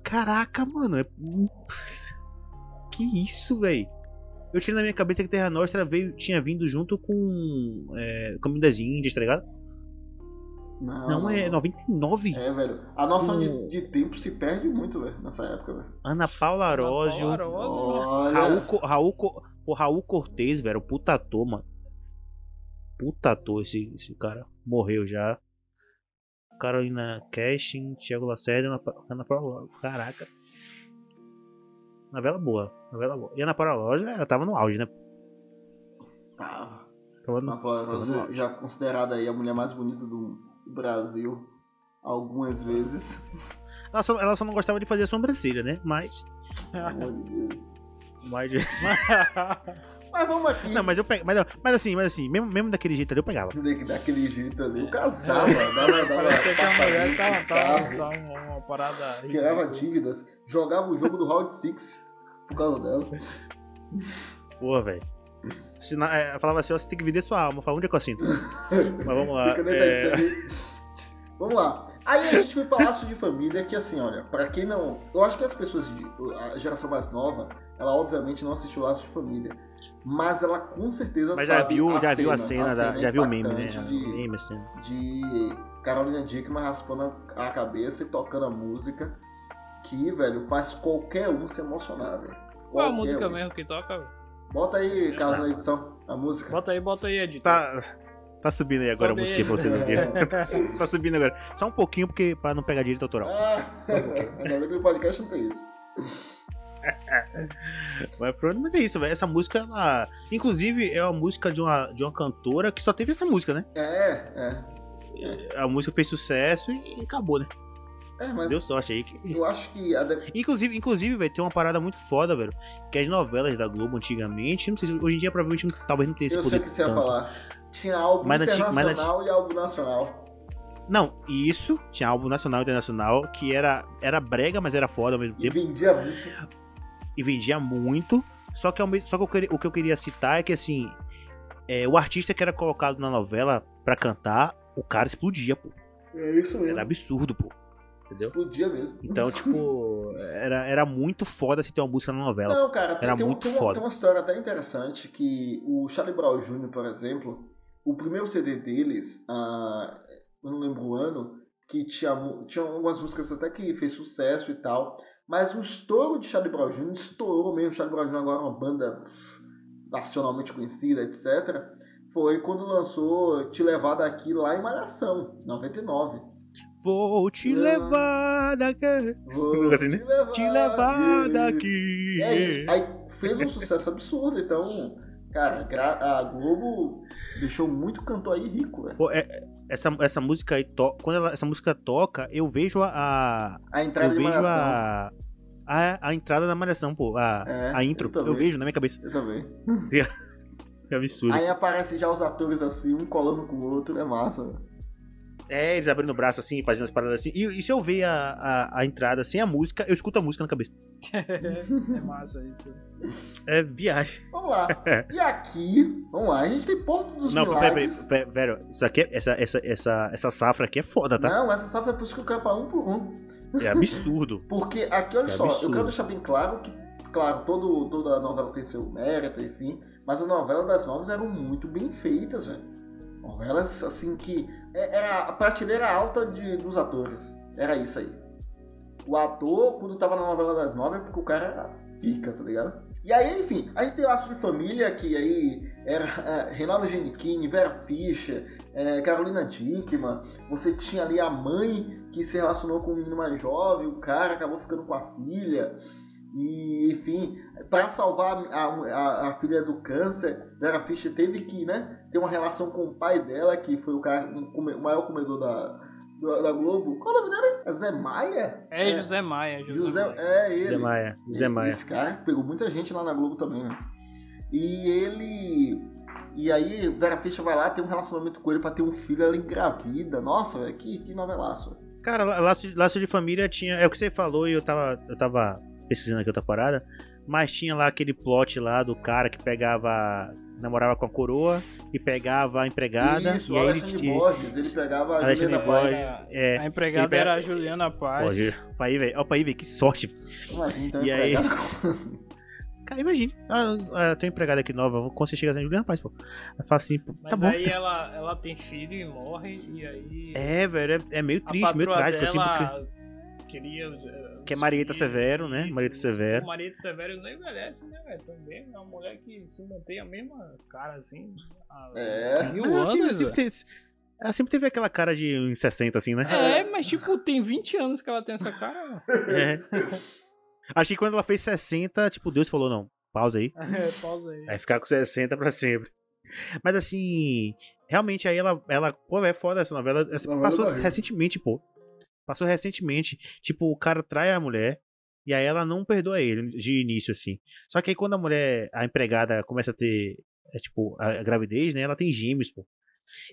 S1: Caraca, mano. É... (laughs) Que isso, velho? Eu tinha na minha cabeça que Terra Nostra veio, tinha vindo junto com é, Caminho das Índias, tá ligado?
S2: Não,
S1: Não, é 99.
S2: É, velho. A noção de,
S1: Hum.
S2: de tempo se perde muito, velho, nessa época, velho.
S1: Ana Paula Arósio. Raul, Co- Raul, Co- o Raul Cortez, velho. Puta ator, mano. Puta ator esse, esse cara. Morreu já. Carolina Cashin, Thiago Lacerda, Ana, Ana Paula. Caraca. Novela boa. Novela boa. E Ana Paula ela tava no auge, né?
S2: Tá.
S1: Tava no,
S2: Ana Paula
S1: tava no
S2: Rosa,
S1: auge.
S2: já considerada aí a mulher mais bonita do Brasil algumas vezes.
S1: Ela só, ela só não gostava de fazer sobrancelha, né? Mas.
S2: Pelo amor de Deus.
S1: Mais de... (laughs)
S2: Mas vamos aqui.
S1: Não, mas eu pego. Mas, mas assim, mas assim, mesmo, mesmo daquele jeito ali eu pegava.
S2: Da- Daquele jeito ali. Eu casava, dava, dava (laughs)
S3: Parece que a mulher tava, tava, tava uma, uma parada.
S2: Tirava dívidas, jogava o jogo do Round 6 por causa dela.
S1: Porra, velho. É, falava assim, ó, você tem que vender sua alma. Falava, onde é que eu sinto? (laughs) Mas vamos lá. É,
S2: Vamos lá. Aí a gente foi pra Laço de Família, que assim, olha, pra quem não. Eu acho que as pessoas, de, a geração mais nova, ela obviamente não assistiu Laço de Família. Mas ela com certeza
S1: Mas já
S2: sabe
S1: viu,
S2: a
S1: já viu a
S2: cena,
S1: cena, da, já viu o meme, né?
S2: De,
S1: meme, assim.
S2: de Carolina Dickman raspando a cabeça e tocando a música. Que, velho, faz qualquer um se emocionar, velho.
S3: Qual é a música
S2: um.
S3: mesmo que toca? velho?
S2: Bota aí, Carlos, na edição, a música.
S3: Bota aí, bota aí, editor.
S1: Tá, tá subindo aí agora
S3: Sobe
S1: a música aí pra vocês
S2: aí.
S1: ouvirem. (laughs) tá subindo agora. Só um pouquinho, porque pra não pegar direito autoral.
S2: Ah, (laughs) ainda bem que no podcast não tem isso. (laughs)
S1: Mas, pronto, mas é isso, velho. Essa música, ela. Inclusive, é uma música de uma, de uma cantora que só teve essa música, né?
S2: É, é.
S1: A música fez sucesso e acabou, né?
S2: É, mas
S1: Deu sorte aí. que-
S2: eu acho que a
S1: Inclusive, inclusive, velho, tem uma parada muito foda, velho. Que as novelas da Globo antigamente, não sei se hoje em dia provavelmente não- talvez não tenha esse
S2: eu
S1: poder.
S2: sei o que você ia falar. Tinha álbum
S1: Mas
S2: internacional e álbum nacional.
S1: Não, isso, tinha álbum nacional e internacional, que era, era brega, mas era foda ao mesmo
S2: E
S1: tempo.
S2: vendia muito.
S1: E vendia muito. Só que, mesmo- só que eu queria- o que eu queria citar é que, assim, é, o artista que era colocado na novela pra cantar, o cara explodia, pô.
S2: É isso mesmo.
S1: Era absurdo, pô. Entendeu?
S2: Explodia mesmo.
S1: Então, tipo, era, era muito foda se ter uma música na novela.
S2: Não, cara,
S1: Era
S2: tem
S1: muito
S2: tem uma,
S1: foda.
S2: tem uma história até interessante que o Charlie Brown Jr., por exemplo, o primeiro CD deles, ah, eu não lembro o ano, que tinha, tinha algumas músicas até que fez sucesso e tal, mas o estouro de Charlie Brown Jr. estourou mesmo. Charlie Brown Jr. agora é uma banda nacionalmente conhecida, etc. Foi quando lançou Te Levar Daqui lá em Malhação, 99.
S1: Vou te
S2: Não.
S1: levar daqui.
S2: Vou
S1: Assim, né?
S2: te levar,
S1: Te levar daqui.
S2: É isso. Aí fez um sucesso absurdo. Então, cara, a Globo deixou muito cantor aí rico, velho.
S1: Pô, é- essa, essa música aí, to... quando ela- essa música toca, eu vejo a. a-
S2: A
S1: eu
S2: entrada de
S1: vejo a, a. a entrada da malhação, pô. A,
S2: É,
S1: a intro.
S2: eu.
S1: Eu, vejo na minha cabeça.
S2: Eu também. (laughs)
S1: É absurdo.
S2: Aí aparecem já os atores assim, um colando com o outro, é massa. velho.
S1: É, eles abrindo o braço assim, fazendo as paradas assim. E, e se eu ver a, a, a entrada sem a música, eu escuto a música na cabeça. (laughs)
S3: é massa isso.
S1: É viagem.
S2: Vamos lá. (laughs) E aqui, vamos lá, a gente tem Porto dos
S1: Não, peraí, peraí,
S2: Milagres.
S1: peraí, velho, isso aqui é, essa, essa, essa, essa safra aqui é foda, tá?
S2: Não, essa safra é por isso que eu quero falar um por um.
S1: É absurdo. (laughs)
S2: Porque aqui, olha
S1: É
S2: só, eu
S1: absurdo.
S2: quero deixar bem claro que, claro, todo, toda novela tem seu mérito, enfim, mas as novelas das novas eram muito bem feitas, velho. Novelas, assim, que era a prateleira alta de, dos atores. Era isso aí. O ator, quando tava na novela das nove, é porque o cara era pica, tá ligado? E aí, enfim, a gente tem Laço de Família, que aí era é, Reinaldo Genichini, Vera Fischer, é, Carolina Dickman. Você tinha ali a mãe que se relacionou com um menino mais jovem, o cara acabou ficando com a filha. E, enfim, para salvar a, a- a filha do câncer, Vera Fischer teve que né, ter uma relação com o pai dela, que foi o, cara, um come- o maior comedor da, da, da Globo. Qual é o nome dele? É Zé Maia?
S3: É, José Maia. José,
S2: José,
S3: Maia.
S2: é ele.
S1: Zé Maia. Zé Maia.
S2: Esse cara pegou muita gente lá na Globo também, né? E ele. E aí, Vera Fischer vai lá, tem um relacionamento com ele pra ter um filho, ela engravida. Nossa, velho, que, que novelaço.
S1: Cara, La- laço, de- laço de família tinha. É o que você falou e eu tava, eu tava pesquisando aqui outra parada. Mas tinha lá aquele plot lá do cara que pegava. namorava com a coroa e pegava a empregada.
S2: Isso,
S1: e aí ele.
S2: Alexandre Borges, ele pegava a
S1: Alexandre
S2: Juliana Paz.
S1: Borges. É.
S3: A empregada
S1: pega-
S3: era a Juliana Paz.
S1: Pra aí, velho. Ó, pra aí, velho. Que sorte.
S2: Imagina, então,
S1: E aí? (laughs) Cara, imagine. Ah, ah, tem uma empregada aqui nova. Quando você chega assim, Juliana Paz, pô. Ela fala assim, pô, tá
S3: Mas
S1: bom.
S3: aí
S1: tá-
S3: ela, ela tem filho e morre, e aí.
S1: É, velho. É, é meio triste, meio trágico, assim, porque.
S3: Queria. eh,
S1: Que é Marieta Severo, né?
S3: isso,
S1: Marieta. Severo.
S3: Marieta Severo não envelhece, né, velho? Também é uma mulher que se mantém a mesma cara, assim. há
S2: É.
S3: Mil
S1: Mas ela sempre,
S3: anos, velho.
S1: sempre- ela sempre teve aquela cara de uns 60, assim, né?
S3: É, mas tipo, tem 20 anos que ela tem essa cara.
S1: É. Acho que quando ela fez 60, tipo, Deus falou, não, pausa aí. (laughs)
S3: É, pausa aí.
S1: Vai ficar com 60 pra sempre. Mas assim, realmente aí ela, ela pô, é foda essa novela. Essa-
S2: Novela
S1: passou
S2: barriga.
S1: recentemente, pô. Passou recentemente. Tipo, o cara trai a mulher. E aí ela não perdoa ele de início, assim. Só que aí quando a mulher, a empregada, começa a ter, é, tipo, a gravidez, né? Ela tem gêmeos, pô.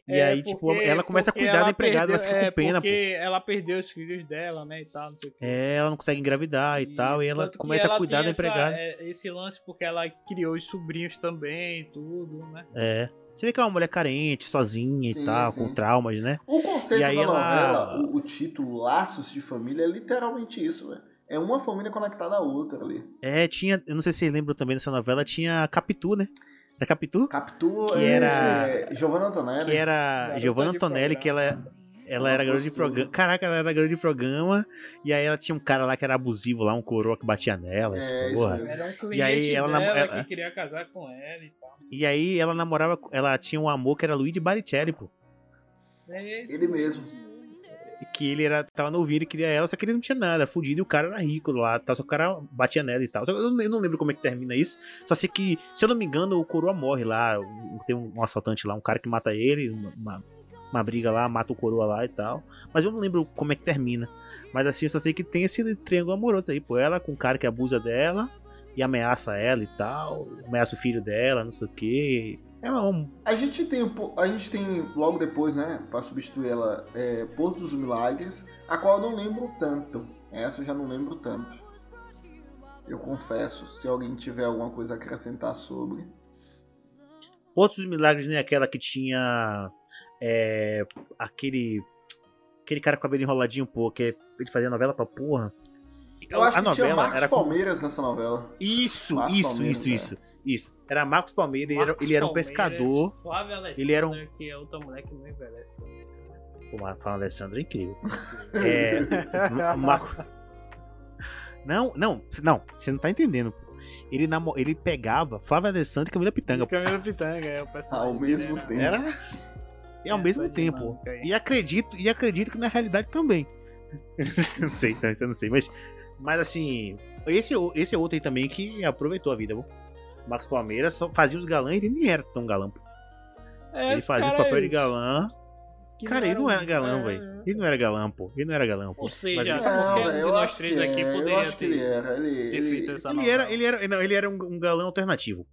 S1: E
S3: É,
S1: aí, tipo,
S3: porque-
S1: ela começa a cuidar da empregada,
S3: perdeu-
S1: ela fica
S3: é,
S1: com pena, pô.
S3: porque ela perdeu os filhos dela, né, e tal, não sei o quê.
S1: É, ela não consegue engravidar e tal, e ela
S3: que
S1: começa a
S3: ela
S1: cuidar da
S3: tem essa-
S1: empregada.
S3: é, esse lance porque ela criou os sobrinhos também e tudo, né?
S1: É. Você vê que é uma mulher carente, sozinha
S2: Sim,
S1: e tal,
S2: sim.
S1: com traumas, né?
S2: O conceito da
S1: ela-
S2: novela, o, o título Laços de Família, é literalmente isso, velho. É uma família conectada à outra ali.
S1: É, tinha, eu não sei se vocês lembram também dessa novela, tinha Capitu, né? Era Capitu?
S2: Capitu
S1: Que
S2: é,
S1: era-
S2: é Giovanna Antonelli.
S1: Que era Giovanna Antonelli, que ela, ela era garota de programa. Caraca, ela era garota de programa. E aí ela tinha um cara lá que era abusivo lá, um coroa que batia nela.
S2: É,
S1: porra.
S3: Era um cliente
S1: aí ela
S3: dela
S1: ela-
S3: que queria casar com ela e tal.
S1: E aí ela namorava, ela tinha um amor que era Luigi Baricelli, pô.
S3: É isso.
S2: Ele mesmo.
S1: Que ele era, tava novinho, ele queria ela, só que ele não tinha nada, fudido, e o cara era rico lá, tá, só que o cara batia nela e tal. Só que eu, não, eu não lembro como é que termina isso, só sei que, se eu não me engano, o coroa morre lá, tem um, um assaltante lá, um cara que mata ele, uma, uma, uma briga lá, mata o coroa lá e tal. Mas eu não lembro como é que termina. Mas assim, eu só sei que tem esse triângulo amoroso aí, pô, ela com o cara que abusa dela e ameaça ela e tal, ameaça o filho dela, não sei o que. É um,
S2: A gente tem a gente tem logo depois, né, pra substituir ela, é, Porto dos Milagres, a qual eu não lembro tanto. Essa eu já não lembro tanto. Eu confesso, se alguém tiver alguma coisa a acrescentar sobre.
S1: Outros Milagres, né? Aquela que tinha é, aquele aquele cara com cabelo enroladinho, pô, que ele fazia novela pra porra.
S2: Eu acho
S1: a
S2: que tinha
S1: novela
S2: Marcos
S1: era com-
S2: Palmeiras nessa novela.
S1: Isso,
S2: Marcos
S1: isso,
S2: Palmeiras,
S1: isso,
S2: é.
S1: isso, isso. Era Marcos Palmeira, ele, era,
S3: Marcos
S1: ele era um pescador.
S3: Flávia Alessandra,
S1: Ele era um-
S3: que é outra mulher que não envelhece também.
S1: Pô, mas fala Alessandro é incrível. (laughs) É. Ma- Marco. Não, não, não, você não tá entendendo. pô. Ele, namo... ele pegava Flávia Alessandro e Camila Pitanga. pô.
S3: Camila Pitanga é o personagem.
S2: Ao mesmo
S3: era-
S2: tempo.
S1: Era. E ao
S3: Essa
S1: mesmo tempo.
S3: aí.
S1: E acredito, e acredito que na realidade também. (laughs) não sei, então, isso eu não sei. Mas, mas assim, esse, é o- esse é outro aí também que aproveitou a vida, viu? Marcos Palmeiras só fazia os galãs e ele nem era tão galã. pô.
S3: É,
S1: ele fazia os
S3: cara
S1: papel
S3: é
S1: de galã.
S3: que
S1: Cara, ele não era galã,
S3: é,
S1: velho. Ele não era galã, pô. Ele não era galã, pô.
S3: Ou seja,
S1: Mas
S3: tá
S2: Não, eu
S3: nós
S2: acho
S3: três
S2: que
S3: aqui
S2: é,
S3: poderia ter-
S2: ele era. Ele,
S3: ter
S2: ele-
S3: feito essa
S1: Ele
S3: novela.
S1: era, ele era, não, ele era um, um galã alternativo.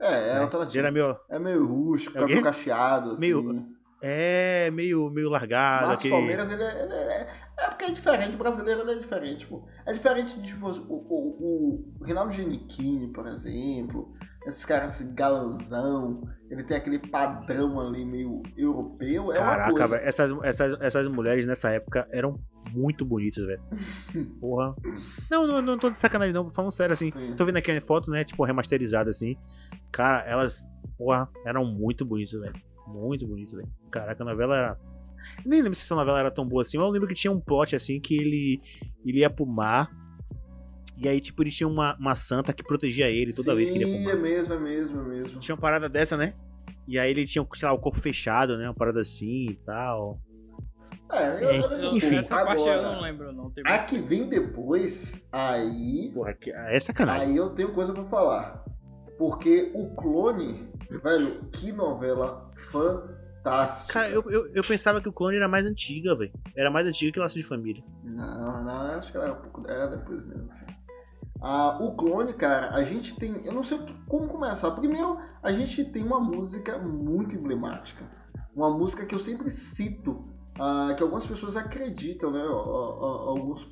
S2: É, é
S1: né?
S2: alternativo.
S1: Ele era meio,
S2: É meio rústico,
S1: É
S2: cabelo cacheado, assim.
S1: Meio- é, meio, meio largado.
S2: Marcos
S1: aquele...
S2: Palmeiras, ele é, ele é- é porque é diferente, o brasileiro ele é diferente, pô. É diferente de, tipo, o, o, o Rinaldo Genichini, por exemplo, esses caras assim, galanzão, ele tem aquele padrão ali meio europeu, é
S1: Caraca,
S2: coisa.
S1: velho, essas, essas, essas mulheres nessa época eram muito bonitas, velho. (laughs) Porra. Não, não, não tô de sacanagem, não. Falando sério, assim.
S2: Sim.
S1: Tô vendo aqui a foto, né? Tipo, remasterizada, assim. Cara, elas, porra, eram muito bonitas, velho. Muito bonitas, velho. Caraca, a novela era. Nem lembro se essa novela era tão boa assim, mas eu lembro que tinha um plot assim que ele, ele ia pro mar. E aí, tipo, ele tinha uma, uma santa que protegia ele toda vez que ele ia pro
S2: Sim,
S1: mar.
S2: é mesmo, é mesmo, é mesmo.
S1: Tinha uma parada dessa, né? E aí ele tinha, sei lá, o corpo fechado, né? Uma parada assim e tal.
S2: É, eu, eu lembro
S3: Eu-
S2: um
S1: Enfim.
S3: Essa parte eu
S2: Agora,
S3: não lembro, não. Tem
S2: A que vem depois, aí
S1: Porra, que- é sacanagem.
S2: Aí eu tenho coisa pra falar. Porque o clone, velho, que novela fantástica.
S1: Cara, eu, eu, eu pensava que o clone era mais antiga, velho. Era mais antiga que o Laço de Família.
S2: Não, não, acho que era um pouco. Era depois mesmo, assim. Ah, o clone, cara, a gente tem. Eu não sei como começar. Primeiro, a gente tem uma música muito emblemática. Uma música que eu sempre cito, ah, que algumas pessoas acreditam, né? Alguns.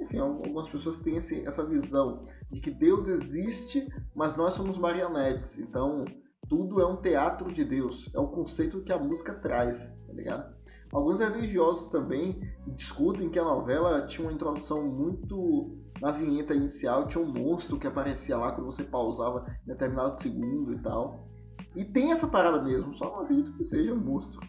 S2: Enfim, algumas pessoas têm esse- essa visão de que Deus existe, mas nós somos marionetes. Então, tudo é um teatro de Deus. É o conceito que a música traz, tá ligado? Alguns religiosos também discutem que a novela tinha uma introdução muito. Na vinheta inicial tinha um monstro que aparecia lá quando você pausava em determinado segundo e tal. E tem essa parada mesmo, só não acredito que seja um monstro.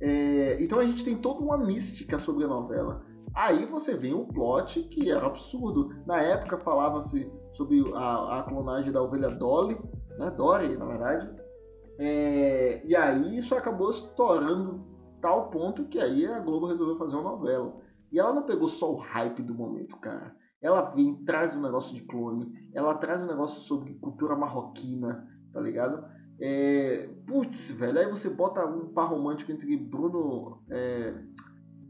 S2: É, então a gente tem toda uma mística sobre a novela. Aí você vem o plot que era absurdo. Na época falava-se sobre a, a clonagem da ovelha Dolly, né? Dory, na verdade. É, e aí isso acabou estourando tal ponto que aí a Globo resolveu fazer uma novela. E ela não pegou só o hype do momento, cara. Ela vem, traz um negócio de clone, ela traz um negócio sobre cultura marroquina, tá ligado? É, putz, velho, aí você bota um par romântico entre Bruno. É,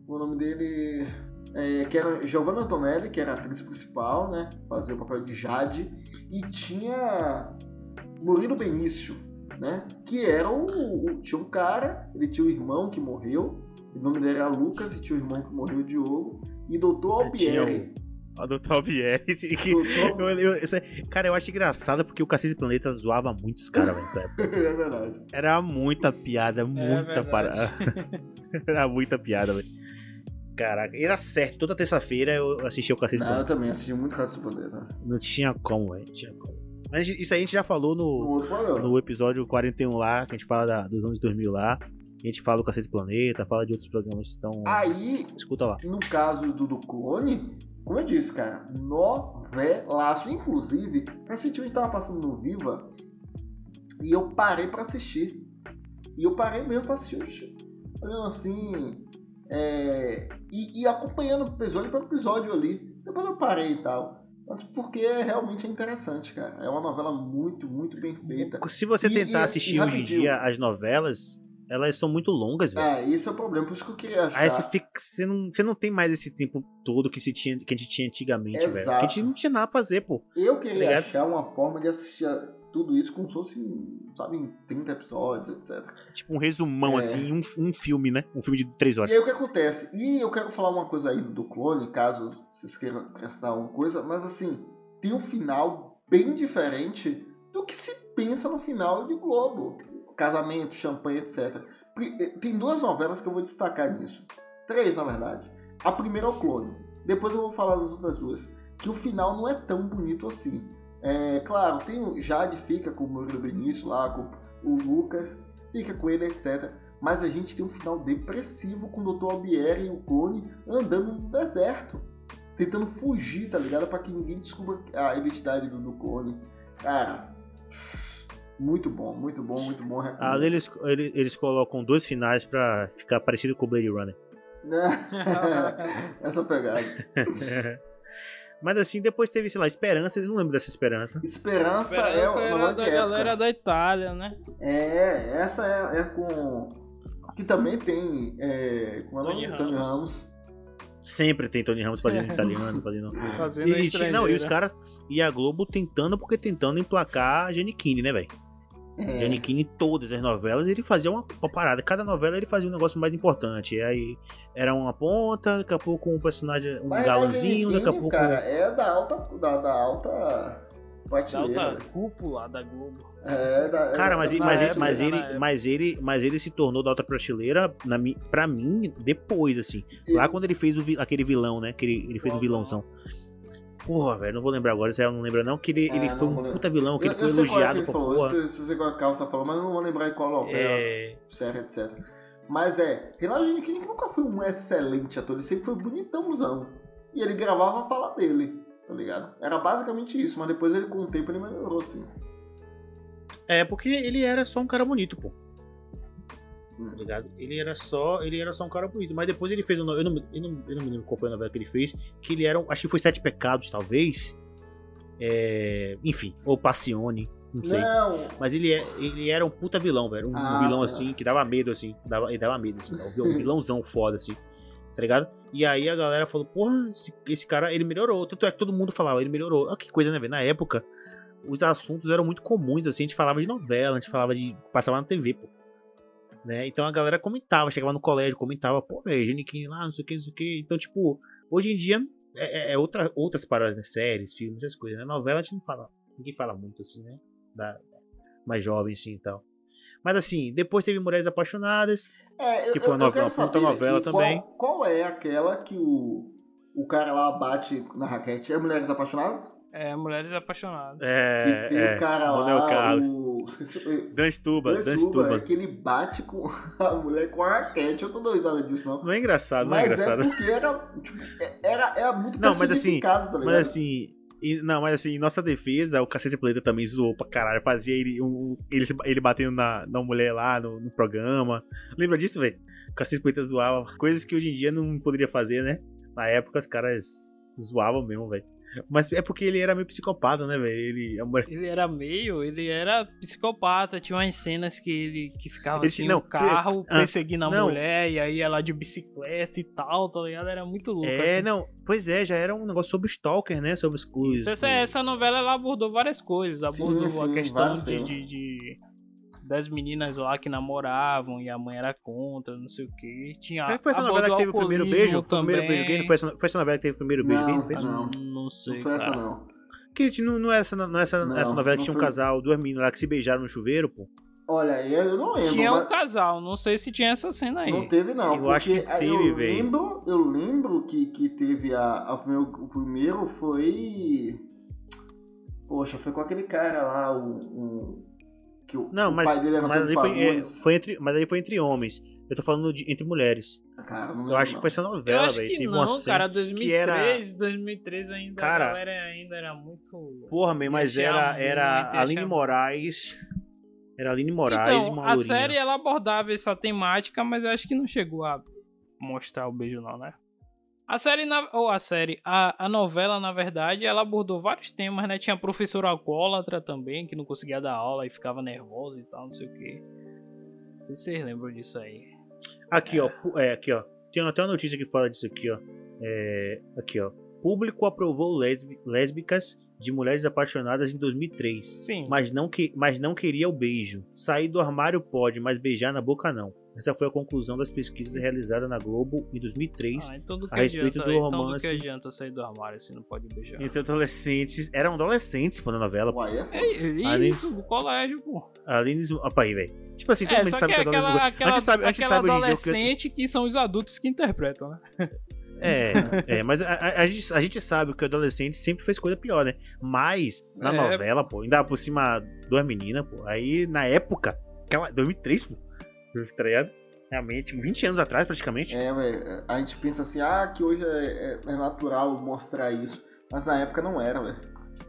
S2: o nome dele. É, que era Giovanna Antonelli, que era a atriz principal, né? Fazia o papel de Jade. E tinha Murilo Benício, né? Que era o, o, Tinha um cara, ele tinha um irmão que morreu. O nome dele era Lucas e tinha um irmão que morreu, Diogo. E Doutor Albieri.
S1: A Dr. Albieri. Que, Doutor... eu, eu, eu, cara, eu acho engraçado porque o Cacete Planeta zoava muitos caras nessa época. (laughs)
S2: é verdade.
S1: Era muita piada, muita é parada. (laughs) Era muita piada, velho. Caraca, era certo. Toda terça-feira eu assistia o Cacete
S2: Planeta. Eu também assisti muito Cacete Planeta.
S1: Não tinha como, velho. Não tinha como. Mas isso aí a gente já falou no, no episódio 41 lá, que a gente fala da, dos anos 2000 lá. A gente fala do Cacete Planeta, fala de outros programas que estão.
S2: Aí,
S1: escuta lá.
S2: No caso do, do Clone, como eu disse, cara, novelaço. Inclusive, recentemente tava passando no Viva e eu parei para assistir. E eu parei mesmo pra assistir. Olhando assim. É, e, e, acompanhando episódio por episódio ali. Depois eu parei e tal. Mas porque realmente é interessante, cara. É uma novela muito, muito bem feita.
S1: Se você tentar e, assistir e, hoje em dia as novelas, elas são muito longas, velho.
S2: É, esse é o problema, por isso que eu queria achar.
S1: Aí você, fica, você, não, você não tem mais esse tempo todo que, se tinha, que a gente tinha antigamente, velho. Porque a gente não tinha nada pra fazer, pô.
S2: Eu queria tá achar uma forma de assistir tudo isso como se fosse, sabe, em 30 episódios, etc.
S1: Tipo um resumão, é. assim, um, um filme, né? Um filme de 3 horas.
S2: E aí o que acontece? E eu quero falar uma coisa aí do clone, caso vocês queiram acrescentar alguma coisa, mas assim, tem um final bem diferente do que se pensa no final de Globo. Casamento, champanhe, etc. Eh, tem duas novelas que eu vou destacar nisso. Três, na verdade. A primeira é o clone. Depois eu vou falar das outras duas. Que o final não é tão bonito assim. É, claro, tem o Jade fica com o Murilo Benício lá, com o Lucas, fica com ele, etc. Mas a gente tem um final depressivo com o Dr. Albieri e o clone andando no deserto. Tentando fugir, tá ligado? Pra que ninguém descubra a identidade do, do clone. Cara, muito bom, muito bom, muito bom.
S1: Ah, eles, eles, eles colocam dois finais pra ficar parecido com o Blade Runner. (laughs)
S2: Essa pegada. (laughs)
S1: Mas assim, depois teve, sei lá, Esperança, eu não lembro dessa Esperança.
S2: Esperança,
S3: Esperança
S2: é
S3: era da galera da Itália, né?
S2: É, essa é, é com. Que também tem. É, com Tony, Ramos. Tony Ramos.
S1: Sempre tem Tony Ramos fazendo é. italiano, fazendo. (laughs) fazendo e, não, e os caras. E a Globo tentando, porque tentando emplacar a Giannichini, né, velho? É. Giannichini, todas as novelas, ele fazia uma, uma, parada. Cada novela ele fazia um negócio mais importante. E aí era uma ponta, daqui a pouco um personagem, um Mas galãzinho, daqui a pouco.
S2: Cara, é da alta. Da, da alta. Prateleira.
S3: Da alta cúpula da Globo.
S2: É, da,
S1: cara, mas, é, mas, época, mas, ele, mas, ele, mas ele se tornou da alta prateleira na, pra mim depois, assim. E... Lá quando ele fez o, aquele vilão, né? Que ele, ele fez o um vilãozão. Porra, velho, não vou lembrar agora, se eu não lembro não, que ele, é, ele foi um lembro. puta vilão, que eu, ele foi elogiado
S2: por porra. Eu sei, qual é a Carl tá falando, mas eu não vou lembrar em qual novela, é... série, etc. Mas é, Renato Giannichini nunca foi um excelente ator, ele sempre foi bonitãozão. E ele gravava a fala dele, tá ligado? Era basicamente isso, mas depois ele com o tempo ele melhorou, assim.
S1: É, porque ele era só um cara bonito, pô. Tá ligado? Ele era só, ele era só um cara bonito, mas depois ele fez um, eu não, eu não, eu não me lembro qual foi a novela que ele fez, que ele era, acho que foi Sete Pecados, talvez. É, enfim, ou Passione, não sei. Não. Mas ele, é, ele era um puta vilão, velho. Um ah, vilão assim, que dava medo, assim. Dava, ele dava medo, assim. Um vilãozão foda, assim. Tá ligado? E aí a galera falou, porra, esse, esse, cara, ele melhorou. Tanto é que todo mundo falava, ele melhorou. Olha que coisa, né, velho? Na época, os assuntos eram muito comuns, assim. A gente falava de novela, a gente falava de. passava na TV, pô. Né? Então a galera comentava, chegava no colégio, comentava, pô, velho, Geniquinho lá, não sei o que, não sei o que. Então, tipo, hoje em dia é, é, é outra, outras paradas, né? séries, filmes, essas coisas. Né? Novela a gente não fala, ninguém fala muito assim, né? Da, mais jovem, assim e tal. Mas assim, depois teve Mulheres Apaixonadas,
S2: é, eu,
S1: que foi uma novela, uma novela também.
S2: Qual, qual, é aquela que o, o cara lá bate na raquete? É Mulheres Apaixonadas?
S3: É, Mulheres Apaixonadas.
S1: É,
S2: que tem
S1: é,
S2: o cara lá,
S1: Carlos.
S2: o...
S1: Dan Stuba, Dan, Dan Stuba.
S2: É que ele bate com (laughs) a mulher com a raquete. Eu tô dando risada disso, não.
S1: Não é engraçado, não é engraçado.
S2: Mas é porque era, tipo, era, era muito não, mas assim, tá ligado?
S1: Mas assim, e, não, mas assim, em nossa defesa, o Cacete Planeta também zoou pra caralho. Fazia ele, um, ele, ele batendo na, na mulher lá no, no programa. Lembra disso, velho? O Cacete Planeta zoava coisas que hoje em dia não poderia fazer, né? Na época os caras zoavam mesmo, velho. Mas é porque ele era meio psicopata, né, velho? Ele,
S3: Ele era meio, ele era psicopata, tinha umas cenas que ele que ficava
S1: Esse-
S3: assim
S1: não,
S3: no carro
S1: ah,
S3: perseguindo a
S1: não.
S3: mulher e aí ela de bicicleta e tal, tá ligado? Era muito louco.
S1: É,
S3: assim.
S1: não, pois é, já era um negócio sobre Stalker, né? Sobre os os-
S3: Isso, essa, essa novela ela abordou várias coisas. Abordou
S2: sim,
S3: a questão de, de- de- das meninas lá que namoravam e a mãe era contra, não sei o que. Tinha
S1: É, foi essa novela que teve o primeiro beijo? O primeiro
S3: também.
S1: beijo gay? Não foi essa, foi essa novela que teve o primeiro beijo gay?
S2: Não,
S1: Não
S2: não.
S3: Não sei,
S2: Não foi essa,
S3: cara.
S2: não.
S1: Que não, não é essa, não é essa,
S2: Não,
S1: essa novela que tinha um
S2: foi.
S1: casal, duas meninas lá que se beijaram no chuveiro, pô.
S2: Olha, eu não lembro.
S3: Tinha
S2: mas
S3: um casal, não sei se tinha essa cena aí.
S2: Não teve, não.
S1: Eu
S2: porque
S1: acho que teve,
S2: eu
S1: velho.
S2: lembro, eu lembro que, que teve a, a primeiro, o primeiro foi. Poxa, foi com aquele cara lá, o. o- que o,
S1: Não,
S2: o
S1: mas,
S2: pai dele era
S1: mas,
S2: todo
S1: ali foi, é, foi entre, mas aí foi entre homens. Eu tô falando de- entre mulheres.
S2: Cara, não
S1: Eu acho que
S2: não.
S1: foi essa novela, velho.
S3: que
S1: Teve
S3: não,
S1: uma cena
S3: cara,
S1: que
S3: 2003,
S1: era-
S3: 2003 ainda,
S1: Cara,
S3: a galera ainda era muito...
S1: Porra, meu, mas era, era Aline Moraes. Era a Aline Moraes e
S3: Então,
S1: uma
S3: a série ela abordava essa temática, mas eu acho que não chegou a mostrar o beijo não, né? A série, na- ou a série, a, a novela, na verdade, ela abordou vários temas, né? Tinha a professora alcoólatra também, que não conseguia dar aula e ficava nervosa e tal, não sei o quê. Não sei se vocês lembram disso aí.
S1: Aqui, ó. pu- É, aqui, ó. Tem até uma notícia que fala disso aqui, ó. É, aqui, ó. Público aprovou lésbi- lésbicas de mulheres apaixonadas em 2003.
S3: Sim.
S1: Mas não, que, mas não queria o beijo. Sair do armário pode, mas beijar na boca não. Essa foi a conclusão das pesquisas realizadas na Globo em 2003.
S3: Ah, então do que
S1: a respeito
S3: adianta,
S1: do
S3: então do
S1: romance-
S3: que adianta sair do armário se não pode beijar?
S1: Entre adolescentes. Eram adolescentes, pô, na novela. pô.
S2: Uai, é.
S3: É, isso, do colégio, pô.
S1: Aline. Opa aí, velho. Tipo assim, todo
S3: É,
S1: mundo sabe
S3: que
S1: que,
S3: é aquela,
S1: adolescente.
S3: aquela,
S1: a gente sabe, a gente sabe o que-
S3: adolescente que são os adultos que interpretam, né?
S1: É, é, mas a, a- a gente, a gente sabe que o adolescente sempre fez coisa pior, né? Mas, na
S3: É.
S1: novela, pô, ainda por cima duas meninas, pô. Aí, na época, aquela, 2003, pô, tá ligado? Realmente, 20 anos atrás, praticamente.
S2: É, velho. A gente pensa assim, ah, que hoje é, é- é natural mostrar isso. Mas na época não era, velho.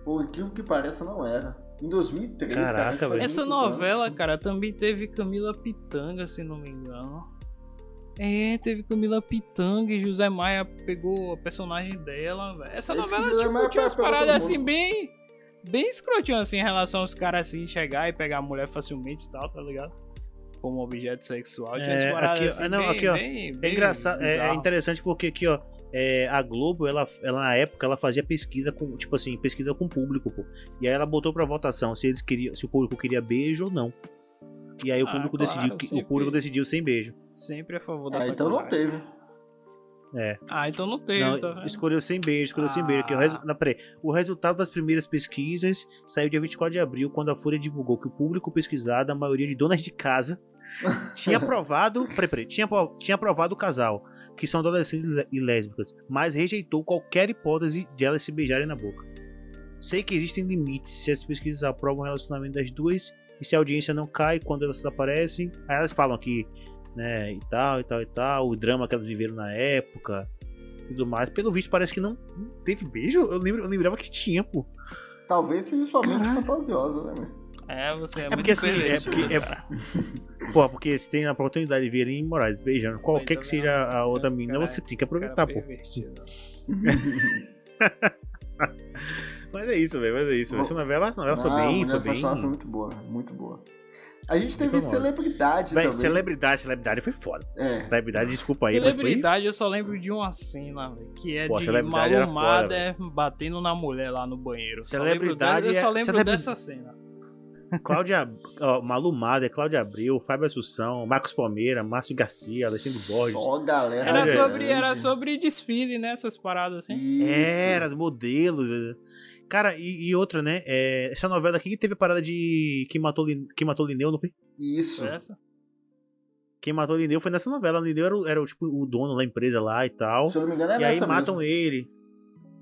S2: Por incrível que pareça, não era. Em 2003, cara.
S1: Caraca,
S2: a gente faz
S1: velho.
S3: Essa novela,
S2: anos.
S3: cara, também teve Camila Pitanga, se não me engano. É, teve Camila Pitanga e José Maia pegou a personagem dela, velho. Essa
S2: Esse
S3: novela, tipo,
S2: Maia
S3: tinha umas paradas assim bem. Bem escrotinho assim em relação aos caras assim chegar e pegar a mulher facilmente e tal, tá ligado? Como objeto sexual.
S1: É, aqui,
S3: assim,
S1: ah, não,
S3: bem,
S1: aqui, ó.
S3: bem-
S1: É engraçado, é, é interessante porque aqui, ó, é, a Globo, ela, ela na época, ela fazia pesquisa com, tipo assim, pesquisa com o público, pô. E aí ela botou pra votação se eles queriam, se o público queria beijo ou não. E aí o
S3: Ah,
S1: público
S3: claro,
S1: decidiu, que,
S3: sempre.
S1: o público decidiu sem beijo.
S3: Sempre a favor da
S2: Ah, então não teve.
S1: É.
S3: Ah, então não teve,
S1: Não,
S3: tá
S1: escolheu sem beijo, escolheu sem beijo. Aqui, o, resu-
S3: Ah.
S1: não, peraí. o resultado das primeiras pesquisas saiu dia 24 de abril, quando a Folha divulgou que o público pesquisado, a maioria de donas de casa, tinha aprovado. Tinha, tinha aprovado o casal, que são adolescentes e lé- lésbicas, mas rejeitou qualquer hipótese de elas se beijarem na boca. Sei que existem limites se as pesquisas aprovam o relacionamento das duas e se a audiência não cai quando elas aparecem. Aí elas falam que, né, e tal, e tal, e tal, o drama que elas viveram na época tudo mais. Pelo visto, parece que não, teve beijo. Eu, lembro, eu lembrava que tinha, pô.
S2: Talvez seja somente fantasiosa, né, meu?
S3: É, você é,
S1: É
S3: muito
S1: porque assim, é porque- é-
S3: cara. (laughs)
S1: Pô, porque se tem a oportunidade de ver em Moraes beijando qualquer
S3: tá
S1: que seja a outra menina,
S3: cara-
S1: você tem que aproveitar, pô. (laughs) Mas é isso, velho. Mas é isso.
S2: Bom,
S1: Essa novela, essa novela foi
S2: Não,
S1: bem,
S2: Mulher
S1: foi bem.
S2: Foi muito boa, muito boa. A gente teve celebridade
S1: Véi,
S2: também.
S1: celebridade, celebridade foi foda.
S2: É,
S1: Celebridade, desculpa aí, mas foi.
S3: Celebridade, eu só lembro de uma cena, velho, que é
S1: Pô,
S3: de
S1: celebridade
S3: malumada batendo na mulher lá no banheiro. Só lembro
S1: Celebridade
S3: dessa- eu só
S1: é-
S3: lembro
S1: celebri-
S3: dessa cena.
S1: Cláudia, ó, Malumada, Cláudia Abreu, Fábio Assunção, Marcos Palmeira, Márcio Garcia, Alexandre Borges.
S2: só galera.
S3: Era
S1: grande.
S3: sobre, era sobre desfile, né? Essas paradas assim.
S2: Isso.
S1: Era, os modelos. eh. Cara, e, e outra, né? é, essa novela aqui que teve a parada de. Quem matou, quem matou Lineu, não foi?
S2: Isso.
S3: Essa.
S1: Quem matou Lineu foi nessa novela. O Lineu era, o- era tipo, o dono da empresa lá e tal.
S2: Se eu não me engano, é
S1: e aí matam
S2: mesmo.
S1: ele.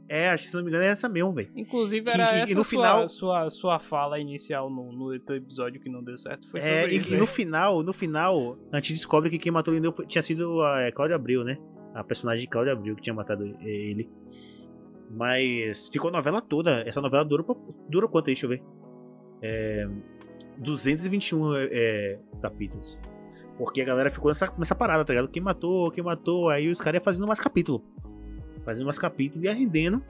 S1: É, acho que se não me engano é essa mesmo, velho.
S3: Inclusive, era
S1: e
S3: essa
S1: no
S3: sua,
S1: final-
S3: sua, sua fala inicial no, no episódio que não deu certo. Foi
S1: É, e,
S3: isso.
S1: e
S3: né?
S1: no final, no final, a gente descobre que quem matou foi- tinha sido a é, Cláudia Abreu, né? A personagem de Cláudia Abreu que tinha matado ele. Mas ficou a novela toda. Essa novela dura, dura quanto aí? Deixa eu ver. É, 221 é, capítulos. Porque a galera ficou nessa, nessa parada, tá ligado? Quem matou, quem matou. Aí os caras iam fazendo mais capítulos. Fazendo mais capítulos e rendendo.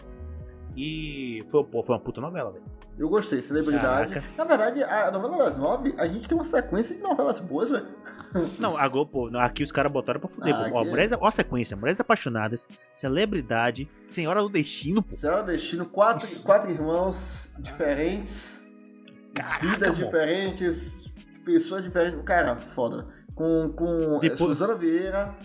S1: E foi, pô, foi uma puta novela, velho.
S2: Eu gostei, celebridade.
S1: Caraca.
S2: Na verdade, a novela das nove, a gente tem uma sequência de novelas boas, velho. (laughs)
S1: Não, a Globo, pô, aqui os caras botaram pra fuder.
S2: Ah,
S1: pô. Ó,
S2: é-
S1: mulheres, ó a sequência, Mulheres Apaixonadas, Celebridade, Senhora do Destino, pô.
S2: Céu Destino, quatro, quatro irmãos diferentes,
S1: Caraca,
S2: vidas
S1: pô.
S2: diferentes, pessoas diferentes. Cara, foda. Com, com
S1: Depois-
S2: Suzana Vieira.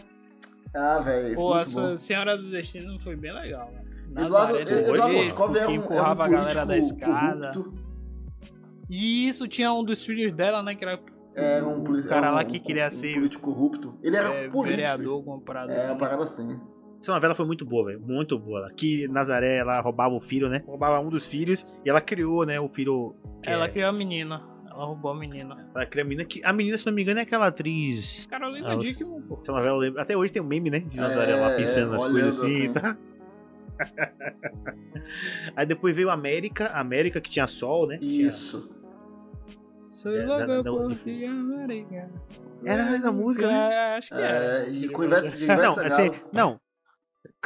S2: Ah, velho.
S3: Pô, a
S2: bom.
S3: Senhora do Destino foi bem legal, né?
S2: Eduardo, Eduardo Moscov era
S3: que
S2: um, era um
S3: empurrava a galera da escada.
S2: corrupto.
S3: E isso tinha um dos filhos dela, né? Que era
S2: Era um,
S3: o
S2: poli-
S3: cara
S2: era
S3: lá
S2: um-
S3: que queria
S2: um
S3: ser
S2: político corrupto. Ele era
S3: é,
S2: político.
S3: vereador, com uma parada
S2: É,
S3: assim.
S2: uma parada assim.
S1: Essa novela foi muito boa, velho. Muito boa. Que Nazaré, ela roubava o filho, né? Roubava um dos filhos e ela criou, né? O filho.
S3: Ela
S1: é-
S3: criou a menina. Ela roubou a menina.
S1: Ela criou a menina que. A menina, se não me engano, é aquela atriz.
S3: Carolina
S1: Ah,
S3: Dickman, pô.
S1: Essa novela lembra. Até hoje tem um meme, né? De Nazaré
S2: É,
S1: lá pensando
S2: é,
S1: nas
S2: olhando
S1: coisas assim,
S2: assim.
S1: tá? (laughs) Aí depois veio a América, a América que tinha sol, né? Tinha-
S2: Isso.
S3: Sou
S1: É,
S3: louco
S1: da- da-
S3: por
S1: do-
S3: ti, América.
S1: Era essa música, né?
S3: É, acho que é.
S2: É, e com Ivete, de Ivete
S1: Não,
S2: Sangalo.
S1: assim, não.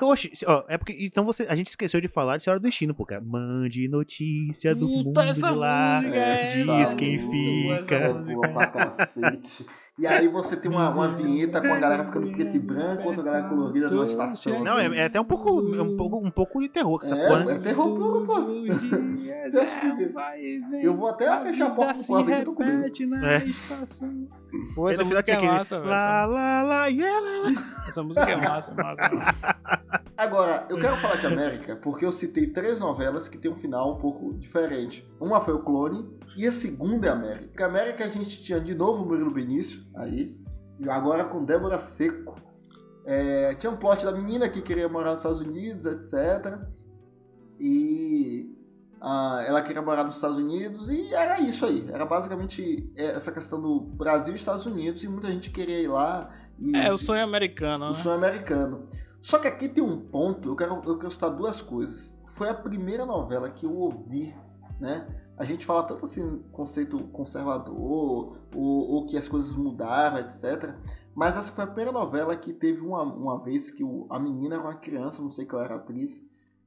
S1: Oxe, ó, é porque. Então você, a gente esqueceu de falar de Senhora do Destino, pô, cara. Mande notícia do
S3: Puta,
S1: mundo
S3: essa
S1: de lá.
S3: música
S2: é
S1: diz
S2: essa
S1: quem fica.
S2: É boa pra cacete. (laughs) E aí você tem uma, uma vinheta com a galera ficando preto e branco, outra galera colorida numa estação.
S1: Não, é, é até um pouco, é um pouco, um pouco de terror, essa
S2: É,
S1: porra, né?
S2: é terror puro, pô. (laughs) Você acha que-
S3: é vai vem.
S2: Eu vou até fechar a porta do quarto aqui que eu tô com medo.
S3: na
S1: É.
S3: estação. Pô, essa música é
S1: aquele
S3: massa, velho.
S1: Lá,
S3: Essa-
S1: lá, lá, yeah.
S3: Essa música é massa, massa. massa. (laughs)
S2: Agora, eu quero falar de América porque eu citei três novelas que tem um final um pouco diferente. Uma foi o Clone e a segunda é América. A América a gente tinha de novo o Murilo Benício aí, e agora com Débora Seco. É, tinha um plot da menina que queria morar nos Estados Unidos, etc. E ah, ela queria morar nos Estados Unidos e era isso aí. Era basicamente essa questão do Brasil e Estados Unidos e muita gente queria ir lá.
S3: É, o sonho americano,
S2: o
S3: né?
S2: sonho americano. Só que aqui tem um ponto, eu quero, eu quero citar duas coisas. Foi a primeira novela que eu ouvi, né? A gente fala tanto assim, conceito conservador, ou, ou que as coisas mudaram, etc. Mas essa foi a primeira novela que teve uma, uma vez que o- a menina era uma criança, não sei qual era a atriz.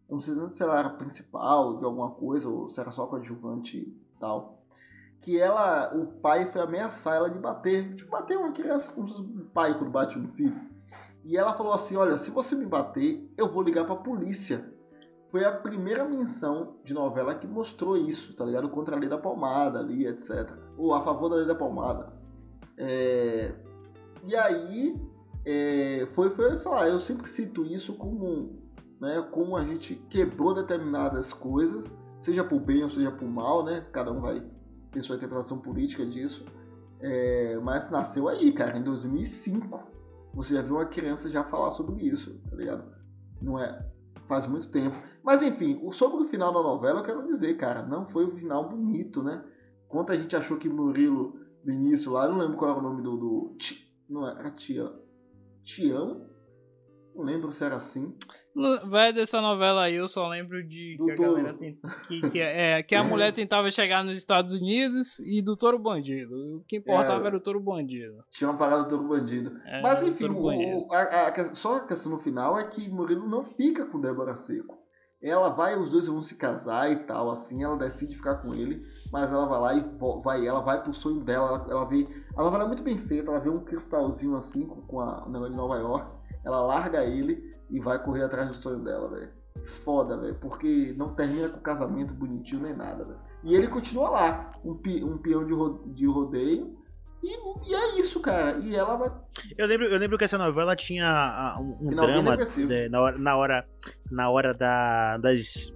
S2: Não sei se ela era principal de alguma coisa, ou se era só coadjuvante e tal. Que ela, o pai foi ameaçar ela de bater. Tipo, bater uma criança como se fosse um pai quando bate um filho. E ela falou assim: Olha, se você me bater, eu vou ligar pra polícia. Foi a primeira menção de novela que mostrou isso, tá ligado? Contra a lei da palmada ali, etc. Ou a favor da lei da palmada. É, E aí, é, foi, foi, sei lá, eu sempre cito isso como, né, como a gente quebrou determinadas coisas, seja por bem ou seja por mal, né? Cada um vai ter sua interpretação política disso. É, mas nasceu aí, cara, em 2005 você já viu uma criança já falar sobre isso, tá ligado? Não é? Faz muito tempo. Mas enfim, sobre o final da novela, eu quero dizer, cara, não foi o final bonito, né? Quanto a gente achou que Murilo Vinícius lá, eu não lembro qual era o nome do. do não era Tia. Tião? Não lembro se era assim.
S3: Vai dessa novela aí, eu só lembro de
S2: Do
S3: que a
S2: touro.
S3: galera tem, que, que, é, que a mulher tentava chegar nos Estados Unidos e do touro bandido. O que importava
S2: É.
S3: era o touro bandido.
S2: Tinha uma parada do Touro Bandido.
S3: É,
S2: Mas enfim, o-
S3: bandido.
S2: o- a- a- só a questão no final é que Murilo não fica com Débora Seco. Ela vai, os dois vão se casar e tal, assim, ela decide ficar com ele, mas ela vai lá e vai, ela vai pro sonho dela, ela, ela vê. A novela é muito bem feita, ela vê um cristalzinho assim com, com a, o negócio de Nova York, ela larga ele e vai correr atrás do sonho dela, velho. Foda, velho, porque não termina com casamento bonitinho nem nada, velho. E ele continua lá, um, pi- um peão de, ro- de rodeio, e, e é isso, cara. E ela vai
S1: Eu lembro, eu lembro que essa novela tinha ah, um, um drama
S2: depressivo.
S1: né, na hora, na hora, na hora da, das,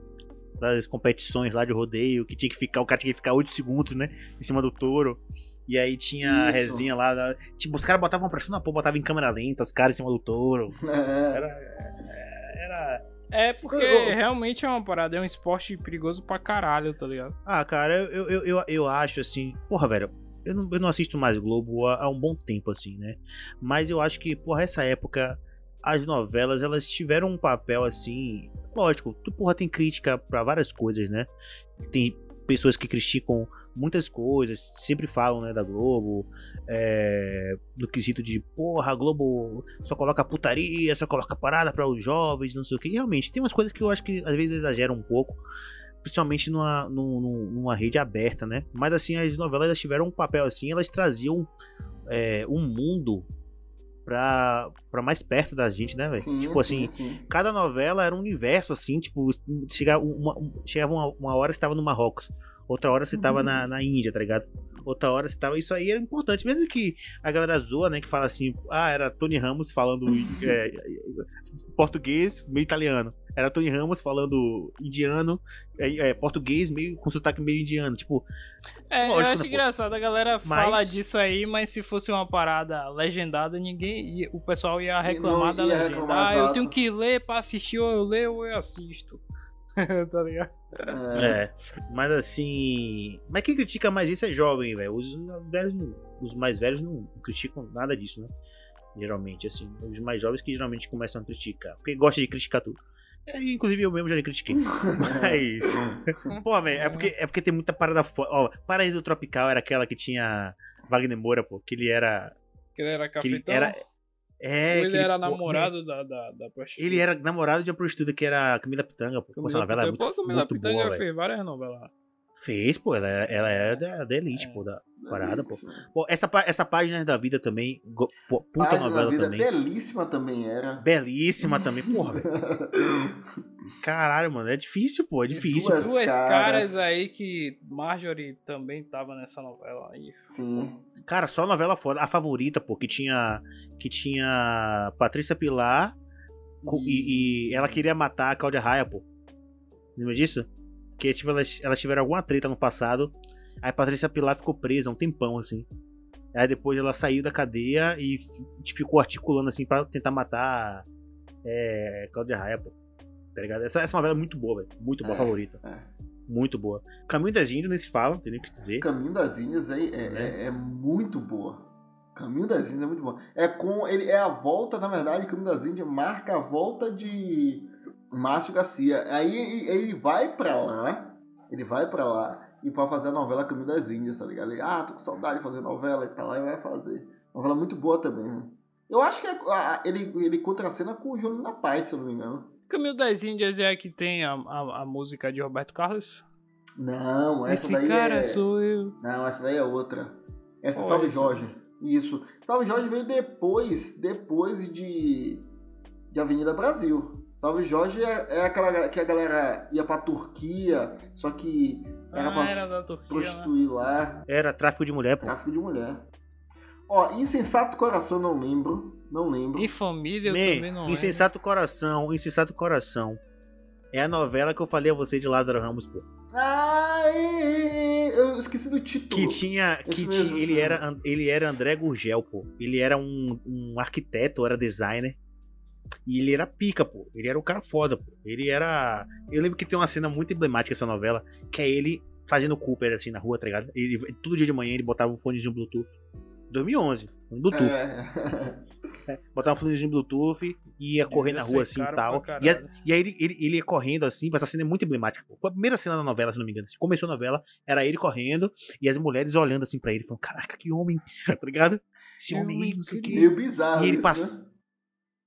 S1: das competições lá de rodeio, que tinha que ficar, o cara tinha que ficar 8 segundos, né, em cima do touro. E aí tinha a
S2: Isso.
S1: resinha lá, tipo, os caras botavam pressão na porra, botavam em câmera lenta, os caras em cima do touro. (laughs)
S2: É,
S1: Era.
S3: É porque
S1: Ô, ô.
S3: realmente é uma parada, é um esporte perigoso pra caralho, tá ligado?
S1: Ah, cara, eu, eu, eu, eu acho assim. Porra, velho. Eu não, eu não assisto mais Globo há, há um bom tempo, assim, né? Mas eu acho que, porra, essa época, as novelas, elas tiveram um papel, assim. Lógico, tu, porra, tem crítica pra várias coisas, né? Tem pessoas que criticam muitas coisas, sempre falam, né, da Globo, é, do quesito de, porra, a Globo só coloca putaria, só coloca parada para os jovens, não sei o que. realmente, tem umas coisas que eu acho que às vezes exageram um pouco, principalmente numa, numa, numa rede aberta, né? Mas assim, as novelas tiveram um papel assim, elas traziam é, um mundo pra, pra mais perto da gente, né, velho? Tipo assim, sim. cada novela era um universo, assim, tipo, chegava uma, chegava uma, uma hora você tava no Marrocos, outra hora você tava uhum. na, na Índia, tá ligado? outra hora você tava. Isso aí era importante, mesmo que a galera zoa, né? Que fala assim, ah, era Tony Ramos falando (laughs) é, português, meio italiano. Era Tony Ramos falando indiano, é, é, português, meio com sotaque meio indiano. Tipo.
S3: É, lógico, eu acho né, engraçado, a galera mas... fala disso aí, mas se fosse uma parada legendada, ninguém. Ia, o pessoal ia reclamar da legenda. Reclamar, ah, exato. eu tenho que ler pra assistir, ou eu leio ou eu assisto. (laughs) tá ligado?
S1: É. é. Mas assim. Mas quem critica mais isso é jovem, velho. Os velhos, os mais velhos não criticam nada disso, né? Geralmente, assim. Os mais jovens que geralmente começam a criticar. Porque gosta de criticar tudo. É, inclusive eu mesmo já critiquei. (laughs) Mas. pô, velho, é porque, é porque tem muita parada foda. Ó, Paraíso Tropical era aquela que tinha Wagner Moura, pô. Que ele era.
S3: Que ele era cafetão? Que ele era,
S1: é,
S3: Ou ele era namorado né? da, da, da, prostituta.
S1: Ele era namorado de uma prostituta que era Camila Pitanga, pô. Camila, essa novela é muito, Camila muito Pitanga boa,
S3: fez várias novelas.
S1: Fez, pô, ela, ela era da, da elite, é, pô, da parada, pô. pô. essa, essa página da vida também, pô, puta página novela da vida, também.
S2: Belíssima também era.
S1: Belíssima também, porra, (laughs) Caralho, mano, é difícil, pô, é difícil.
S3: Duas, Duas caras... caras aí que Marjorie também tava nessa novela aí.
S2: Sim.
S1: Cara, só novela foda. A favorita, pô, que tinha. Que tinha Patrícia Pilar. E, e ela queria matar a Cláudia Raia, pô. Lembra disso? Que tipo, elas, elas tiveram alguma treta no passado. Aí a Patrícia Pilar ficou presa um tempão, assim. Aí depois ela saiu da cadeia e ficou articulando, assim, pra tentar matar é, Cláudia Raia, pô. Tá ligado? Essa, essa novela é muito boa, velho. Muito boa, é, favorita. É. Muito boa. Caminho das Índias nem se fala, não tem nem o que dizer.
S2: Caminho das Índias é, é, é. é muito boa. Caminho das Índias é muito boa. É com ele é a volta, na verdade, Caminho das Índias marca a volta de Márcio Garcia. Aí ele vai para lá, ele vai para lá e para fazer a novela Caminho das Índias, tá ligado? Ele, ah, tô com saudade de fazer novela e tal, aí vai fazer. Novela muito boa também. Né? Eu acho que é, ele ele contracena com o Júnior na Paz, se eu não me engano.
S3: Caminho das Índias é a que tem a, a, a música de Roberto Carlos?
S2: Não, essa
S3: Esse
S2: daí
S3: cara
S2: é...
S3: sou eu.
S2: Não, essa daí é outra. Essa é Salve Jorge. Isso. Salve Jorge veio depois, depois de, de Avenida Brasil. Salve Jorge é, é aquela que a galera ia pra Turquia, só que era ah, pra era Turquia, prostituir né? lá.
S1: Era tráfico de mulher, pô.
S2: Tráfico de mulher. Ó, Insensato Coração não lembro. Não lembro.
S3: E Família eu Me, também não
S1: Insensato lembro. Coração, Insensato Coração. É a novela que eu falei a você de Lázaro Ramos, pô.
S2: Ai, eu esqueci do título.
S1: Que tinha. Que tinha ele, era, ele era André Gurgel, pô. Ele era um, um arquiteto, era designer. E ele era pica, pô. Ele era um cara foda, pô. Ele era. Eu lembro que tem uma cena muito emblemática essa novela, que é ele fazendo Cooper assim na rua, tá ligado? Ele, todo dia de manhã ele botava um fonezinho Bluetooth. 2011, um Bluetooth. É. É, botava um fonezinho Bluetooth e ia correr na rua assim e tal. E, e, aí ele, ele, ele, ia correndo assim, essa cena é muito emblemática. Foi a primeira cena da novela, se não me engano. Assim, começou a novela, era ele correndo e as mulheres olhando assim pra ele, falando: Caraca, que homem, (laughs) tá ligado? Esse homem não sei o que.
S2: Meio bizarro.
S1: E ele passa. Né?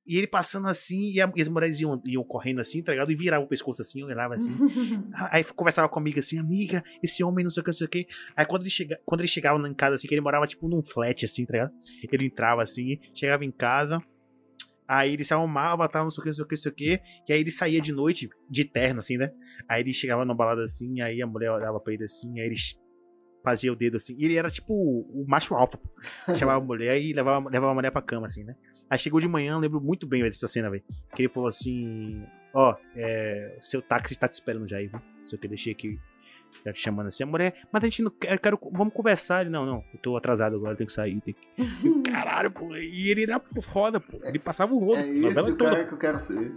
S1: E ele passando assim, e, a, e as mulheres iam, iam, correndo assim, tá ligado? E virava o pescoço assim, olhava assim. (laughs) aí conversava comigo assim, amiga, esse homem não sei o que, não sei o que. Aí quando ele, chega, quando ele chegava em casa, assim, que ele morava tipo num flat, assim, tá ligado? Ele entrava assim, chegava em casa, Aí ele se arrumava, tava não sei o que, não sei o que, não sei o que. E aí ele saía de noite, de terno, assim, né? Aí ele chegava numa balada assim, aí a mulher olhava pra ele assim, aí ele fazia o dedo assim. E ele era tipo o macho alfa. Chamava a mulher e levava, levava a mulher pra cama, assim, né? Aí chegou de manhã, lembro muito bem dessa cena, velho. Que ele falou assim: Ó, oh, é, seu táxi tá te esperando já aí, viu? Só que eu deixei aqui já te chamando assim, a mulher, mas a gente não quer, quero, vamos conversar. Ele, não, não, eu tô atrasado agora, tenho que sair. Tenho que... (laughs) Caralho, pô. E ele era foda, pô. Ele passava o rodo.
S2: É esse o toda. cara que eu quero ser.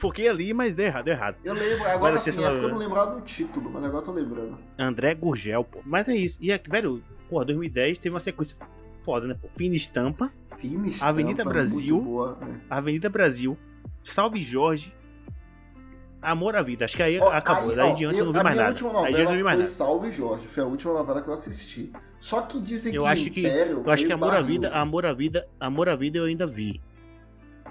S1: Foquei ali, mas deu errado, deu errado.
S2: Eu lembro, agora mas, assim, assim eu não lembrava do título, mas agora eu tô lembrando.
S1: André Gurgel, pô. Mas é isso. E, velho, pô, 2010 teve uma sequência foda, né? Pô? Fina Estampa.
S2: Fina Estampa.
S1: Avenida Brasil. Boa, né? Avenida Brasil. Salve Jorge. Amor à Vida. Acho que aí
S2: Ó,
S1: acabou.
S2: aí,
S1: Daí
S2: ó,
S1: diante eu não vi mais nada. Aí diante eu não vi mais nada.
S2: Salve Jorge. Foi a última novela que eu assisti. Só que dizem
S1: Eu
S2: que
S1: acho que-
S2: Império
S1: Eu acho que Amor à. Vida, Amor à Vida, Amor à Vida eu ainda vi.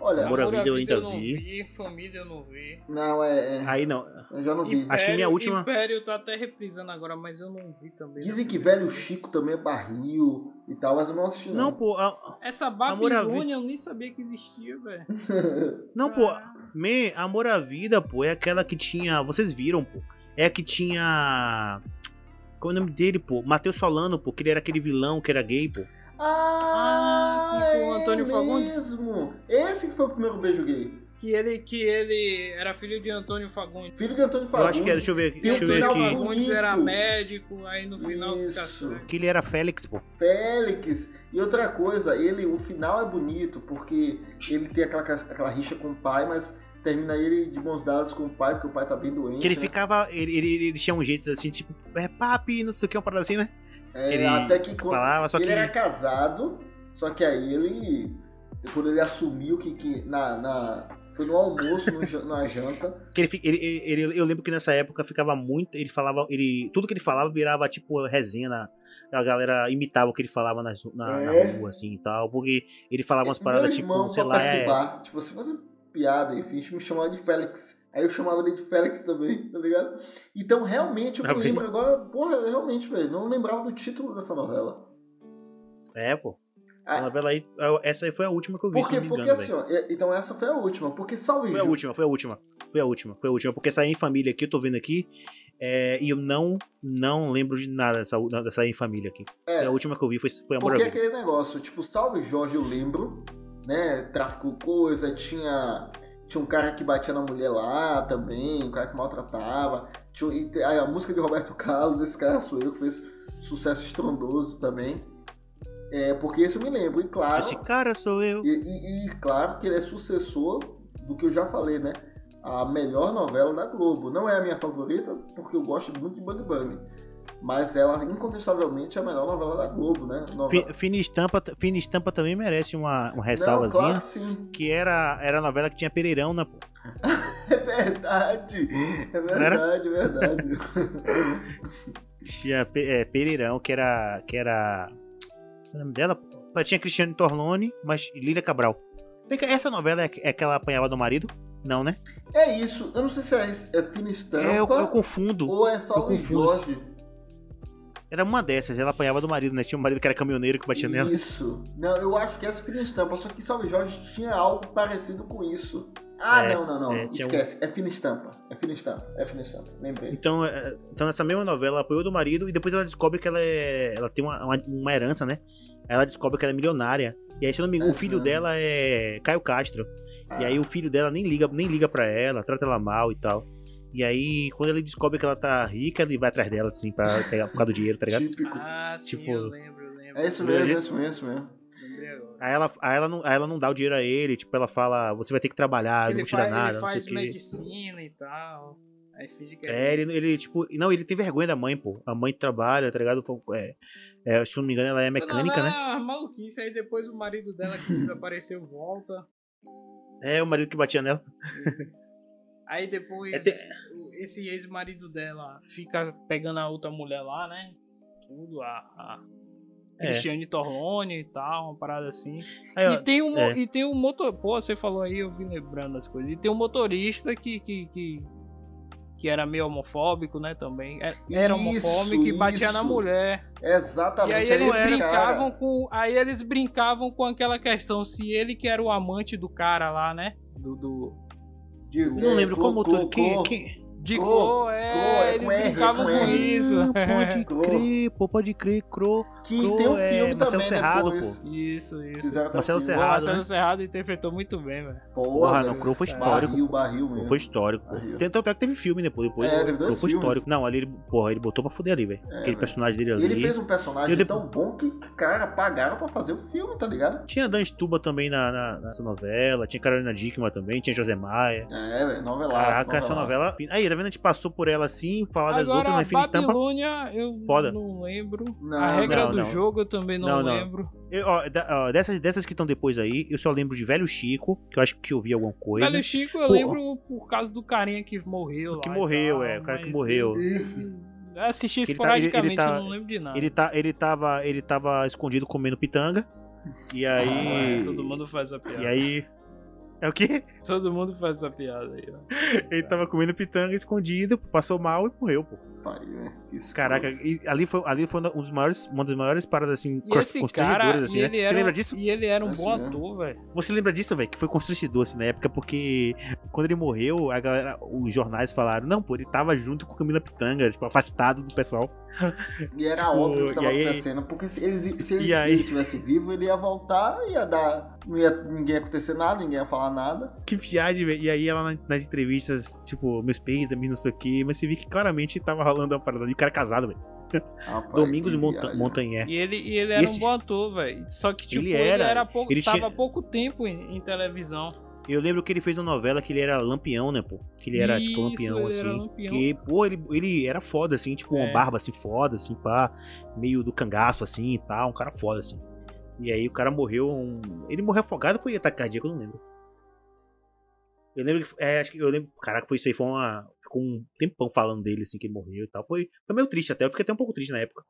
S2: Olha,
S1: Amor à Vida eu ainda
S3: não
S1: vi.
S3: vi. Família eu não vi.
S2: não, é, é,
S1: Aí não.
S2: Eu já não vi.
S1: Acho que minha última-
S3: Império tá até reprisando agora, mas eu não vi também.
S2: Dizem
S3: não.
S2: que velho Chico também é barril e tal, mas eu não assisti.
S1: Não, pô. a-
S3: Essa Babilônia eu nem sabia que existia, velho. (laughs)
S1: Não, pô. Me, Amor à Vida, pô, é aquela que tinha. Vocês viram, pô. É a que tinha. Qual é o nome dele, pô? Matheus Solano, pô, que ele era aquele vilão que era gay, pô.
S2: Ah,
S3: Ah, sim, com o Antônio
S2: é
S3: Fagundes.
S2: mesmo. Esse que foi o primeiro beijo gay.
S3: Que ele, que ele era filho de Antônio Fagundes.
S2: Filho de Antônio
S1: Eu
S2: Fagundes.
S1: acho que era, deixa eu ver.
S2: Tem
S1: Deixa eu
S2: um
S1: ver
S2: final
S1: aqui.
S2: bonito.
S3: Fagundes era médico, aí no final fica
S2: Isso.
S3: cego.
S1: Que ele era Félix, pô.
S2: Félix. E outra coisa, ele, o final é bonito porque ele tem aquela, aquela rixa com o pai, mas termina ele de mãos dadas com o pai, porque o pai tá bem doente.
S1: Que ele
S2: né?
S1: ficava. Ele, ele, ele tinha um jeito assim, tipo, é papi, não sei o que, uma parada assim, né?
S2: É,
S1: ele
S2: até que quando
S1: Falava, só
S2: ele
S1: que.
S2: era casado, só que aí ele. Quando ele assumiu que, que na, na- foi no almoço, no (laughs) na janta.
S1: Que ele, ele, ele, eu lembro que nessa época ficava muito. Ele falava. Ele, tudo que ele falava virava tipo resenha. Na, a galera imitava o que ele falava na, na
S2: É.
S1: rua, assim e tal. Porque ele falava umas paradas
S2: Meu irmão,
S1: tipo, sei lá, é.
S2: Tipo, você fazia piada e finge me chamava de Félix. Aí eu chamava ele de Félix também, tá ligado? Então, realmente, eu
S1: Tá
S2: me
S1: bem.
S2: lembro agora, porra, realmente, velho, não lembrava do título dessa novela.
S1: É, pô.
S2: Ah.
S1: A novela aí. eu- Essa aí foi a última que eu vi,
S2: Porque,
S1: me
S2: porque
S1: engano,
S2: assim, ó, é- então essa foi a última, porque Salve
S1: Foi a última, foi a última. Foi a última, foi a última. Porque essa aí em família aqui, eu tô vendo aqui. é, e eu não, não lembro de nada dessa, dessa aí em família aqui.
S2: É.
S1: A última que eu vi foi, foi Amor
S2: Porque aquele negócio, tipo, Salve Jorge eu lembro, né? Tráfico coisa, tinha. Tinha um cara que batia na mulher lá também, um cara que maltratava. Tinha, a música de Roberto Carlos, esse cara sou eu, que fez sucesso estrondoso também. É, porque esse eu me lembro, e claro.
S1: Esse cara sou eu.
S2: E, e- e claro que ele é sucessor do que eu já falei, né? A melhor novela da Globo. Não é a minha favorita, porque eu gosto muito de Bang Bang. Mas ela, incontestavelmente, é a melhor novela da Globo, né? Novela...
S1: Fi- Fina Estampa, Fina Estampa também merece uma, uma
S2: Não,
S1: ressalvazinha.
S2: claro que sim.
S1: Que era, era a novela que tinha Pereirão, né, pô? (laughs)
S2: É verdade. É verdade, é verdade. (laughs)
S1: Tinha é, Pereirão, que era. Que era. qual é o nome dela? Tinha Cristiano Torlone, mas Lília Cabral. Essa novela é, é que ela apanhava do marido? Não, né?
S2: É isso. Eu não sei se é, é fina estampa
S1: É, eu, eu confundo.
S2: ou é Salve
S1: confuso.
S2: Jorge.
S1: Era uma dessas, ela apanhava do marido, né? Tinha um marido que era caminhoneiro que batia nela.
S2: Isso. Não, eu acho que essa fina estampa, só que Salve Jorge tinha algo parecido com isso. Ah,
S1: É,
S2: não, não, não.
S1: é, tinha um-
S2: Esquece. É fina estampa. É fina estampa. É fina estampa. Lembrei.
S1: Então, é, então nessa mesma novela, ela apoiou do marido e depois ela descobre que ela é. Ela tem uma, uma, uma herança, né? Aí ela descobre que ela é milionária. E aí, se eu não me engano, o
S2: É,
S1: filho
S2: sim.
S1: dela é Caio Castro. E aí o filho dela nem liga, nem liga pra ela, trata ela mal e tal. E aí, quando ele descobre que ela tá rica, ele vai atrás dela, assim, pra pegar por causa do dinheiro, tá ligado?
S2: Típico.
S3: Ah, sim,
S1: Tipo,
S3: eu lembro, eu lembro.
S2: É isso mesmo, é isso mesmo, é isso mesmo.
S3: Lembrei agora.
S1: Aí ela, aí, ela não, aí ela não dá o dinheiro a ele, tipo, ela fala, você vai ter que trabalhar, não
S3: Ele,
S1: vou te dar
S3: faz,
S1: nada,
S3: ele
S1: não sei
S3: faz medicina e tal. Aí finge que
S1: É, ele, ele, tipo, não, ele tem vergonha da mãe, pô. A mãe trabalha, tá ligado? É, é, se eu não me engano, ela é mecânica,
S3: novela
S1: né?
S3: É uma maluquice, aí depois o marido dela que (laughs) desapareceu volta.
S1: É, o marido que batia nela.
S3: Aí depois
S1: É,
S3: o- esse ex-marido dela fica pegando a outra mulher lá, né? Tudo, a, a
S1: É.
S3: Cristiane Torlone e tal, uma parada assim.
S1: Aí, ó,
S3: e, tem um,
S1: é.
S3: e tem um motor. Pô, você falou aí, eu vim lembrando as coisas. E tem um motorista que. que, que, que era meio homofóbico, né? Também. É- Era
S2: Isso,
S3: homofóbico e batia na
S2: isso.
S3: mulher.
S2: Exatamente.
S3: E aí eles brincavam
S2: cara.
S3: com. Aí eles brincavam com aquela questão, se ele que era o amante do cara lá, né? Do. do
S1: Eu não lembro como
S2: clô,
S1: tu. Que, que...
S3: de
S2: Cro,
S3: cor, é,
S2: é
S3: eles
S2: com R,
S3: brincavam
S2: com
S3: com isso.
S1: Ah, pode crer, pô, pode crer, cro.
S2: Que
S1: Cro
S2: tem um
S1: é
S2: filme
S1: Marcelo
S2: também
S1: Serrado,
S2: depois.
S3: Isso, isso.
S2: Fizeram até
S1: Marcelo
S2: filme.
S3: O
S1: Serrado,
S3: Marcelo
S1: né?
S3: Serrado interpretou muito bem, velho.
S2: Porra,
S1: não, Cro foi histórico.
S2: Barril, barril mesmo.
S1: Foi histórico. pô. Tanto é que teve filme depois. depois
S2: É, teve dois
S1: Cro foi
S2: filmes.
S1: histórico. Não, ali ele, porra, ele botou pra fuder ali, velho.
S2: É,
S1: Aquele
S2: velho.
S1: personagem dele ali.
S2: ele fez um personagem
S1: E depois-
S2: tão bom que, cara, pagaram pra fazer o filme, tá ligado?
S1: Tinha Dan Stuba também na, na- nessa novela, tinha Carolina Dickman também, tinha José Maia.
S2: É, velho, novelaço.
S1: Caraca, essa novela. Aí, tá vendo? A gente passou por ela assim, falar das outras, mas fim de estampa.
S3: Babilônia, eu
S1: Foda.
S3: não lembro.
S2: Não,
S3: a regra
S1: não,
S3: do
S1: não.
S3: jogo eu também não,
S1: Não, não.
S3: lembro.
S1: Eu, ó, da- ó, dessas, dessas que estão depois aí, eu só lembro de Velho Chico, que eu acho que eu vi alguma coisa.
S3: Velho Chico, eu
S1: Pô.
S3: lembro por causa do carinha que morreu
S1: que
S3: lá
S1: morreu,
S3: tal,
S1: é, o cara que morreu.
S2: Isso.
S3: eu Assisti
S1: Ele tá- ele- ele
S3: esporadicamente,
S1: tá-
S3: eu não lembro de nada.
S1: Ele, tá, ele, tava, ele tava escondido comendo pitanga. E
S3: Ah,
S1: aí.
S3: é, todo mundo faz essa piada.
S1: E aí. É o quê?
S3: Todo mundo faz essa piada aí, ó.
S1: Ele tava comendo pitanga escondido, passou mal e morreu, pô.
S2: Pai, né?
S1: Caraca, e ali foi, ali foi um dos maiores, uma das maiores paradas assim,
S3: E esse cara,
S1: constrangedoras, assim,
S3: e
S1: né?
S3: ele
S1: Você
S3: era,
S1: lembra disso?
S3: E ele era um
S2: Assim,
S3: bom
S2: né?
S3: ator, velho.
S1: Você lembra disso, velho? Que foi constrangedor assim na época, porque quando ele morreu, a galera, os jornais falaram, não, pô, ele tava junto com Camila Pitanga, tipo, afastado do pessoal.
S2: E era
S1: Tipo,
S2: óbvio o que tava
S1: e aí-
S2: acontecendo, porque se, eles, se ele,
S1: aí-
S2: ele tivesse vivo, ele ia voltar, ia dar. Não ia ninguém ia acontecer nada, ninguém ia falar nada.
S1: Que viagem, velho. E aí ela na- nas entrevistas, tipo, meus pêsames, não sei o quê, mas você vê que claramente tava rolando uma parada o cara é casado, velho.
S2: Rapaz,
S1: Domingos Monta. Montanher.
S3: E ele, e ele era
S1: Esse-
S3: um bom ator, velho. Só que, tipo,
S1: Ele
S3: ele
S1: era,
S3: era, pouco,
S1: ele
S3: tava
S1: tinha-
S3: pouco tempo em, em televisão.
S1: Eu lembro que ele fez uma novela que ele era lampião, né, pô? Que ele era, tipo,
S3: Isso,
S1: lampião,
S3: ele
S1: assim.
S3: lampião.
S1: Que, pô, ele, ele era foda, assim, tipo, uma
S3: É.
S1: barba, assim, foda, assim, pá. Meio do cangaço, assim, e tal. Um cara foda, assim. E aí o cara morreu. Um... Ele morreu afogado ou foi ataque cardíaco? Eu não lembro. Eu lembro que. É, acho que eu lembro. Caraca, foi isso aí. Foi uma. Ficou um tempão falando dele, assim, que ele morreu e tal. Foi, foi meio triste até. Eu fiquei até um pouco triste na época.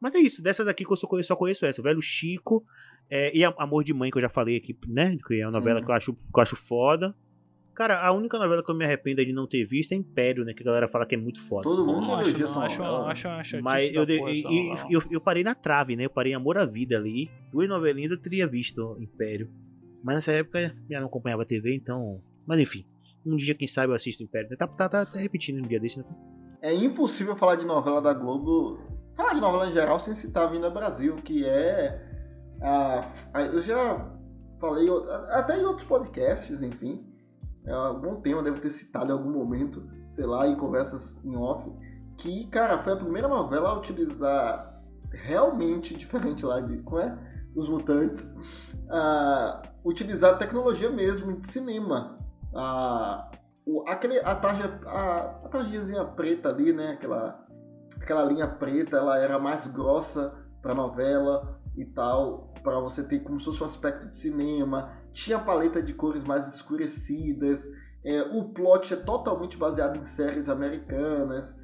S1: Mas é isso. Dessas aqui que eu só conheço, só conheço essa. O Velho Chico. É, e Amor de Mãe, que eu já falei aqui, né? Que é uma novela
S2: Sim.
S1: que eu, acho, que eu acho foda. Cara, a única novela que eu me arrependo de não ter visto é Império, né? Que a galera fala que é muito foda.
S2: Todo mundo
S3: Não, acho, não,
S2: essa
S3: acho,
S2: novela.
S3: acho, acho
S1: Mas eu,
S3: porra,
S1: e-
S3: novela.
S1: eu, eu parei na trave, né? Eu parei em Amor à Vida ali. Duas novelinhas eu teria visto Império. Mas nessa época já não acompanhava a TV, então. Mas enfim. Um dia, quem sabe, eu assisto Império. Tá, tá, tá, tá repetindo um dia desse, né?
S2: É impossível falar de novela da Globo, falar de novela em geral sem citar a Vinda Brasil, que é. A, a- eu já falei até em outros podcasts, enfim. É algum tema, devo ter citado em algum momento, sei lá, em conversas em off. Que, cara, foi a primeira novela a utilizar realmente diferente lá de. Como é? Os Mutantes. a utilizar tecnologia mesmo de cinema. A, o- aquele, a, tarja, a, a tarjazinha preta ali, né? Aquela, aquela linha preta, ela era mais grossa pra novela e tal, para você ter como se fosse um aspecto de cinema. Tinha paleta de cores mais escurecidas. é, o plot é totalmente baseado em séries americanas.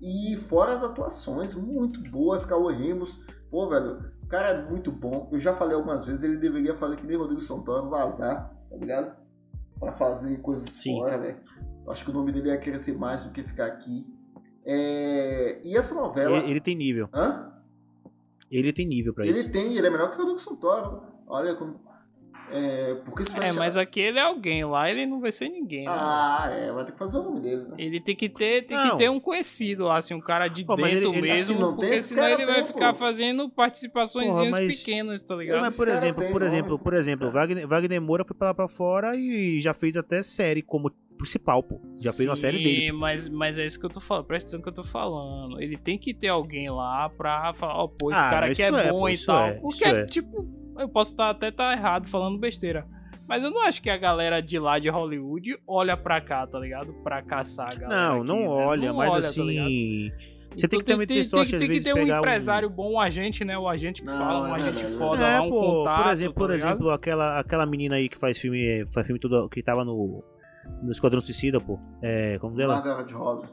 S2: E fora as atuações muito boas, Cauê Ramos. Pô, velho, o cara é muito bom. Eu já falei algumas vezes, ele deveria fazer que nem Rodrigo Santoro, vazar, tá ligado? Pra fazer coisas
S1: Sim.
S2: fora, velho. Acho que o nome dele ia crescer mais do que ficar aqui. É, E essa novela.
S1: Ele, ele tem nível.
S2: Hã?
S1: Ele tem nível pra
S2: Ele
S1: isso.
S2: tem, ele é melhor que o Rodrigo Santoro. Olha como. É, porque se
S3: É, mas aqui ele é alguém, lá ele não vai ser ninguém, né?
S2: Ah, é, vai ter que fazer o nome dele, né?
S3: Ele tem que ter, tem
S1: Não.
S3: que ter um conhecido lá, assim, um cara de
S1: Pô,
S3: dentro
S1: ele- ele-
S3: mesmo,
S2: não tem
S3: porque senão ele vai ficar
S2: pô.
S3: fazendo participações
S1: mas-
S3: pequenas, tá ligado?
S1: Mas, por
S2: Esse cara
S1: exemplo, por exemplo, por exemplo, Wagner, Wagner Moura foi pra lá pra fora e já fez até série como principal, pô. Já fez uma série dele.
S3: Sim, mas, mas é isso que eu tô falando, presta atenção no que eu tô falando. Ele tem que ter alguém lá pra falar, ó, pô, esse
S1: Ah,
S3: cara aqui é
S1: é,
S3: bom
S1: pô,
S3: e tal.
S1: é,
S3: Porque,
S1: isso é.
S3: tipo, eu posso tá, até estar errado falando besteira. Mas eu não acho que a galera de lá de Hollywood olha pra cá, tá ligado? Pra caçar a galera.
S1: Não,
S3: aqui,
S1: não
S3: né?
S1: olha,
S3: Não
S1: mas
S3: olha, tá
S1: assim.
S3: ligado?
S1: você tem que
S3: Então
S1: também
S3: tem,
S1: ter
S3: tem,
S1: sorte,
S3: tem, tem que ter um empresário bom, um agente, né? O agente que
S2: Não,
S3: fala, um
S2: é
S3: agente
S2: verdade.
S3: foda
S1: É,
S3: lá, um
S1: pô,
S3: contato.
S1: por exemplo,
S3: tá
S1: por exemplo, aquela, aquela menina aí que faz filme, faz filme todo, que tava no no Esquadrão Suicida, pô. É, como dela?
S2: Margaret Robbie.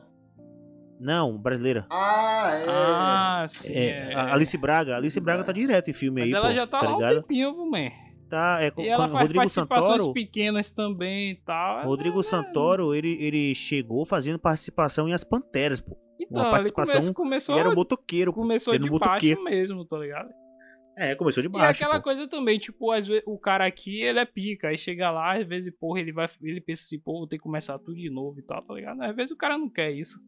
S1: Não, brasileira.
S2: Ah, é.
S3: Ah, sim.
S1: É,
S3: é.
S1: a Alice Braga, Alice Braga tá direto em filme
S3: Mas
S1: aí,
S3: ela
S1: pô,
S3: já tá,
S1: tá
S3: lá um tempinho, man?
S1: Tá, é com,
S3: E ela
S1: com
S3: faz
S1: Rodrigo
S3: participações
S1: Santoro.
S3: pequenas também e tal.
S1: Rodrigo Santoro, ele, ele chegou fazendo participação em As Panteras, pô.
S3: Então,
S1: uma
S3: ele
S1: participação-
S3: começou, começou,
S1: Ele era um motoqueiro.
S3: começou
S1: ele
S3: de
S1: no
S3: baixo mesmo, tá ligado?
S1: É, começou de
S3: E
S1: baixo,
S3: aquela
S1: pô.
S3: coisa também, tipo, às vezes o cara aqui, ele é pica, aí chega lá, às vezes, porra, ele vai, ele pensa assim, pô, vou ter que começar tudo de novo e tal, tá ligado? Às vezes o cara não quer isso.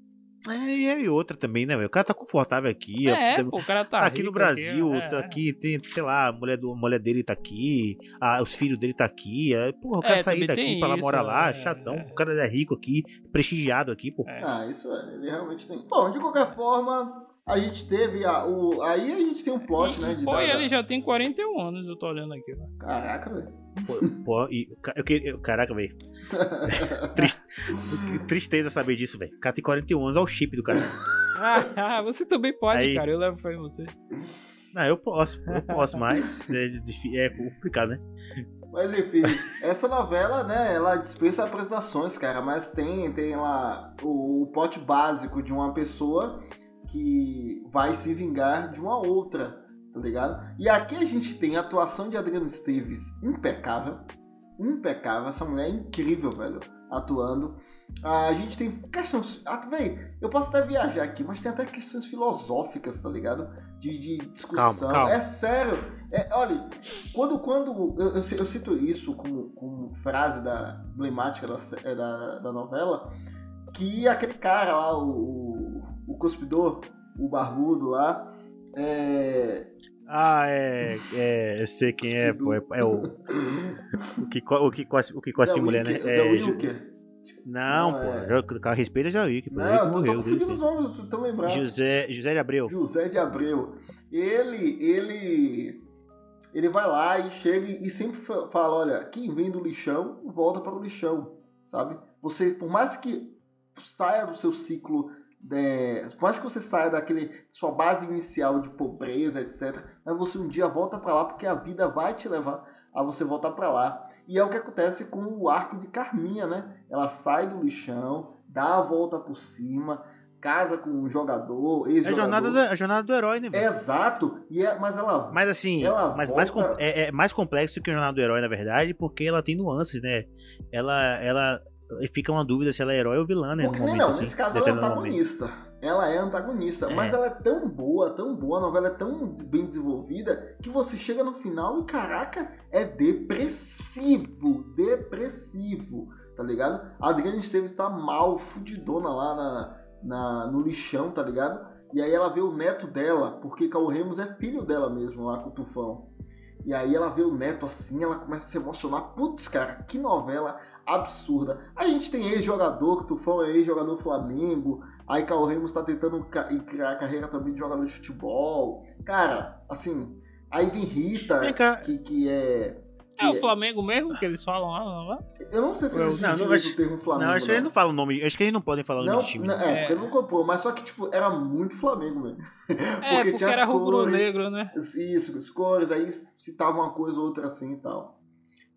S1: É, e aí outra também, né? O cara tá confortável aqui.
S3: é,
S1: é,
S3: pô, o cara tá
S1: aqui no
S3: rico
S1: Brasil,
S3: é,
S1: tá
S3: é.
S1: aqui, tem, sei lá, a mulher, do, a mulher dele tá aqui, ah, os filhos dele tá aqui. É, porra, o cara
S3: É,
S1: sair daqui pra lá morar lá,
S3: é,
S1: chatão.
S3: é.
S1: O cara é rico aqui, prestigiado aqui, pô.
S3: É.
S2: Ah, isso é, ele realmente tem. Bom, de qualquer forma, A gente teve a, o. Aí a gente tem um plot, né? De
S3: Pô,
S2: dar-
S3: ele já tem 41 anos, eu tô olhando aqui. velho.
S2: Caraca, velho.
S1: Pô, pô, e, eu, eu- caraca, velho. (laughs) Triste- tristeza saber disso, velho. O cara tem 41 anos, olha o chip do cara.
S3: Ah, (laughs) você também pode,
S1: Aí.
S3: cara. Eu levo em você.
S1: Não, eu posso, eu posso, mas é, é complicado, né?
S2: Mas enfim, essa novela, né, ela dispensa apresentações, cara, mas tem, tem lá o, o plot básico de uma pessoa que vai se vingar de uma outra, tá ligado? E aqui a gente tem a atuação de Adriana Esteves impecável, impecável, essa mulher é incrível, velho, atuando. A gente tem questões. Ah, véi, eu posso até viajar aqui, mas tem até questões filosóficas, tá ligado? De, de discussão.
S1: Calma, calma.
S2: É sério. É, olha, quando, quando eu, eu, eu cito isso como, como frase da, emblemática da, da, da novela, que aquele cara lá, o cuspidor, o barbudo lá, é.
S1: Ah, é. é eu sei quem é, pô. É, é o, o que, o que cospe, o que cospe mulher, né?
S2: Wilker,
S1: É,
S2: Wilker.
S1: não,
S2: Não,
S1: pô.
S2: é.
S1: O cara respeita já vi que pô.
S2: Não, eu tô, tô
S1: morreu.
S2: confundindo
S1: Deus
S2: os nomes, tô tão lembrado.
S1: José, José de Abreu.
S2: José de Abreu. Ele, ele, ele vai lá e chega e sempre fa- fala, olha, quem vem do lixão, volta para o lixão, sabe? Você, por mais que saia do seu ciclo, é, por mais que você saia daquele sua base inicial de pobreza, etc, mas você um dia volta para lá porque a vida vai te levar a você voltar para lá. E é o que acontece com o arco de Carminha, né? Ela sai do lixão, dá a volta por cima, casa com um jogador,
S1: É a
S2: ex-jogador.
S1: jornada, do, a jornada do herói, né?
S2: Exato, e é, mas ela.
S1: Mas assim,
S2: Ela
S1: mas mais,
S2: volta-
S1: com- é, é mais complexo que a jornada do herói, na verdade, porque ela tem nuances, né? Ela, ela fica uma dúvida se ela é herói ou vilã, né?
S2: Porque,
S1: momento,
S2: não,
S1: assim,
S2: nesse caso ela é antagonista. Ela é antagonista,
S1: É.
S2: mas ela é tão boa, tão boa, a novela é tão bem desenvolvida que você chega no final e, caraca, é depressivo. Depressivo, tá ligado? A Adriana Esteves tá mal, fudidona lá na, na- no lixão, tá ligado? E aí ela vê o neto dela, porque Cal Remos é filho dela mesmo, lá com o Tufão. E aí ela vê o neto assim, ela começa a se emocionar. Putz, cara, que novela absurda. A gente tem ex-jogador, que Tufão é ex-jogador do Flamengo. Aí Cal Remos tá tentando criar carreira também de jogador de futebol. Cara, assim, aí vem Rita, que, que é. Que
S3: É o Flamengo mesmo que eles falam lá, é?
S2: Eu não sei se eles
S1: não, não, acho-
S2: o termo Flamengo.
S1: Não, acho que eles não falam o nome. Acho que eles não podem falar o nome do time.
S2: não, é,
S3: É.
S2: porque ele não comprou, mas só que, tipo, era muito Flamengo mesmo. (laughs)
S3: É, porque,
S2: tinha as
S3: era
S2: cores,
S3: rubro-negro, né?
S2: Isso, as cores, aí citava uma coisa ou outra assim e tal.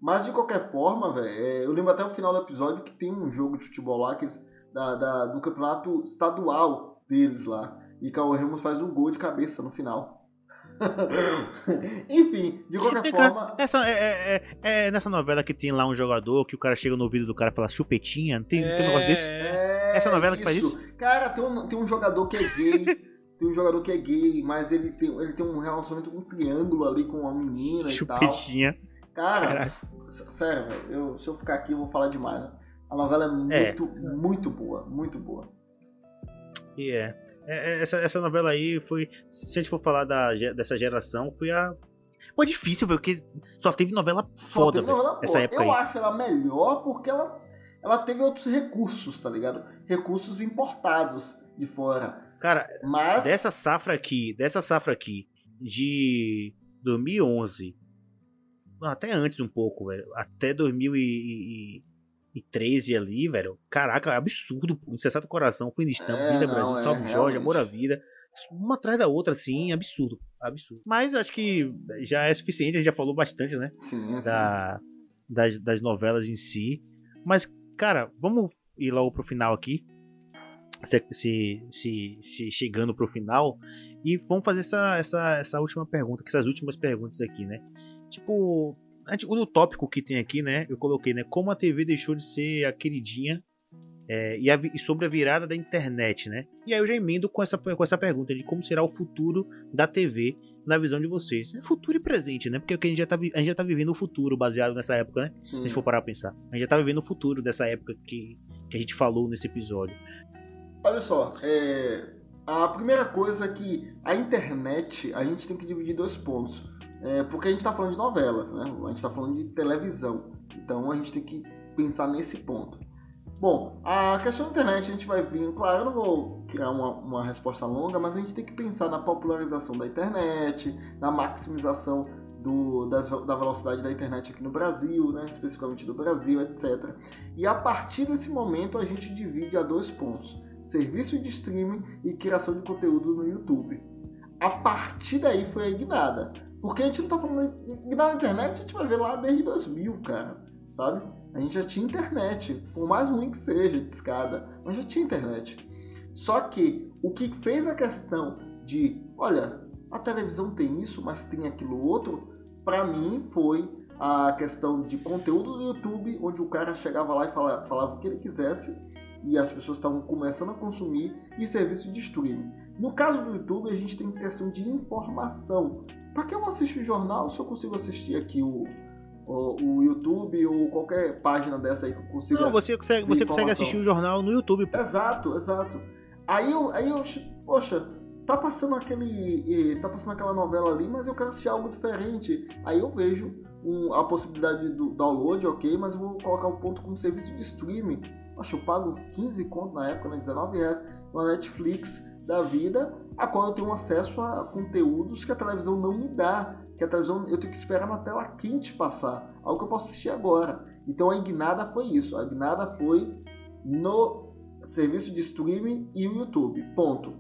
S2: Mas de qualquer forma, velho, é, eu lembro até o final do episódio que tem um jogo de futebol lá, que eles, da, da- do campeonato estadual deles lá. E Cauê Ramos faz um gol de cabeça no final. (laughs) Enfim, de qualquer forma.
S1: Essa, é, é- é- é nessa novela que tem lá um jogador que o cara chega no ouvido do cara e fala chupetinha. Não tem, tem um negócio desse?
S2: É
S1: Essa novela que faz
S2: Cara, tem um, tem um jogador que é gay. (laughs) tem um jogador que é gay, mas ele tem, ele tem um relacionamento com um triângulo ali com uma menina e tal.
S1: Chupetinha.
S2: Cara,
S1: Caraca.
S2: sério, velho, eu- se eu ficar aqui eu vou falar demais. A novela é
S1: É.
S2: muito, muito boa, muito boa.
S1: E é. É, é, Essa, essa novela aí foi. Se a gente for falar da, dessa geração, foi a. Pô, difícil, velho, porque só teve novela
S2: Só
S1: foda, velho.
S2: novela.
S1: Essa época
S2: eu
S1: aí.
S2: acho ela melhor porque ela, ela teve outros recursos, tá ligado? Recursos importados de fora.
S1: Cara,
S2: Mas.
S1: dessa safra aqui, dessa safra aqui, de 2011, não, até antes um pouco, velho, até 2013 ali, velho, caraca, é absurdo, pô. Incessado Coração, Fim de Estampa,
S2: É,
S1: Vida
S2: não,
S1: Brasil,
S2: é,
S1: Salve Jorge. Amor à Vida, uma atrás da outra, assim, absurdo, absurdo. Mas acho que já é suficiente, a gente já falou bastante, né,
S2: Sim,
S1: da, das, das novelas em si, mas, cara, vamos ir logo pro final aqui, se, se, se, se chegando pro final e vamos fazer essa, essa, essa última pergunta, que essas últimas perguntas aqui, né? Tipo, no tópico que tem aqui, né? Eu coloquei, né? Como a TV deixou de ser a queridinha é, e, a e sobre a virada da internet, né? E aí eu já emendo com essa, com essa pergunta de como será o futuro da TV na visão de vocês. É futuro e presente, né? Porque o que a gente já tá, a gente já tá vivendo o futuro baseado nessa época, né? Se a gente for parar pra pensar. A gente já tá vivendo o futuro dessa época que, que a gente falou nesse episódio.
S2: Olha só, é, a primeira coisa é que a internet a gente tem que dividir em dois pontos. É, porque a gente está falando de novelas, né? A gente está falando de televisão. Então a gente tem que pensar nesse ponto. Bom, a questão da internet a gente vai vir, claro, eu não vou criar uma, uma resposta longa, mas a gente tem que pensar na popularização da internet, na maximização do, das, da velocidade da internet aqui no Brasil, né, especificamente do Brasil, etc. E a partir desse momento a gente divide a dois pontos: serviço de streaming e criação de conteúdo no YouTube. A partir daí foi a. Porque a gente não tá falando guinada na internet, a gente vai ver lá desde 2000, cara, sabe? A gente já tinha internet, por mais ruim que seja, de escada, mas já tinha internet. Só que o que fez a questão de, olha, a televisão tem isso, mas tem aquilo outro, para mim foi a questão de conteúdo do YouTube, onde o cara chegava lá e falava, falava o que ele quisesse e as pessoas estavam começando a consumir e serviço de streaming. No caso do YouTube, a gente tem questão de informação. Para que eu assisto o jornal se eu consigo assistir aqui o, o, o, YouTube ou qualquer página dessa aí que eu consiga.
S1: Não, você consegue, você consegue assistir o jornal no YouTube.
S2: Pô. Exato, exato. Aí eu, aí eu, poxa, tá passando aquele, tá passando aquela novela ali, mas eu quero assistir algo diferente. Aí eu vejo um, a possibilidade do download, ok, mas eu vou colocar o ponto como serviço de streaming. Acho eu pago 15 conto na época, né, 19 reais, uma Netflix da vida, a qual eu tenho acesso a conteúdos que a televisão não me dá que a televisão eu tenho que esperar na tela quente passar, algo que eu posso assistir agora. Então a Ignada foi isso, a Ignada foi no serviço de streaming e o YouTube, ponto.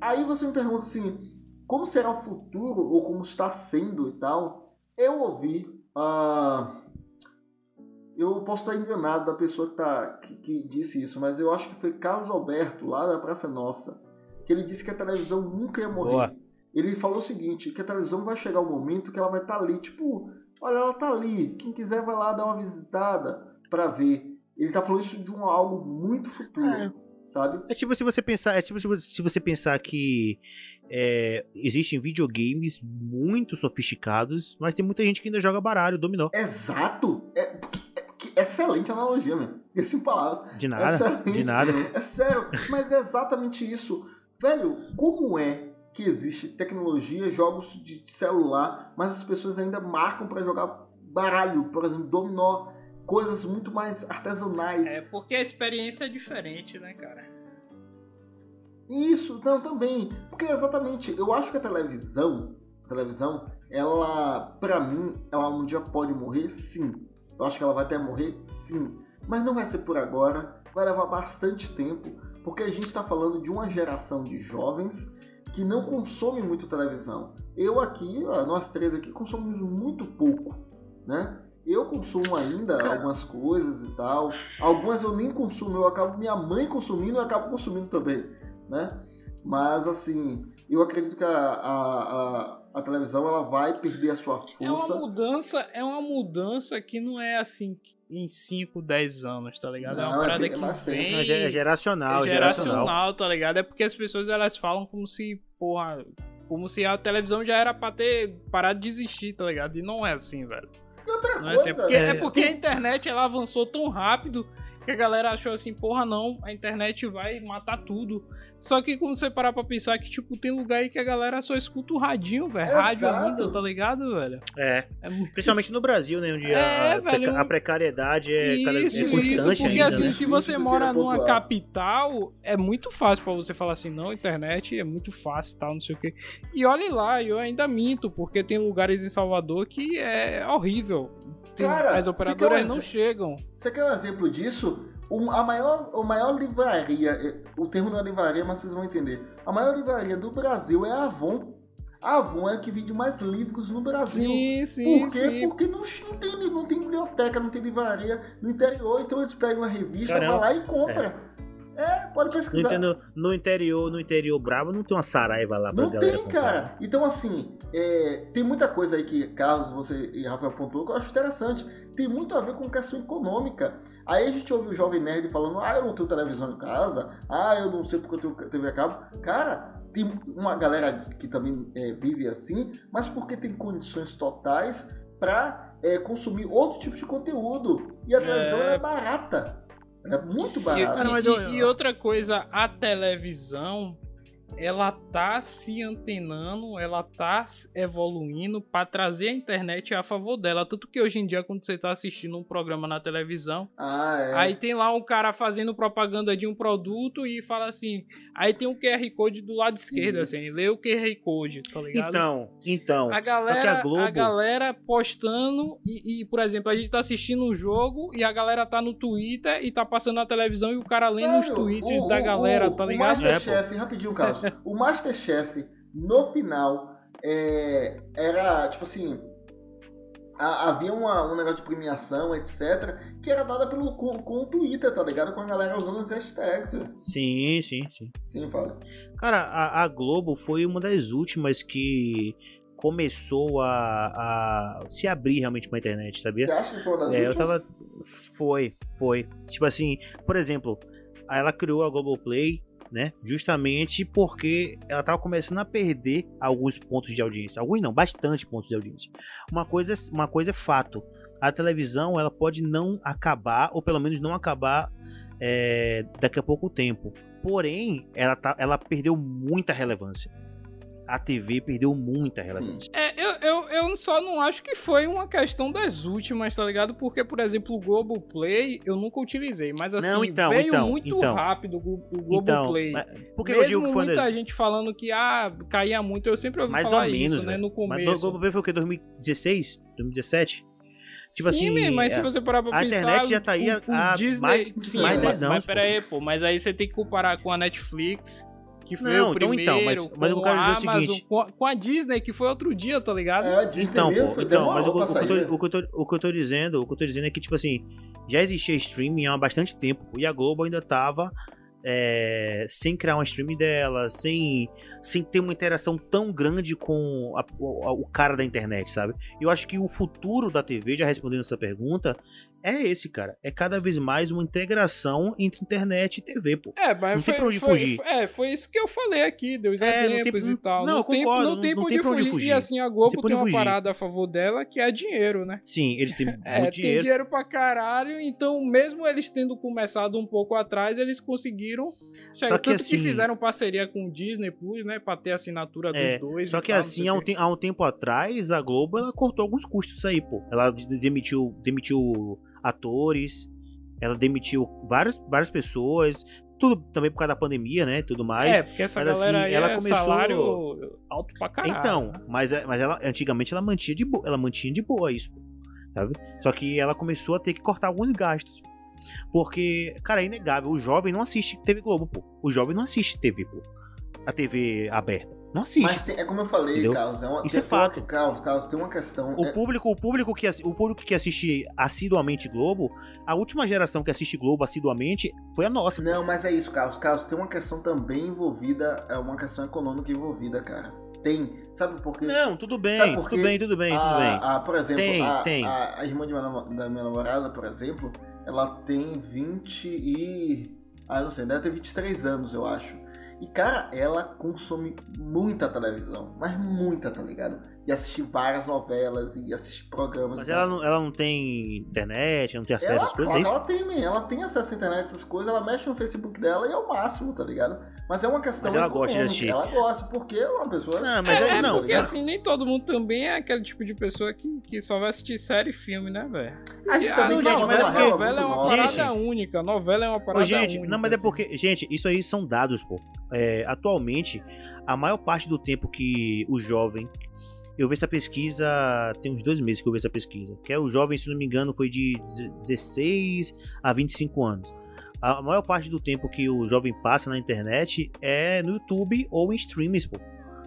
S2: Aí você me pergunta assim, como será o futuro ou como está sendo e tal? Eu ouvi, uh, eu posso estar enganado da pessoa que, tá, que, que disse isso, mas eu acho que foi Carlos Alberto lá da Praça Nossa, que ele disse que a televisão nunca ia morrer. Boa ele falou o seguinte, que a televisão vai chegar um momento que ela vai estar tá ali, tipo, olha, ela tá ali, quem quiser vai lá dar uma visitada para ver. Ele tá falando isso de um algo muito futuro, é. sabe?
S1: É tipo se você pensar, é tipo se você pensar que é, existem videogames muito sofisticados, mas tem muita gente que ainda joga baralho, dominó.
S2: Exato! É, é, excelente analogia, mesmo. Esse palavras.
S1: De nada. Excelente. De nada.
S2: É sério, mas é exatamente isso. Velho, como é que existe tecnologia, jogos de celular, mas as pessoas ainda marcam para jogar baralho, por exemplo, dominó, coisas muito mais artesanais.
S3: É porque a experiência é diferente, né, cara?
S2: Isso, não, também. Porque exatamente, eu acho que a televisão, a televisão, ela, para mim, ela um dia pode morrer, sim. Eu acho que ela vai até morrer, sim. Mas não vai ser por agora, vai levar bastante tempo, porque a gente está falando de uma geração de jovens que não consome muito televisão. Eu aqui, nós três aqui, consumimos muito pouco, né? Eu consumo ainda algumas coisas e tal. Algumas eu nem consumo, eu acabo minha mãe consumindo e eu acabo consumindo também, né? Mas assim, eu acredito que a, a, a, a, televisão ela vai perder a sua força. É
S3: uma mudança, é uma mudança que não é assim em 5, 10 anos, tá ligado? Não, é uma é parada é, que vem...
S1: É geracional,
S3: é geracional, tá ligado? É porque as pessoas elas falam como se, porra, como se a televisão já era pra ter parado de existir, tá ligado? E não é assim, velho.
S2: E outra não coisa...
S3: É, assim, porque, é... é porque a internet ela avançou tão rápido que a galera achou assim, porra, não, a internet vai matar tudo. Só que quando você parar pra pensar que, tipo, tem lugar aí que a galera só escuta o radinho, velho. Rádio ainda, tá ligado, velho?
S1: É. é muito... (laughs) Principalmente no Brasil, né? Onde é, a, velho, a, precariedade é
S3: isso,
S1: cada vez
S3: mais constante Isso, porque ainda, assim, né? se você mora numa capital, é muito fácil pra você falar assim, não, internet é muito fácil tal, não sei o quê. E olhe lá, eu ainda minto, porque tem lugares em Salvador que é horrível. Tem, Cara, as operadoras não chegam.
S2: Você quer um exemplo disso? A maior, a maior livraria, é, o termo não é livraria, mas vocês vão entender. A maior livraria do Brasil é a Avon. A Avon é a que vende mais livros no Brasil.
S3: Sim, sim,
S2: Por quê?
S3: Sim.
S2: Porque não, não, tem, não tem biblioteca, não tem livraria no interior, então eles pegam a revista, Caramba. vai lá e compram. É. É, pode pesquisar.
S1: No, interior, no interior bravo, não tem uma saraiva lá pra não galera
S2: tem, comprar. cara. Então, assim, é, tem muita coisa aí que Carlos, você e Rafael pontuou que eu acho interessante. Tem muito a ver com questão econômica. Aí a gente ouve o jovem nerd falando, ah, eu não tenho televisão em casa, ah, eu não sei porque eu tenho TV a cabo. Cara, tem uma galera que também é, vive assim, mas porque tem condições totais para é, consumir outro tipo de conteúdo. E a televisão é, é barata. É muito barato.
S3: E, e, e, outra coisa, a televisão, ela tá se antenando, ela tá evoluindo para trazer a internet a favor dela. Tanto que hoje em dia, quando você tá assistindo um programa na televisão,
S2: Ah, é.
S3: aí tem lá um cara fazendo propaganda de um produto e fala assim. Aí tem um QR Code do lado esquerdo,
S2: Isso.
S3: assim, lê o QR Code, tá ligado?
S1: Então, então.
S3: A galera,
S1: a Globo-
S3: galera postando e, e, por exemplo, a gente tá assistindo um jogo e a galera tá no Twitter e tá passando na televisão e o cara lendo os tweets
S2: o-
S3: da
S2: o-
S3: galera,
S2: o,
S3: tá
S2: O
S3: ligado?
S2: Masterchef, rapidinho, O Masterchef, no final, é, era tipo assim. a- havia uma- um negócio de premiação, etc., que era dada pelo, com, com o Twitter, tá ligado? Com a galera usando as hashtags.
S1: Sim, sim, sim.
S2: Sim, fala.
S1: Cara, a, a Globo foi uma das últimas que começou a, a se abrir realmente pra internet, sabia?
S2: Você acha que foi uma das
S1: É, eu
S2: últimas?
S1: tava. Foi, foi. Tipo assim, por exemplo, ela criou a Globoplay, né? Justamente porque ela tava começando a perder alguns pontos de audiência. Alguns não, bastante pontos de audiência. Uma coisa, uma coisa é fato. A televisão, ela pode não acabar, ou pelo menos não acabar é, daqui a pouco tempo. Porém, ela, tá, ela perdeu muita relevância. A TV perdeu muita relevância.
S3: É, eu, eu, eu só não acho que foi uma questão das últimas, tá ligado? Porque, por exemplo, o Globoplay eu nunca utilizei, mas assim,
S1: Não, então,
S3: veio
S1: então,
S3: muito
S1: então.
S3: rápido o
S1: Então,
S3: Globoplay.
S1: mas por que eu
S3: Mesmo
S1: digo que foi uma das-
S3: muita gente falando que ah, caía muito, eu sempre ouvi
S1: Mais
S3: falar
S1: ou menos,
S3: isso, né,
S1: velho.
S3: no
S1: Mas
S3: começo.
S1: o Globoplay foi o quê? 2016? 2017? Tipo
S3: Sim,
S1: assim.
S3: mas se
S1: é,
S3: você parar pra
S1: a
S3: pensar,
S1: internet já tá aí
S3: o-
S1: há-
S3: o
S1: há
S3: Disney,
S1: mais-
S3: sim,
S1: mais de
S3: mas,
S1: 10 anos,
S3: Mas pera aí, pô, mas aí você tem que comparar com a Netflix, que foi
S1: Não,
S3: o
S1: então,
S3: primeiro,
S1: então, mas- mas eu quero
S3: a
S1: dizer o
S3: Amazon,
S1: seguinte-
S3: com a, com a Disney, que foi outro dia, tá ligado?
S2: É, a Disney
S1: Então,
S2: mesmo,
S1: pô, então, mas o, o, o, que tô, o, que eu tô, o que eu tô dizendo, o que eu tô dizendo é que, tipo assim, já existia streaming há bastante tempo, e a Globo ainda tava é, sem criar uma streaming dela, sem, sem ter uma interação tão grande com a- o, o cara da internet, sabe? Eu acho que o futuro da TV, já respondendo essa pergunta, é esse, cara. É cada vez mais uma integração entre internet e TV, pô.
S3: É, mas
S1: Não tem
S3: foi,
S1: pra onde
S3: foi,
S1: fugir.
S3: foi- é, foi isso que eu falei aqui, deu os
S1: É, não tem-
S3: exemplos e tal.
S1: não, eu
S3: tem,
S1: concordo,
S3: não
S1: não-
S3: tem
S1: não tem
S3: onde
S1: pra onde
S3: fugir. E assim, a
S1: Não
S3: Globo
S1: tem
S3: tem uma
S1: fugir.
S3: parada a favor dela que é dinheiro, né?
S1: Sim, eles têm (laughs)
S3: É,
S1: muito
S3: tem
S1: dinheiro.
S3: dinheiro pra caralho, então mesmo eles tendo começado um pouco atrás, eles conseguiram chegar.
S1: Só que
S3: Tanto que
S1: assim-
S3: fizeram parceria com o Disney Plus, né? Pra ter assinatura
S1: É,
S3: dos dois.
S1: Só que
S3: tal, não
S1: assim, há um, há um tempo atrás, a Globo ela cortou alguns custos aí, pô. Ela de- demitiu, demitiu atores, ela demitiu várias, várias pessoas, tudo também por causa da pandemia, né? Tudo mais.
S3: É, porque essa
S1: mas, assim,
S3: galera aí
S1: ela
S3: é
S1: começou-
S3: salário alto pra caralho.
S1: então, mas, é- mas ela antigamente ela mantinha de boa, ela mantinha de boa isso, sabe? Só que ela começou a ter que cortar alguns gastos. Porque, cara, é inegável, o jovem não assiste TV Globo, pô. O jovem não assiste TV, pô. A TV aberta. Não assiste.
S2: Mas tem- é como eu falei,
S1: Entendeu?
S2: Carlos. É uma,
S1: Isso
S2: tem-
S1: é fato.
S2: Carlos, Carlos, tem uma questão.
S1: O
S2: é-
S1: público, o público que o público que assiste assiduamente Globo, a última geração que assiste Globo assiduamente foi a nossa.
S2: Não, mas é isso, Carlos. Carlos, tem uma questão também envolvida, é uma questão econômica envolvida, cara. Tem. Sabe por quê?
S1: Não, tudo bem,
S2: Sabe por quê?
S1: tudo bem, tudo bem, tudo
S2: a,
S1: bem.
S2: a- por exemplo,
S1: Tem,
S2: a,
S1: tem.
S2: A, a irmã minha da minha namorada, por exemplo, ela tem 20 e. Ah, não sei, deve ter 23 anos, eu acho. E, cara, ela consome muita televisão, mas muita, tá ligado? E assiste várias novelas e assiste programas.
S1: Mas ela não, ela não tem internet, não tem acesso
S2: Ela,
S1: às coisas,
S2: claro
S1: é
S2: ela tem, ela tem acesso à internet, essas coisas, ela mexe no Facebook dela e é o máximo, tá ligado? Mas é uma questão
S1: Mas ela gosta de assistir.
S2: Ela gosta, porque é uma pessoa...
S1: Não, mas
S3: é,
S1: aí
S3: é
S1: não.
S3: porque
S2: tá
S3: assim, nem todo mundo também é aquele tipo de pessoa que, que só vai assistir série e filme, né, velho?
S2: A gente
S3: Ah,
S2: também
S1: não,
S2: tem
S1: gente, é
S2: novela
S1: porque-
S3: novela é uma
S2: nova.
S1: Gente,
S3: parada única. Novela é uma parada
S1: gente,
S3: única.
S1: não, mas é
S3: assim.
S1: porque, gente, isso aí são dados, pô. É, atualmente, a maior parte do tempo que o jovem. Eu vi essa pesquisa. Tem uns dois meses que eu vi essa pesquisa. Que é o jovem, se não me engano, foi de 16 a 25 anos. A maior parte do tempo que o jovem passa na internet é no YouTube ou em streams, pô.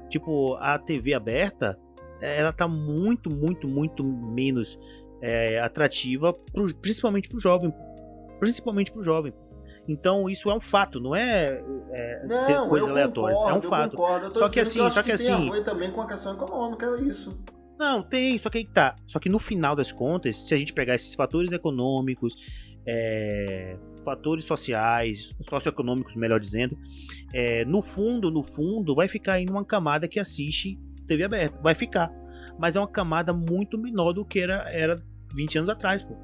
S1: Tipo, a TV aberta, ela tá muito, muito, muito menos é, atrativa, pro- principalmente pro jovem. Principalmente pro jovem. Então isso é um fato, não é, é ter
S2: Não,
S1: coisas
S2: eu
S1: aleatórias. é um fato.
S2: concordo.
S1: Só que assim,
S2: acho
S1: só que
S2: tem
S1: assim-
S2: ver também com a questão econômica, é isso.
S1: Não, tem, só que aí que tá. Só que no final das contas, se a gente pegar esses fatores econômicos, é, fatores sociais, socioeconômicos, melhor dizendo, é, no fundo, no fundo, vai ficar aí numa camada que assiste TV aberta. Vai ficar. Mas é uma camada muito menor do que era, era 20 anos atrás, pô.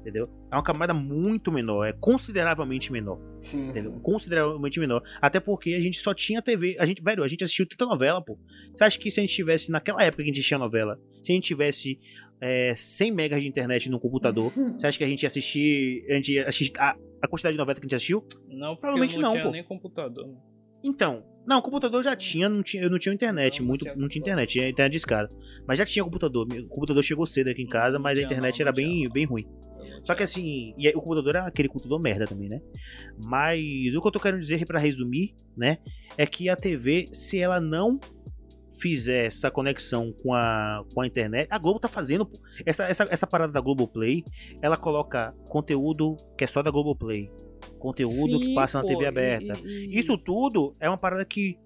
S1: Entendeu? É uma camada muito menor, é consideravelmente menor.
S2: Sim,
S1: Entendeu?
S2: sim.
S1: Consideravelmente menor. Até porque a gente só tinha TV. A gente, velho, a gente assistiu tanta novela, pô. Você acha que se a gente tivesse, naquela época que a gente tinha novela, se a gente tivesse é, 100 megas de internet no computador, (laughs) você acha que a gente ia assistir. A gente ia assistir a, a quantidade de novela que a gente assistiu?
S3: Não,
S1: Provavelmente
S3: não,
S1: não,
S3: tinha
S1: pô.
S3: nem computador. né?
S1: Então. Não, o computador já tinha, não tinha, eu não tinha internet,
S3: Não, não
S1: muito,
S3: tinha
S1: não tinha internet, tinha internet de escada. Mas já tinha computador. O computador chegou cedo aqui em casa,
S3: Não
S1: mas a internet
S3: não,
S1: era
S3: não
S1: bem,
S3: não.
S1: bem ruim. Só que assim, e aí o computador era aquele computador merda também, né? Mas o que eu tô querendo dizer pra resumir, né, é que a TV, se ela não fizer essa conexão com a, com a internet, a Globo tá fazendo, pô. Essa, essa, essa parada da Globoplay, ela coloca conteúdo que é só da Globoplay, conteúdo que
S3: Sim,
S1: passa na
S3: pô,
S1: TV aberta.
S3: e- e-
S1: Isso tudo é uma parada que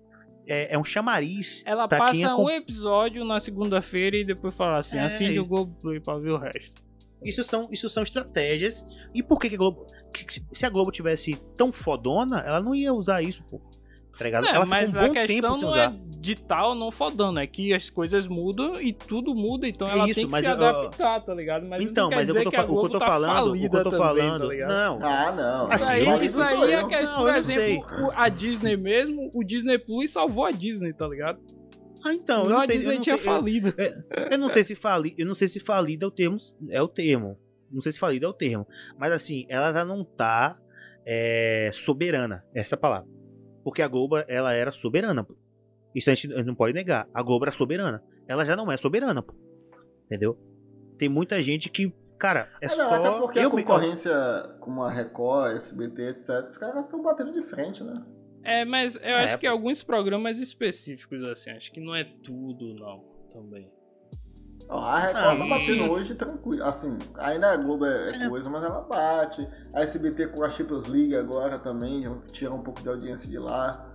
S1: é, é um chamariz
S3: Ela
S1: pra quem
S3: passa
S1: acom-
S3: um episódio na segunda-feira e depois fala assim:
S1: É, isso.
S3: o Globoplay pra ver o resto.
S1: Isso são, isso são estratégias. E por que, que a Globo. que- se a Globo tivesse tão fodona, ela não ia usar isso, pô. Tá ligado?
S3: É,
S1: ela
S3: mas
S1: um
S3: a questão não
S1: usar.
S3: é de tal não fodando, é que as coisas mudam e tudo muda, então
S1: É
S3: ela
S1: isso,
S3: tem que
S1: mas
S3: se
S1: eu-
S3: adaptar, tá ligado? Mas
S1: então,
S3: não
S1: mas
S3: que
S1: o que eu tô
S3: tá
S1: falando, o que eu tô
S3: também,
S1: falando.
S3: tá ligado?
S1: não.
S2: Ah, não.
S1: Assim,
S3: Isso aí,
S1: vale
S3: isso aí é que,
S1: Não,
S3: por
S1: não
S3: exemplo, a Disney mesmo, o Disney Plus salvou a Disney, tá ligado?
S1: Ah, então, eu
S3: Senão
S1: não
S3: a
S1: sei,
S3: Disney
S1: eu não
S3: tinha
S1: sei, eu-
S3: falido.
S1: Eu não sei se fali, eu não sei se falida é o termo, é o termo. Não sei se falida é o termo, mas assim, ela já não tá é, soberana, essa é palavra. Porque a Globo, ela era soberana, pô. Isso a gente não pode negar. A Globo era soberana. Ela já não é soberana, pô. Entendeu? Tem muita gente que, cara, é
S2: É, não,
S1: só
S2: até porque
S1: eu
S2: a
S1: me-
S2: concorrência como a Record, SBT, etc, os caras estão batendo de frente, né?
S3: É, mas eu
S1: É,
S3: acho que alguns programas específicos, assim, acho que não é tudo, não, também.
S2: Ó, A Record
S1: Ah,
S2: tá batendo
S3: sim.
S2: hoje tranquilo. Assim, ainda a Globo é, é coisa, mas ela bate. A SBT com a Champions League agora também, já tira um pouco de audiência de lá.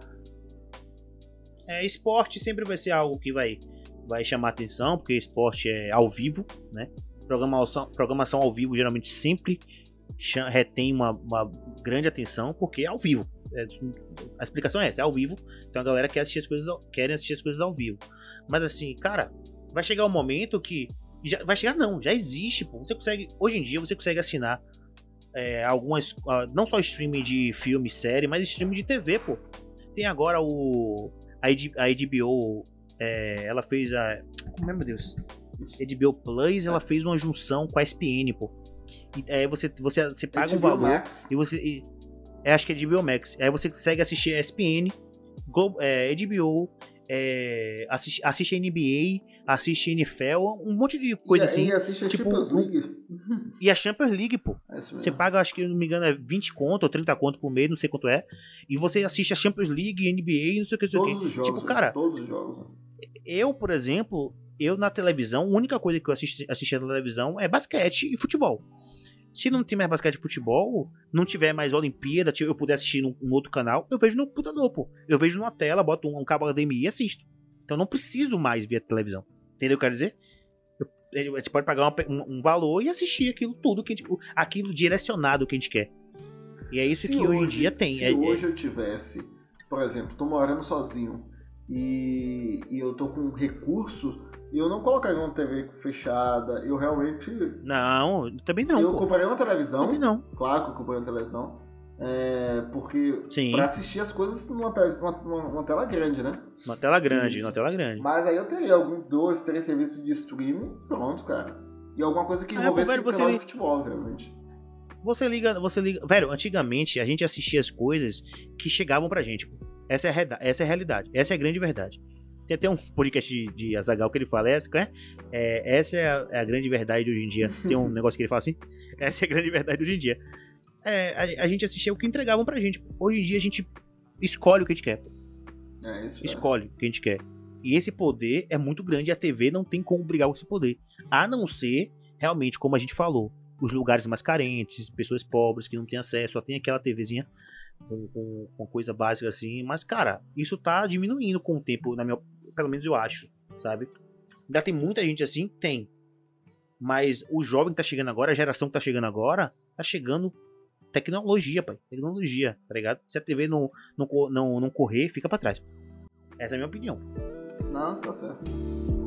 S1: É, esporte sempre vai ser algo que vai, vai chamar atenção, porque esporte é ao vivo, né? Programação, programação ao vivo geralmente sempre retém uma, uma grande atenção, porque é ao vivo. É, a explicação é essa, é ao vivo, então a galera quer assistir as coisas, ao- querem assistir as coisas ao vivo. Mas assim, cara, vai chegar um momento que. Já, vai chegar, não, já existe, pô. Você consegue. Hoje em dia você consegue assinar é, algumas. ah, não só streaming de filme, série, mas streaming de TV, pô. Tem agora o. A, H- a HBO. é, ela fez a. Como é, meu Deus? HBO Plus, ela fez uma junção com a SPN, pô. E, é, você, você, você paga um
S2: HBO
S1: valor.
S2: Max.
S1: E você. e- é, acho que é HBO Max. Aí você consegue assistir SPN, Globo, é, HBO, é, assiste, assiste NBA, assiste NFL, um monte de coisa
S2: e,
S1: assim.
S2: E assiste a
S1: tipo,
S2: Champions
S1: um-
S2: League.
S1: E a Champions League, pô.
S2: É.
S1: Você paga, acho que, não me engano, é 20 conto ou 30 conto por mês, não sei quanto é. E você assiste a Champions League, NBA, não sei o que, não sei o que.
S2: os jogos.
S1: Tipo, cara,
S2: Todos os jogos. né?
S1: eu, por exemplo, eu na televisão, a única coisa que eu assisti, assistia na televisão é basquete e futebol. Se não tem mais basquete e futebol, não tiver mais Olimpíada, eu puder assistir num, outro canal, eu vejo no computador, pô. Eu vejo numa tela, boto um, um cabo HDMI e assisto. Então eu não preciso mais ver a televisão. Entendeu o que eu quero dizer? Eu- a gente pode pagar uma- um, um valor e assistir aquilo tudo, que a gente- aquilo direcionado que a gente quer. E é isso
S2: Se
S1: que hoje, em dia tem.
S2: Se
S1: É- é-
S2: hoje eu tivesse, por exemplo, tô morando sozinho e, e eu tô com recurso, eu não colocaria uma TV fechada, eu realmente.
S1: Não, também não.
S2: eu
S1: pô.
S2: compraria uma televisão,
S1: Também não.
S2: claro que eu comprei uma televisão, é, porque
S1: Sim.
S2: pra assistir as coisas numa, numa- numa- tela grande, né?
S1: Uma tela grande,
S2: Isso.
S1: uma tela grande.
S2: Mas aí eu teria algum dois, três serviços de streaming, pronto, cara. E alguma coisa que
S1: Ah,
S2: envolvesse
S1: velho,
S2: o
S1: você
S2: de futebol, realmente.
S1: Você liga, você liga. Velho, antigamente a gente assistia as coisas que chegavam pra gente. pô. Essa é a, essa é a realidade. Essa é a grande verdade. Tem até um podcast de, de Azagal que ele fala, essa, é, é, essa é a, é a grande verdade de hoje em dia. (laughs) Tem um negócio que ele fala assim. Essa é a grande verdade de hoje em dia. É, a, a gente assistia o que entregavam pra gente. Hoje em dia a gente escolhe o que a gente quer.
S2: É isso. é.
S1: Escolhe o que a gente quer. E esse poder é muito grande e a TV não tem como brigar com esse poder. A não ser, realmente, como a gente falou, os lugares mais carentes, pessoas pobres que não têm acesso, só tem aquela TVzinha com, com, com coisa básica assim. Mas, cara, isso tá diminuindo com o tempo, na minha, pelo menos eu acho, sabe? Ainda tem muita gente assim? Tem. Mas o jovem que tá chegando agora, a geração que tá chegando agora, tá chegando tecnologia, pai. Tecnologia, tá ligado? Se a TV não, não, não, não correr, fica pra trás. Essa é a minha opinião.
S2: Não, tá certo.